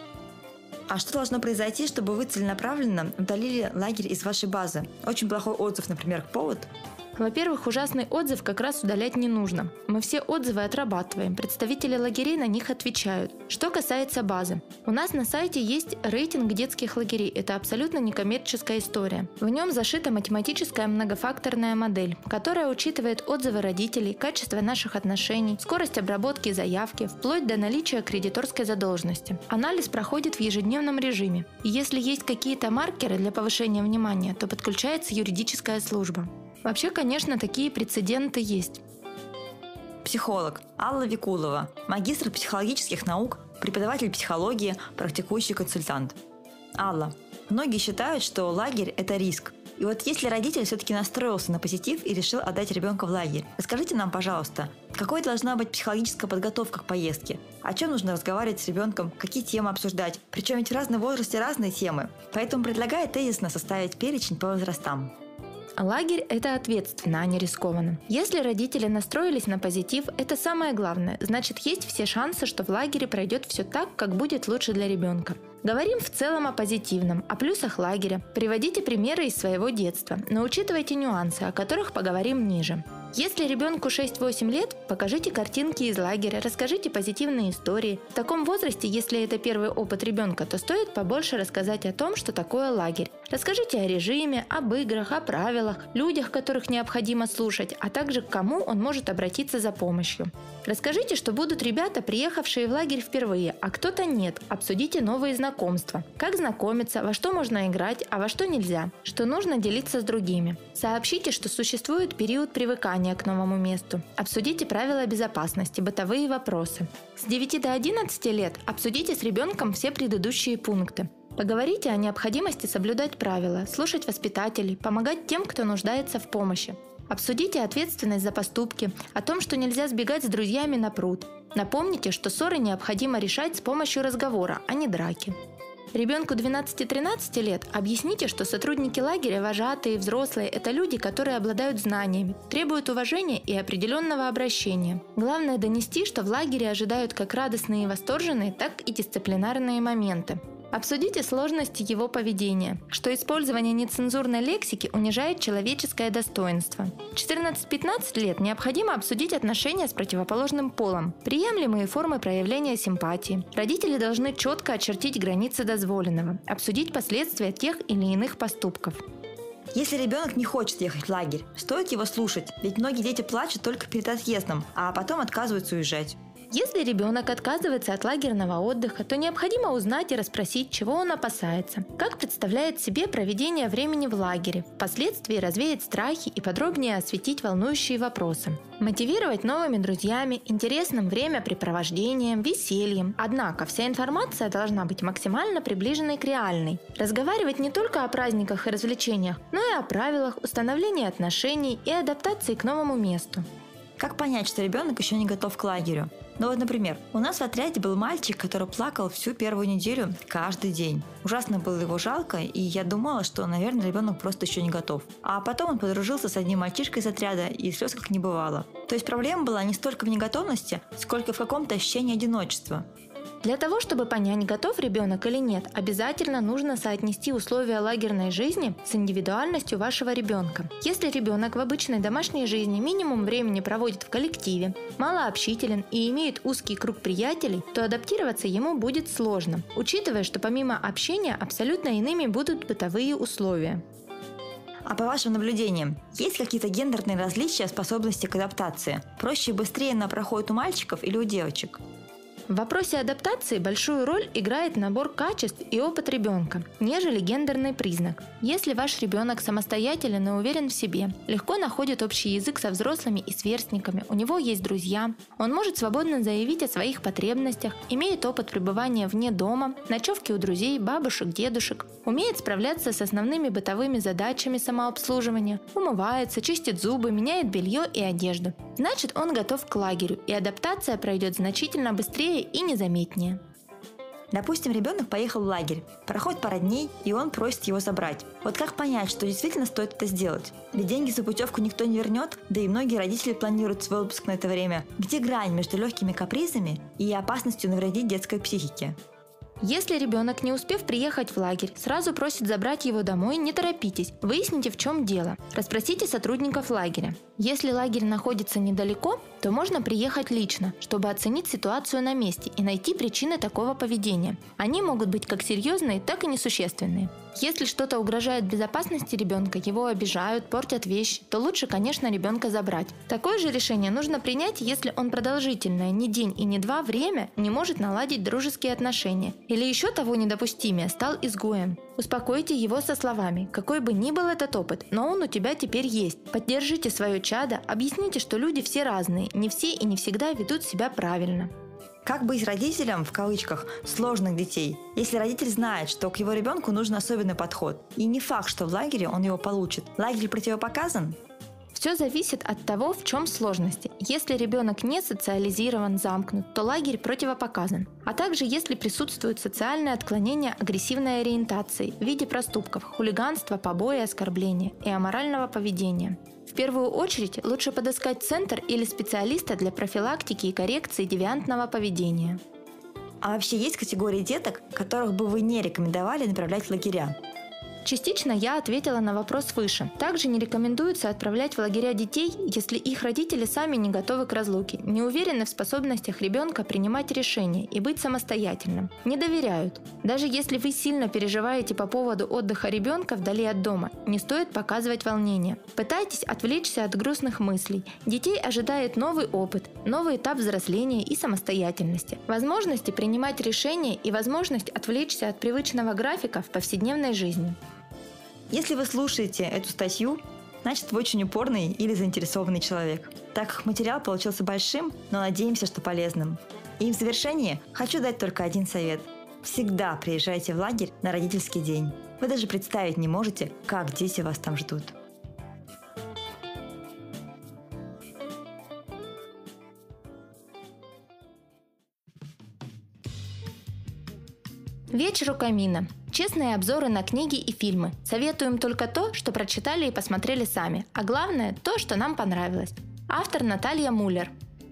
А что должно произойти, чтобы вы целенаправленно удалили лагерь из вашей базы? Очень плохой отзыв, например, повод – во-первых, ужасный отзыв как раз удалять не нужно. Мы все отзывы отрабатываем, представители лагерей на них отвечают. Что касается базы. У нас на сайте есть рейтинг детских лагерей. Это абсолютно некоммерческая история. В нем зашита математическая многофакторная модель, которая учитывает отзывы родителей, качество наших отношений, скорость обработки заявки, вплоть до наличия кредиторской задолженности. Анализ проходит в ежедневном режиме. И если есть какие-то маркеры для повышения внимания, то подключается юридическая служба. Вообще, конечно, такие прецеденты есть. Психолог Алла Викулова, магистр психологических наук, преподаватель психологии, практикующий консультант. Алла, многие считают, что лагерь – это риск. И вот если родитель все-таки настроился на позитив и решил отдать ребенка в лагерь, расскажите нам, пожалуйста, какой должна быть психологическая подготовка к поездке? О чем нужно разговаривать с ребенком? Какие темы обсуждать? Причем ведь в разном возрасте разные темы. Поэтому предлагаю тезисно составить перечень по возрастам. Лагерь – это ответственно, а не рискованно. Если родители настроились на позитив, это самое главное. Значит, есть все шансы, что в лагере пройдет все так, как будет лучше для ребенка. Говорим в целом о позитивном, о плюсах лагеря. Приводите примеры из своего детства, но учитывайте нюансы, о которых поговорим ниже. Если ребенку 6-8 лет, покажите картинки из лагеря, расскажите позитивные истории. В таком возрасте, если это первый опыт ребенка, то стоит побольше рассказать о том, что такое лагерь. Расскажите о режиме, об играх, о правилах, людях, которых необходимо слушать, а также к кому он может обратиться за помощью. Расскажите, что будут ребята, приехавшие в лагерь впервые, а кто-то нет. Обсудите новые знакомства. Как знакомиться, во что можно играть, а во что нельзя. Что нужно делиться с другими. Сообщите, что существует период привыкания привыкания к новому месту. Обсудите правила безопасности, бытовые вопросы. С 9 до 11 лет обсудите с ребенком все предыдущие пункты. Поговорите о необходимости соблюдать правила, слушать воспитателей, помогать тем, кто нуждается в помощи. Обсудите ответственность за поступки, о том, что нельзя сбегать с друзьями на пруд. Напомните, что ссоры необходимо решать с помощью разговора, а не драки. Ребенку 12-13 лет объясните, что сотрудники лагеря, вожатые, взрослые – это люди, которые обладают знаниями, требуют уважения и определенного обращения. Главное донести, что в лагере ожидают как радостные и восторженные, так и дисциплинарные моменты. Обсудите сложности его поведения, что использование нецензурной лексики унижает человеческое достоинство. 14-15 лет необходимо обсудить отношения с противоположным полом, приемлемые формы проявления симпатии. Родители должны четко очертить границы дозволенного, обсудить последствия тех или иных поступков. Если ребенок не хочет ехать в лагерь, стоит его слушать, ведь многие дети плачут только перед отъездом, а потом отказываются уезжать. Если ребенок отказывается от лагерного отдыха, то необходимо узнать и расспросить, чего он опасается, как представляет себе проведение времени в лагере, впоследствии развеять страхи и подробнее осветить волнующие вопросы. Мотивировать новыми друзьями, интересным времяпрепровождением, весельем. Однако вся информация должна быть максимально приближенной к реальной. Разговаривать не только о праздниках и развлечениях, но и о правилах установления отношений и адаптации к новому месту. Как понять, что ребенок еще не готов к лагерю? Ну вот, например, у нас в отряде был мальчик, который плакал всю первую неделю каждый день. Ужасно было его жалко, и я думала, что, наверное, ребенок просто еще не готов. А потом он подружился с одним мальчишкой из отряда, и слез как не бывало. То есть проблема была не столько в неготовности, сколько в каком-то ощущении одиночества. Для того, чтобы понять, готов ребенок или нет, обязательно нужно соотнести условия лагерной жизни с индивидуальностью вашего ребенка. Если ребенок в обычной домашней жизни минимум времени проводит в коллективе, малообщителен и имеет узкий круг приятелей, то адаптироваться ему будет сложно, учитывая, что помимо общения абсолютно иными будут бытовые условия. А по вашим наблюдениям, есть какие-то гендерные различия способности к адаптации? Проще и быстрее она проходит у мальчиков или у девочек? В вопросе адаптации большую роль играет набор качеств и опыт ребенка, нежели гендерный признак. Если ваш ребенок самостоятелен и уверен в себе, легко находит общий язык со взрослыми и сверстниками, у него есть друзья, он может свободно заявить о своих потребностях, имеет опыт пребывания вне дома, ночевки у друзей, бабушек, дедушек, умеет справляться с основными бытовыми задачами самообслуживания, умывается, чистит зубы, меняет белье и одежду. Значит, он готов к лагерю, и адаптация пройдет значительно быстрее и незаметнее. Допустим, ребенок поехал в лагерь. Проходит пара дней, и он просит его забрать. Вот как понять, что действительно стоит это сделать? Ведь деньги за путевку никто не вернет, да и многие родители планируют свой отпуск на это время. Где грань между легкими капризами и опасностью навредить детской психике? Если ребенок, не успев приехать в лагерь, сразу просит забрать его домой, не торопитесь, выясните в чем дело. Расспросите сотрудников лагеря. Если лагерь находится недалеко, то можно приехать лично, чтобы оценить ситуацию на месте и найти причины такого поведения. Они могут быть как серьезные, так и несущественные. Если что-то угрожает безопасности ребенка, его обижают, портят вещи, то лучше, конечно, ребенка забрать. Такое же решение нужно принять, если он продолжительное, не день и не два время не может наладить дружеские отношения. Или еще того недопустимее, стал изгоем. Успокойте его со словами, какой бы ни был этот опыт, но он у тебя теперь есть. Поддержите свое чадо, объясните, что люди все разные, не все и не всегда ведут себя правильно. Как быть родителям, в кавычках, сложных детей, если родитель знает, что к его ребенку нужен особенный подход? И не факт, что в лагере он его получит. Лагерь противопоказан? Все зависит от того, в чем сложности. Если ребенок не социализирован, замкнут, то лагерь противопоказан. А также если присутствуют социальные отклонения агрессивной ориентации в виде проступков, хулиганства, побоя, оскорбления и аморального поведения. В первую очередь лучше подыскать центр или специалиста для профилактики и коррекции девиантного поведения. А вообще есть категории деток, которых бы вы не рекомендовали направлять в лагеря? Частично я ответила на вопрос выше. Также не рекомендуется отправлять в лагеря детей, если их родители сами не готовы к разлуке, не уверены в способностях ребенка принимать решения и быть самостоятельным, не доверяют. Даже если вы сильно переживаете по поводу отдыха ребенка вдали от дома, не стоит показывать волнение. Пытайтесь отвлечься от грустных мыслей. Детей ожидает новый опыт, новый этап взросления и самостоятельности, возможности принимать решения и возможность отвлечься от привычного графика в повседневной жизни. Если вы слушаете эту статью, значит вы очень упорный или заинтересованный человек. Так как материал получился большим, но надеемся, что полезным. И в завершение хочу дать только один совет. Всегда приезжайте в лагерь на родительский день. Вы даже представить не можете, как дети вас там ждут. Вечер у камина. Честные обзоры на книги и фильмы. Советуем только то, что прочитали и посмотрели сами. А главное, то, что нам понравилось. Автор Наталья Муллер.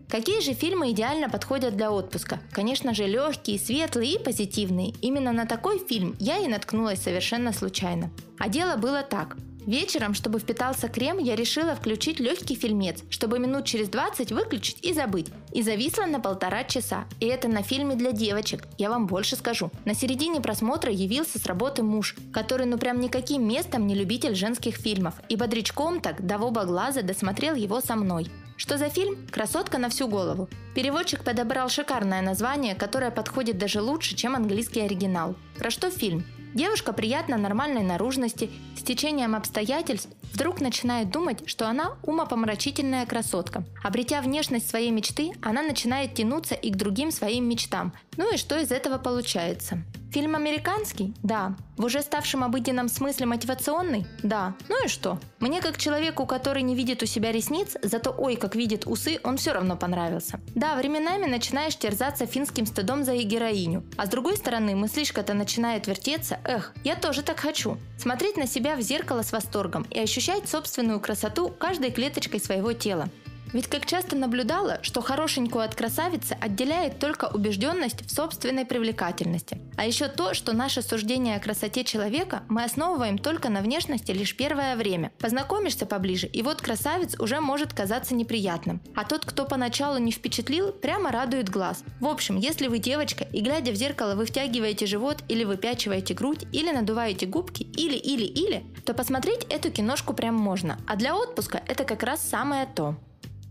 Какие же фильмы идеально подходят для отпуска? Конечно же, легкие, светлые и позитивные. Именно на такой фильм я и наткнулась совершенно случайно. А дело было так. Вечером, чтобы впитался крем, я решила включить легкий фильмец, чтобы минут через 20 выключить и забыть. И зависла на полтора часа. И это на фильме для девочек. Я вам больше скажу. На середине просмотра явился с работы муж, который ну прям никаким местом не любитель женских фильмов. И бодрячком так, до воба глаза, досмотрел его со мной. Что за фильм? «Красотка на всю голову». Переводчик подобрал шикарное название, которое подходит даже лучше, чем английский оригинал. Про что фильм? Девушка приятно нормальной наружности, с течением обстоятельств вдруг начинает думать, что она умопомрачительная красотка. Обретя внешность своей мечты, она начинает тянуться и к другим своим мечтам. Ну и что из этого получается? Фильм американский? Да. В уже ставшем обыденном смысле мотивационный? Да. Ну и что? Мне как человеку, который не видит у себя ресниц, зато ой, как видит усы, он все равно понравился. Да, временами начинаешь терзаться финским стыдом за героиню. А с другой стороны, мыслишка-то начинает вертеться, эх, я тоже так хочу. Смотреть на себя в зеркало с восторгом и ощущать собственную красоту каждой клеточкой своего тела. Ведь как часто наблюдала, что хорошенькую от красавицы отделяет только убежденность в собственной привлекательности. А еще то, что наше суждение о красоте человека мы основываем только на внешности лишь первое время. Познакомишься поближе, и вот красавец уже может казаться неприятным. А тот, кто поначалу не впечатлил, прямо радует глаз. В общем, если вы девочка, и глядя в зеркало вы втягиваете живот или выпячиваете грудь, или надуваете губки, или-или-или, то посмотреть эту киношку прям можно. А для отпуска это как раз самое то.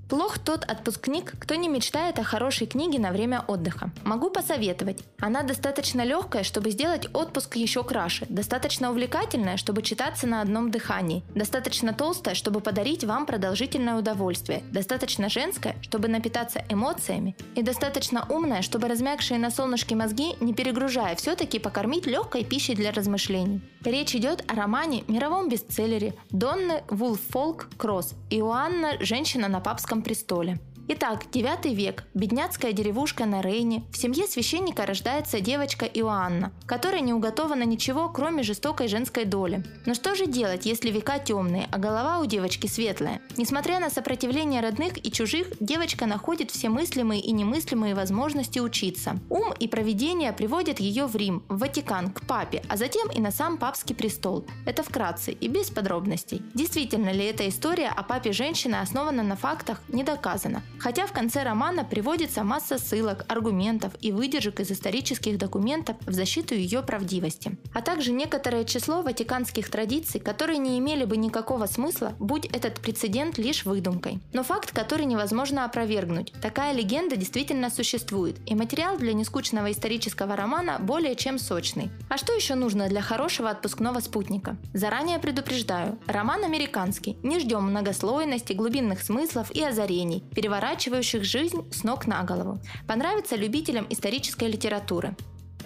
Плох тот отпускник, кто не мечтает о хорошей книге на время отдыха. Могу посоветовать. Она достаточно легкая, чтобы сделать отпуск еще краше, достаточно увлекательная, чтобы читаться на одном дыхании, достаточно толстая, чтобы подарить вам продолжительное удовольствие, достаточно женская, чтобы напитаться эмоциями, и достаточно умная, чтобы размягшие на солнышке мозги, не перегружая, все-таки покормить легкой пищей для размышлений. Речь идет о романе, мировом бестселлере Донны Вулфолк Кросс Иоанна «Женщина на папском престоле. Итак, 9 век, бедняцкая деревушка на Рейне, в семье священника рождается девочка Иоанна, которая не уготована ничего, кроме жестокой женской доли. Но что же делать, если века темные, а голова у девочки светлая? Несмотря на сопротивление родных и чужих, девочка находит все мыслимые и немыслимые возможности учиться. Ум и проведение приводят ее в Рим, в Ватикан, к папе, а затем и на сам папский престол. Это вкратце и без подробностей. Действительно ли эта история о папе женщины основана на фактах, не доказано. Хотя в конце романа приводится масса ссылок, аргументов и выдержек из исторических документов в защиту ее правдивости, а также некоторое число ватиканских традиций, которые не имели бы никакого смысла, будь этот прецедент лишь выдумкой. Но факт, который невозможно опровергнуть. Такая легенда действительно существует, и материал для нескучного исторического романа более чем сочный. А что еще нужно для хорошего отпускного спутника? Заранее предупреждаю, роман американский, не ждем многослойности, глубинных смыслов и озарений, переворачиваем переворачивающих жизнь с ног на голову. Понравится любителям исторической литературы.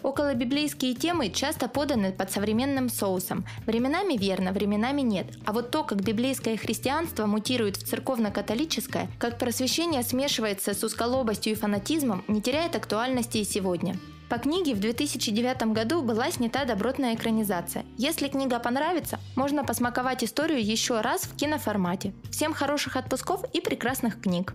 Около библейские темы часто поданы под современным соусом. Временами верно, временами нет. А вот то, как библейское христианство мутирует в церковно-католическое, как просвещение смешивается с узколобостью и фанатизмом, не теряет актуальности и сегодня. По книге в 2009 году была снята добротная экранизация. Если книга понравится, можно посмаковать историю еще раз в киноформате. Всем хороших отпусков и прекрасных книг!